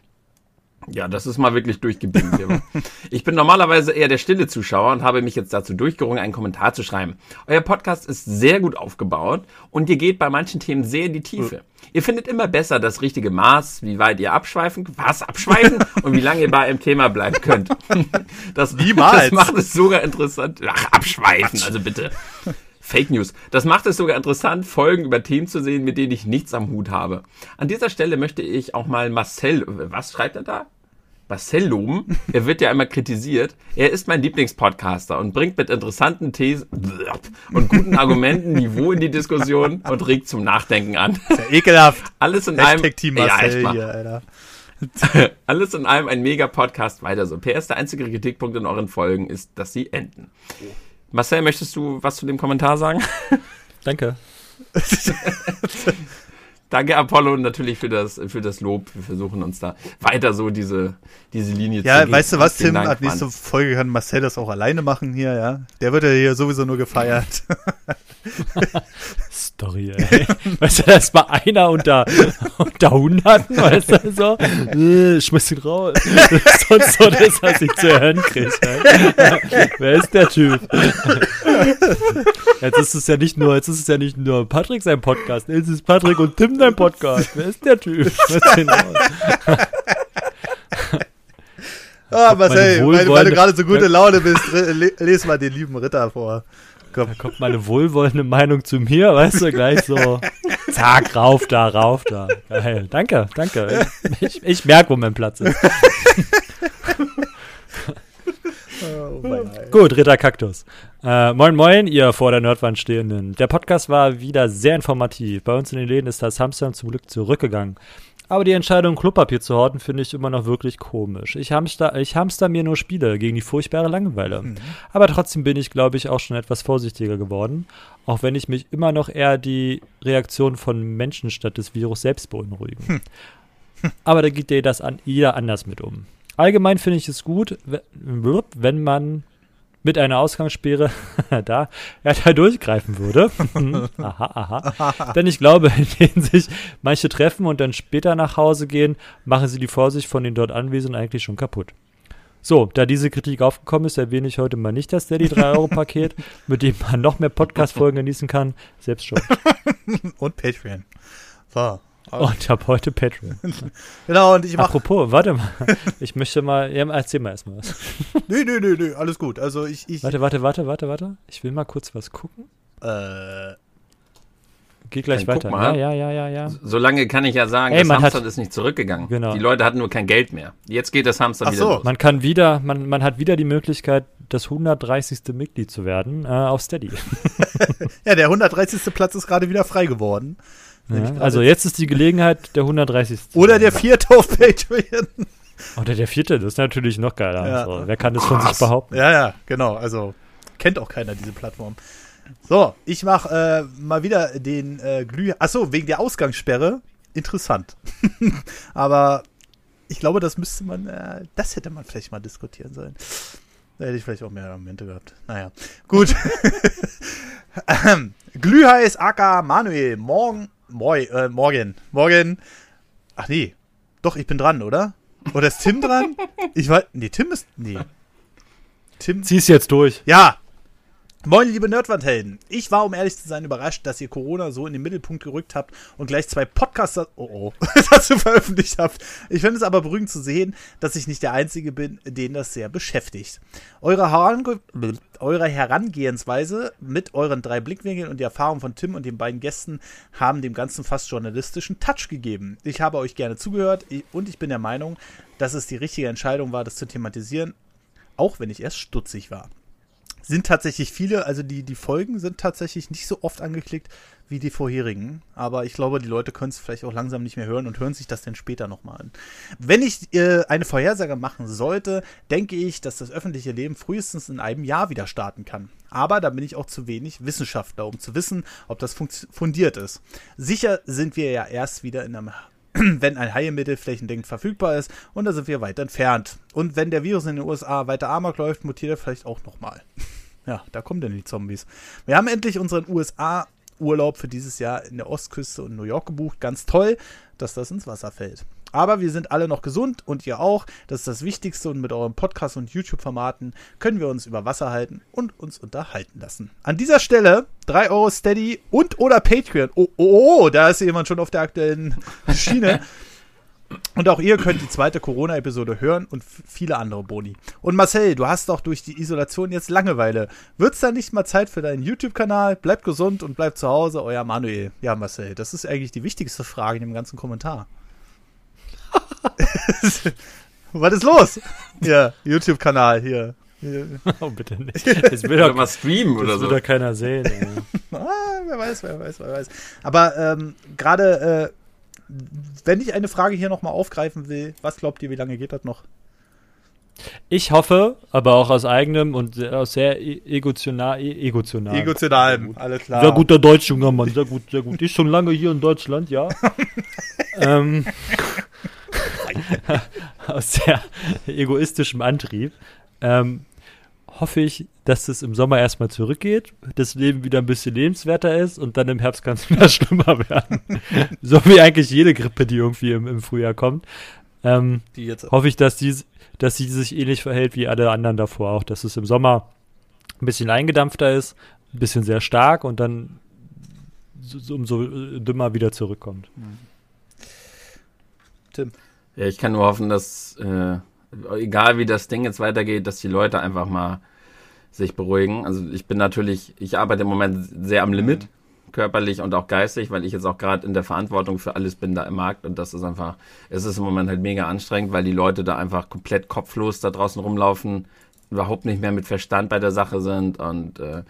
Speaker 2: Ja, das ist mal wirklich durchgebingt. ich bin normalerweise eher der stille Zuschauer und habe mich jetzt dazu durchgerungen, einen Kommentar zu schreiben. Euer Podcast ist sehr gut aufgebaut und ihr geht bei manchen Themen sehr in die Tiefe. Ihr findet immer besser das richtige Maß, wie weit ihr abschweifen, was abschweifen und wie lange ihr bei einem Thema bleiben könnt. Das, Niemals. das macht es sogar interessant. Ach, abschweifen, also bitte. Fake News. Das macht es sogar interessant, Folgen über Themen zu sehen, mit denen ich nichts am Hut habe. An dieser Stelle möchte ich auch mal Marcel, was schreibt er da? Marcel loben. Er wird ja einmal kritisiert. Er ist mein Lieblingspodcaster und bringt mit interessanten Thesen und guten Argumenten Niveau in die Diskussion und regt zum Nachdenken an.
Speaker 1: Ist ja ekelhaft.
Speaker 2: Alles in
Speaker 1: Hashtag
Speaker 2: einem.
Speaker 1: Team Marcel ja, hier, Alter.
Speaker 2: Alles in allem ein mega Podcast weiter so. PS, der einzige Kritikpunkt in euren Folgen ist, dass sie enden. Marcel, möchtest du was zu dem Kommentar sagen?
Speaker 3: Danke.
Speaker 2: Danke, Apollo, natürlich für das, für das Lob. Wir versuchen uns da weiter so diese, diese Linie
Speaker 1: ja, zu gehen. Ja, weißt du was, Tim? Dank, ab nächste Folge kann Marcel das auch alleine machen hier, ja. Der wird ja hier sowieso nur gefeiert.
Speaker 3: Story, ey. Weißt du, da ist mal einer unter, unter Hunderten, weißt du, so. Äh, schmeiß ihn raus. Sonst so das, was ich zu hören kriege. Wer ist der Typ? Jetzt ist es ja nicht nur, jetzt ist es ja nicht nur Patrick sein Podcast. Jetzt ist Patrick und Tim dein Podcast. Wer ist der Typ?
Speaker 1: Ah, Marcel, weil, weil du gerade so gute Laune bist, lese mal den lieben Ritter vor.
Speaker 3: Komm. Da kommt meine wohlwollende Meinung zu mir, weißt du, gleich so, zack, rauf da, rauf da. Geil. Danke, danke. Ich, ich merke, wo mein Platz ist. Oh, Gut, Ritter Kaktus. Äh, moin Moin, ihr vor der Nordwand Stehenden. Der Podcast war wieder sehr informativ. Bei uns in den Läden ist das Hamstern zum Glück zurückgegangen. Aber die Entscheidung, Klopapier zu horten, finde ich immer noch wirklich komisch. Ich hamster, ich hamster mir nur Spiele gegen die furchtbare Langeweile. Mhm. Aber trotzdem bin ich, glaube ich, auch schon etwas vorsichtiger geworden. Auch wenn ich mich immer noch eher die Reaktion von Menschen statt des Virus selbst beunruhigen. Hm. Aber da geht dir das an, jeder anders mit um. Allgemein finde ich es gut, wenn man mit einer Ausgangssperre da, ja, da durchgreifen würde. aha, aha. Denn ich glaube, indem sich manche treffen und dann später nach Hause gehen, machen sie die Vorsicht von den dort Anwesenden eigentlich schon kaputt. So, da diese Kritik aufgekommen ist, erwähne ich heute mal nicht das Daddy 3-Euro-Paket, mit dem man noch mehr Podcast-Folgen genießen kann. Selbst schon.
Speaker 1: und Patreon. So.
Speaker 3: Und ab heute Patreon.
Speaker 1: genau, und ich mach.
Speaker 3: Apropos, warte mal. Ich möchte mal, ja, erzähl mal erstmal was.
Speaker 1: nee, nee, nee, nee, alles gut. Also ich, ich.
Speaker 3: Warte, warte, warte, warte, warte. Ich will mal kurz was gucken.
Speaker 1: Äh.
Speaker 3: Geht gleich
Speaker 2: Dann guck
Speaker 3: weiter.
Speaker 2: mal.
Speaker 3: Ja, ja, ja, ja, ja.
Speaker 2: Solange kann ich ja sagen,
Speaker 3: Ey,
Speaker 2: das
Speaker 3: man hat-
Speaker 2: Hamster ist nicht zurückgegangen.
Speaker 3: Genau.
Speaker 2: Die Leute hatten nur kein Geld mehr. Jetzt geht das Hamster
Speaker 1: Ach
Speaker 2: wieder
Speaker 1: so.
Speaker 2: los.
Speaker 3: Man kann wieder, man, man hat wieder die Möglichkeit, das 130. Mitglied zu werden äh, auf Steady.
Speaker 1: Ja, der 130. Platz ist gerade wieder frei geworden.
Speaker 3: Ja, also jetzt ist die Gelegenheit der 130. zu
Speaker 1: Oder der vierte auf Patreon.
Speaker 3: Oder der vierte, das ist natürlich noch geiler.
Speaker 1: Ja.
Speaker 3: Also, wer kann das von sich behaupten?
Speaker 1: Ja, ja, genau. Also kennt auch keiner diese Plattform. So, ich mache äh, mal wieder den äh, Glüh. Achso, wegen der Ausgangssperre. Interessant. Aber ich glaube, das müsste man, äh, das hätte man vielleicht mal diskutieren sollen. Da hätte ich vielleicht auch mehr Argumente gehabt. Naja, gut. Glühheiß aka Manuel. Morgen, moi, äh, morgen, morgen. Ach nee, doch, ich bin dran, oder? Oder ist Tim dran? Ich weiß, nee, Tim ist, nee. Tim,
Speaker 3: Zieh's jetzt durch.
Speaker 1: ja. Moin, liebe Nerdwandhelden. Ich war, um ehrlich zu sein, überrascht, dass ihr Corona so in den Mittelpunkt gerückt habt und gleich zwei Podcasts oh, oh, dazu veröffentlicht habt. Ich finde es aber beruhigend zu sehen, dass ich nicht der Einzige bin, den das sehr beschäftigt. Eure, Herange eure Herangehensweise mit euren drei Blickwinkeln und die Erfahrung von Tim und den beiden Gästen haben dem Ganzen fast journalistischen Touch gegeben. Ich habe euch gerne zugehört und ich bin der Meinung, dass es die richtige Entscheidung war, das zu thematisieren, auch wenn ich erst stutzig war sind tatsächlich viele, also die, die Folgen sind tatsächlich nicht so oft angeklickt wie die vorherigen. Aber ich glaube, die Leute können es vielleicht auch langsam nicht mehr hören und hören sich das dann später nochmal an. Wenn ich äh, eine Vorhersage machen sollte, denke ich, dass das öffentliche Leben frühestens in einem Jahr wieder starten kann. Aber da bin ich auch zu wenig Wissenschaftler, um zu wissen, ob das fundiert ist. Sicher sind wir ja erst wieder in einem wenn ein Heilmittel flächendeckend verfügbar ist und da sind wir weit entfernt. Und wenn der Virus in den USA weiter amok läuft, mutiert er vielleicht auch nochmal. Ja, da kommen denn die Zombies. Wir haben endlich unseren USA-Urlaub für dieses Jahr in der Ostküste und New York gebucht. Ganz toll, dass das ins Wasser fällt. Aber wir sind alle noch gesund und ihr auch. Das ist das Wichtigste und mit eurem Podcast und YouTube-Formaten können wir uns über Wasser halten und uns unterhalten lassen. An dieser Stelle 3 Euro Steady und oder Patreon. Oh, oh, oh, da ist jemand schon auf der aktuellen Schiene. Und auch ihr könnt die zweite Corona-Episode hören und viele andere Boni. Und Marcel, du hast doch durch die Isolation jetzt Langeweile. Wird's da nicht mal Zeit für deinen YouTube-Kanal? Bleibt gesund und bleibt zu Hause, euer Manuel. Ja, Marcel, das ist eigentlich die wichtigste Frage in dem ganzen Kommentar. Was ist los? Ja, YouTube-Kanal hier.
Speaker 3: Oh, bitte nicht. Das will doch,
Speaker 2: mal streamen
Speaker 3: das
Speaker 2: oder
Speaker 3: will
Speaker 2: so.
Speaker 3: doch keiner sehen.
Speaker 1: Ah, wer weiß, wer weiß, wer weiß. Aber ähm, gerade, äh, wenn ich eine Frage hier nochmal aufgreifen will, was glaubt ihr, wie lange geht das noch?
Speaker 3: Ich hoffe, aber auch aus eigenem und aus sehr e- egotional, e egotional.
Speaker 1: Emotional, alles klar.
Speaker 3: Sehr guter Deutsch, junger Mann, sehr gut, sehr gut. Ich schon lange hier in Deutschland, ja. ähm, aus sehr egoistischem Antrieb ähm, hoffe ich, dass es im Sommer erstmal zurückgeht, das Leben wieder ein bisschen lebenswerter ist und dann im Herbst kann es wieder schlimmer werden. so wie eigentlich jede Grippe, die irgendwie im, im Frühjahr kommt. Ähm,
Speaker 1: Die jetzt
Speaker 3: hoffe ich, dass die, dass sie sich ähnlich verhält wie alle anderen davor auch, dass es im Sommer ein bisschen eingedampfter ist, ein bisschen sehr stark und dann so, so, umso dümmer wieder zurückkommt.
Speaker 1: Tim.
Speaker 2: Ja, ich kann nur hoffen, dass, äh, egal wie das Ding jetzt weitergeht, dass die Leute einfach mal sich beruhigen. Also ich bin natürlich, ich arbeite im Moment sehr am Limit, körperlich und auch geistig, weil ich jetzt auch gerade in der Verantwortung für alles bin da im Markt und das ist einfach, es ist im Moment halt mega anstrengend, weil die Leute da einfach komplett kopflos da draußen rumlaufen, überhaupt nicht mehr mit Verstand bei der Sache sind und äh,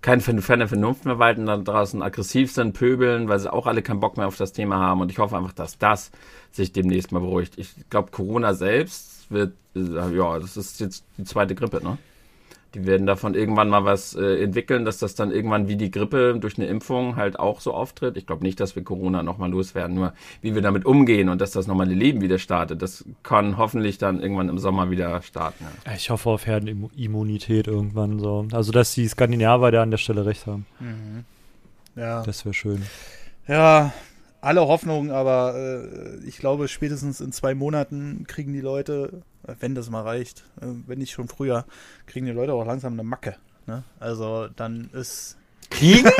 Speaker 2: kein, keine Vernunft mehr walten da draußen, aggressiv sind, pöbeln, weil sie auch alle keinen Bock mehr auf das Thema haben. Und ich hoffe einfach, dass das sich demnächst mal beruhigt. Ich glaube, Corona selbst wird, äh, ja, das ist jetzt die zweite Grippe, ne? Die werden davon irgendwann mal was äh, entwickeln, dass das dann irgendwann wie die Grippe durch eine Impfung halt auch so auftritt. Ich glaube nicht, dass wir Corona nochmal loswerden, nur wie wir damit umgehen und dass das normale Leben wieder startet. Das kann hoffentlich dann irgendwann im Sommer wieder starten. Ja.
Speaker 3: Ich hoffe auf Herdenimmunität irgendwann so. Also, dass die Skandinavier da an der Stelle recht haben.
Speaker 1: Ja.
Speaker 3: Das wäre schön.
Speaker 1: Ja, alle Hoffnung, aber äh, ich glaube, spätestens in zwei Monaten kriegen die Leute, äh, wenn das mal reicht, äh, wenn nicht schon früher, kriegen die Leute auch langsam eine Macke. Ne? Also dann ist.
Speaker 2: Kriegen?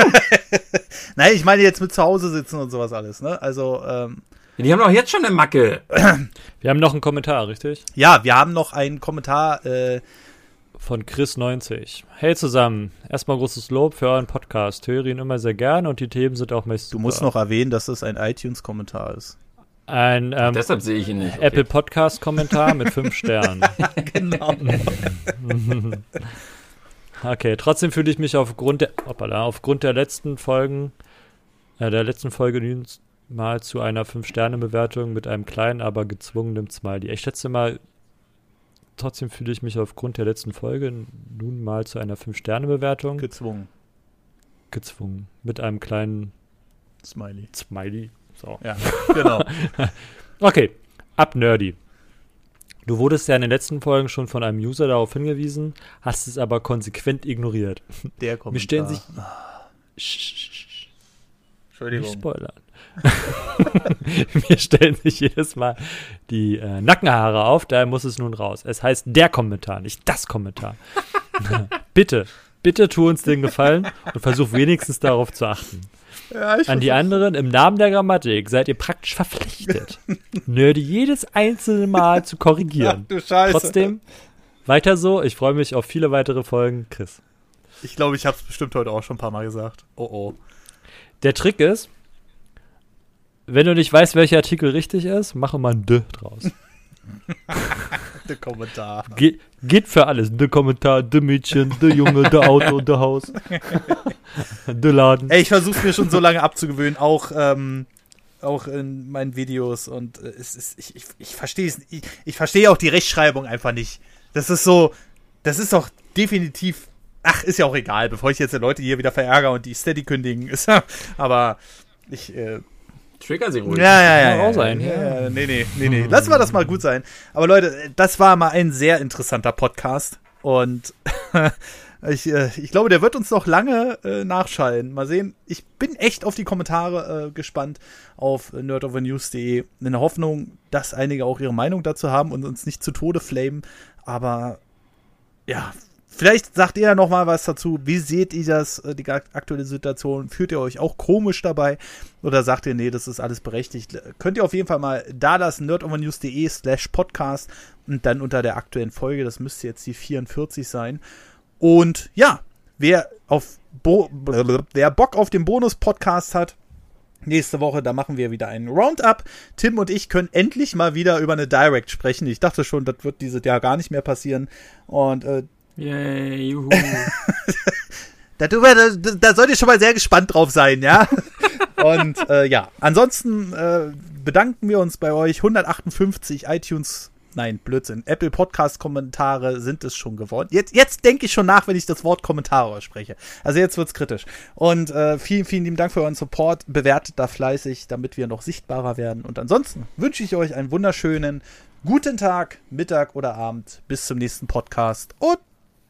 Speaker 1: Nein, ich meine jetzt mit zu Hause sitzen und sowas alles, ne? Also, ähm,
Speaker 2: Die haben doch jetzt schon eine Macke.
Speaker 3: Wir haben noch einen Kommentar, richtig?
Speaker 1: ja, wir haben noch einen Kommentar äh,
Speaker 3: von Chris90. Hey zusammen, erstmal großes Lob für euren Podcast. Höre ihn immer sehr gern und die Themen sind auch meist
Speaker 1: Du musst noch erwähnen, dass es ein iTunes-Kommentar ist.
Speaker 3: Ein ähm,
Speaker 2: Deshalb sehe ich ihn nicht. Okay.
Speaker 3: Apple Podcast Kommentar mit fünf Sternen.
Speaker 1: genau.
Speaker 3: okay, trotzdem fühle ich mich aufgrund der, hoppala, aufgrund der letzten Folgen, äh, der letzten Folge nun mal zu einer fünf Sterne Bewertung mit einem kleinen, aber gezwungenen Smiley. Ich schätze mal, trotzdem fühle ich mich aufgrund der letzten Folge nun mal zu einer fünf Sterne Bewertung
Speaker 1: Gezwungen.
Speaker 3: gezwungen mit einem kleinen
Speaker 1: Smiley.
Speaker 3: Smiley. So.
Speaker 1: Ja, genau.
Speaker 3: Okay, ab Nerdy. Du wurdest ja in den letzten Folgen schon von einem User darauf hingewiesen, hast es aber konsequent ignoriert.
Speaker 1: Der Kommentar.
Speaker 3: Mir stellen sich.
Speaker 1: Entschuldigung.
Speaker 3: Nicht spoilern. Mir stellen sich jedes Mal die äh, Nackenhaare auf, daher muss es nun raus. Es heißt der Kommentar, nicht das Kommentar. bitte, bitte tu uns den Gefallen und versuch wenigstens darauf zu achten.
Speaker 1: Ja, ich
Speaker 3: An die anderen, im Namen der Grammatik, seid ihr praktisch verpflichtet, Nerdy jedes einzelne Mal zu
Speaker 1: Ach,
Speaker 3: korrigieren.
Speaker 1: du Scheiße.
Speaker 3: Trotzdem, weiter so. Ich freue mich auf viele weitere Folgen. Chris.
Speaker 1: Ich glaube, ich habe es bestimmt heute auch schon ein paar Mal gesagt. Oh oh.
Speaker 3: Der Trick ist, wenn du nicht weißt, welcher Artikel richtig ist, mache mal ein D draus.
Speaker 1: Der Kommentar.
Speaker 3: Ge geht für alles. Der Kommentar, der Mädchen, der Junge, der Auto, der Haus, der Laden.
Speaker 1: Ey, ich versuche mir schon so lange abzugewöhnen, auch, ähm, auch in meinen Videos und äh, es ist, ich, ich, ich verstehe es, ich, ich verstehe auch die Rechtschreibung einfach nicht. Das ist so, das ist doch definitiv, ach, ist ja auch egal, bevor ich jetzt die Leute hier wieder verärgere und die Steady kündigen, aber ich, äh,
Speaker 2: Trigger sie ruhig.
Speaker 1: ja, ja, ja,
Speaker 3: Kann
Speaker 1: ja,
Speaker 3: auch sein.
Speaker 1: Ja, ja, nee, nee, nee, nee. Lassen wir das mal gut sein. Aber Leute, das war mal ein sehr interessanter Podcast und ich, äh, ich glaube, der wird uns noch lange äh, nachschallen. Mal sehen. Ich bin echt auf die Kommentare äh, gespannt auf nerdovernews.de in der Hoffnung, dass einige auch ihre Meinung dazu haben und uns nicht zu Tode flamen. Aber ja, vielleicht sagt ihr ja noch mal was dazu. Wie seht ihr das, äh, die aktuelle Situation? Fühlt ihr euch auch komisch dabei? Oder sagt ihr, nee, das ist alles berechtigt? Könnt ihr auf jeden Fall mal da lassen, nerdovernews.de slash podcast und dann unter der aktuellen Folge, das müsste jetzt die 44 sein. Und ja, wer auf Bo wer Bock auf den Bonus-Podcast hat, nächste Woche, da machen wir wieder einen Roundup. Tim und ich können endlich mal wieder über eine Direct sprechen. Ich dachte schon, das wird dieses Jahr gar nicht mehr passieren. Und äh,
Speaker 2: Yay, juhu.
Speaker 1: da, da, sollt ihr schon mal sehr gespannt drauf sein, ja. Und äh, ja, ansonsten äh, bedanken wir uns bei euch. 158 iTunes, nein, Blödsinn, Apple Podcast Kommentare sind es schon geworden. Jetzt, jetzt denke ich schon nach, wenn ich das Wort Kommentare ausspreche. Also jetzt wird's kritisch. Und äh, vielen, vielen lieben Dank für euren Support. Bewertet da fleißig, damit wir noch sichtbarer werden. Und ansonsten wünsche ich euch einen wunderschönen guten Tag, Mittag oder Abend. Bis zum nächsten Podcast und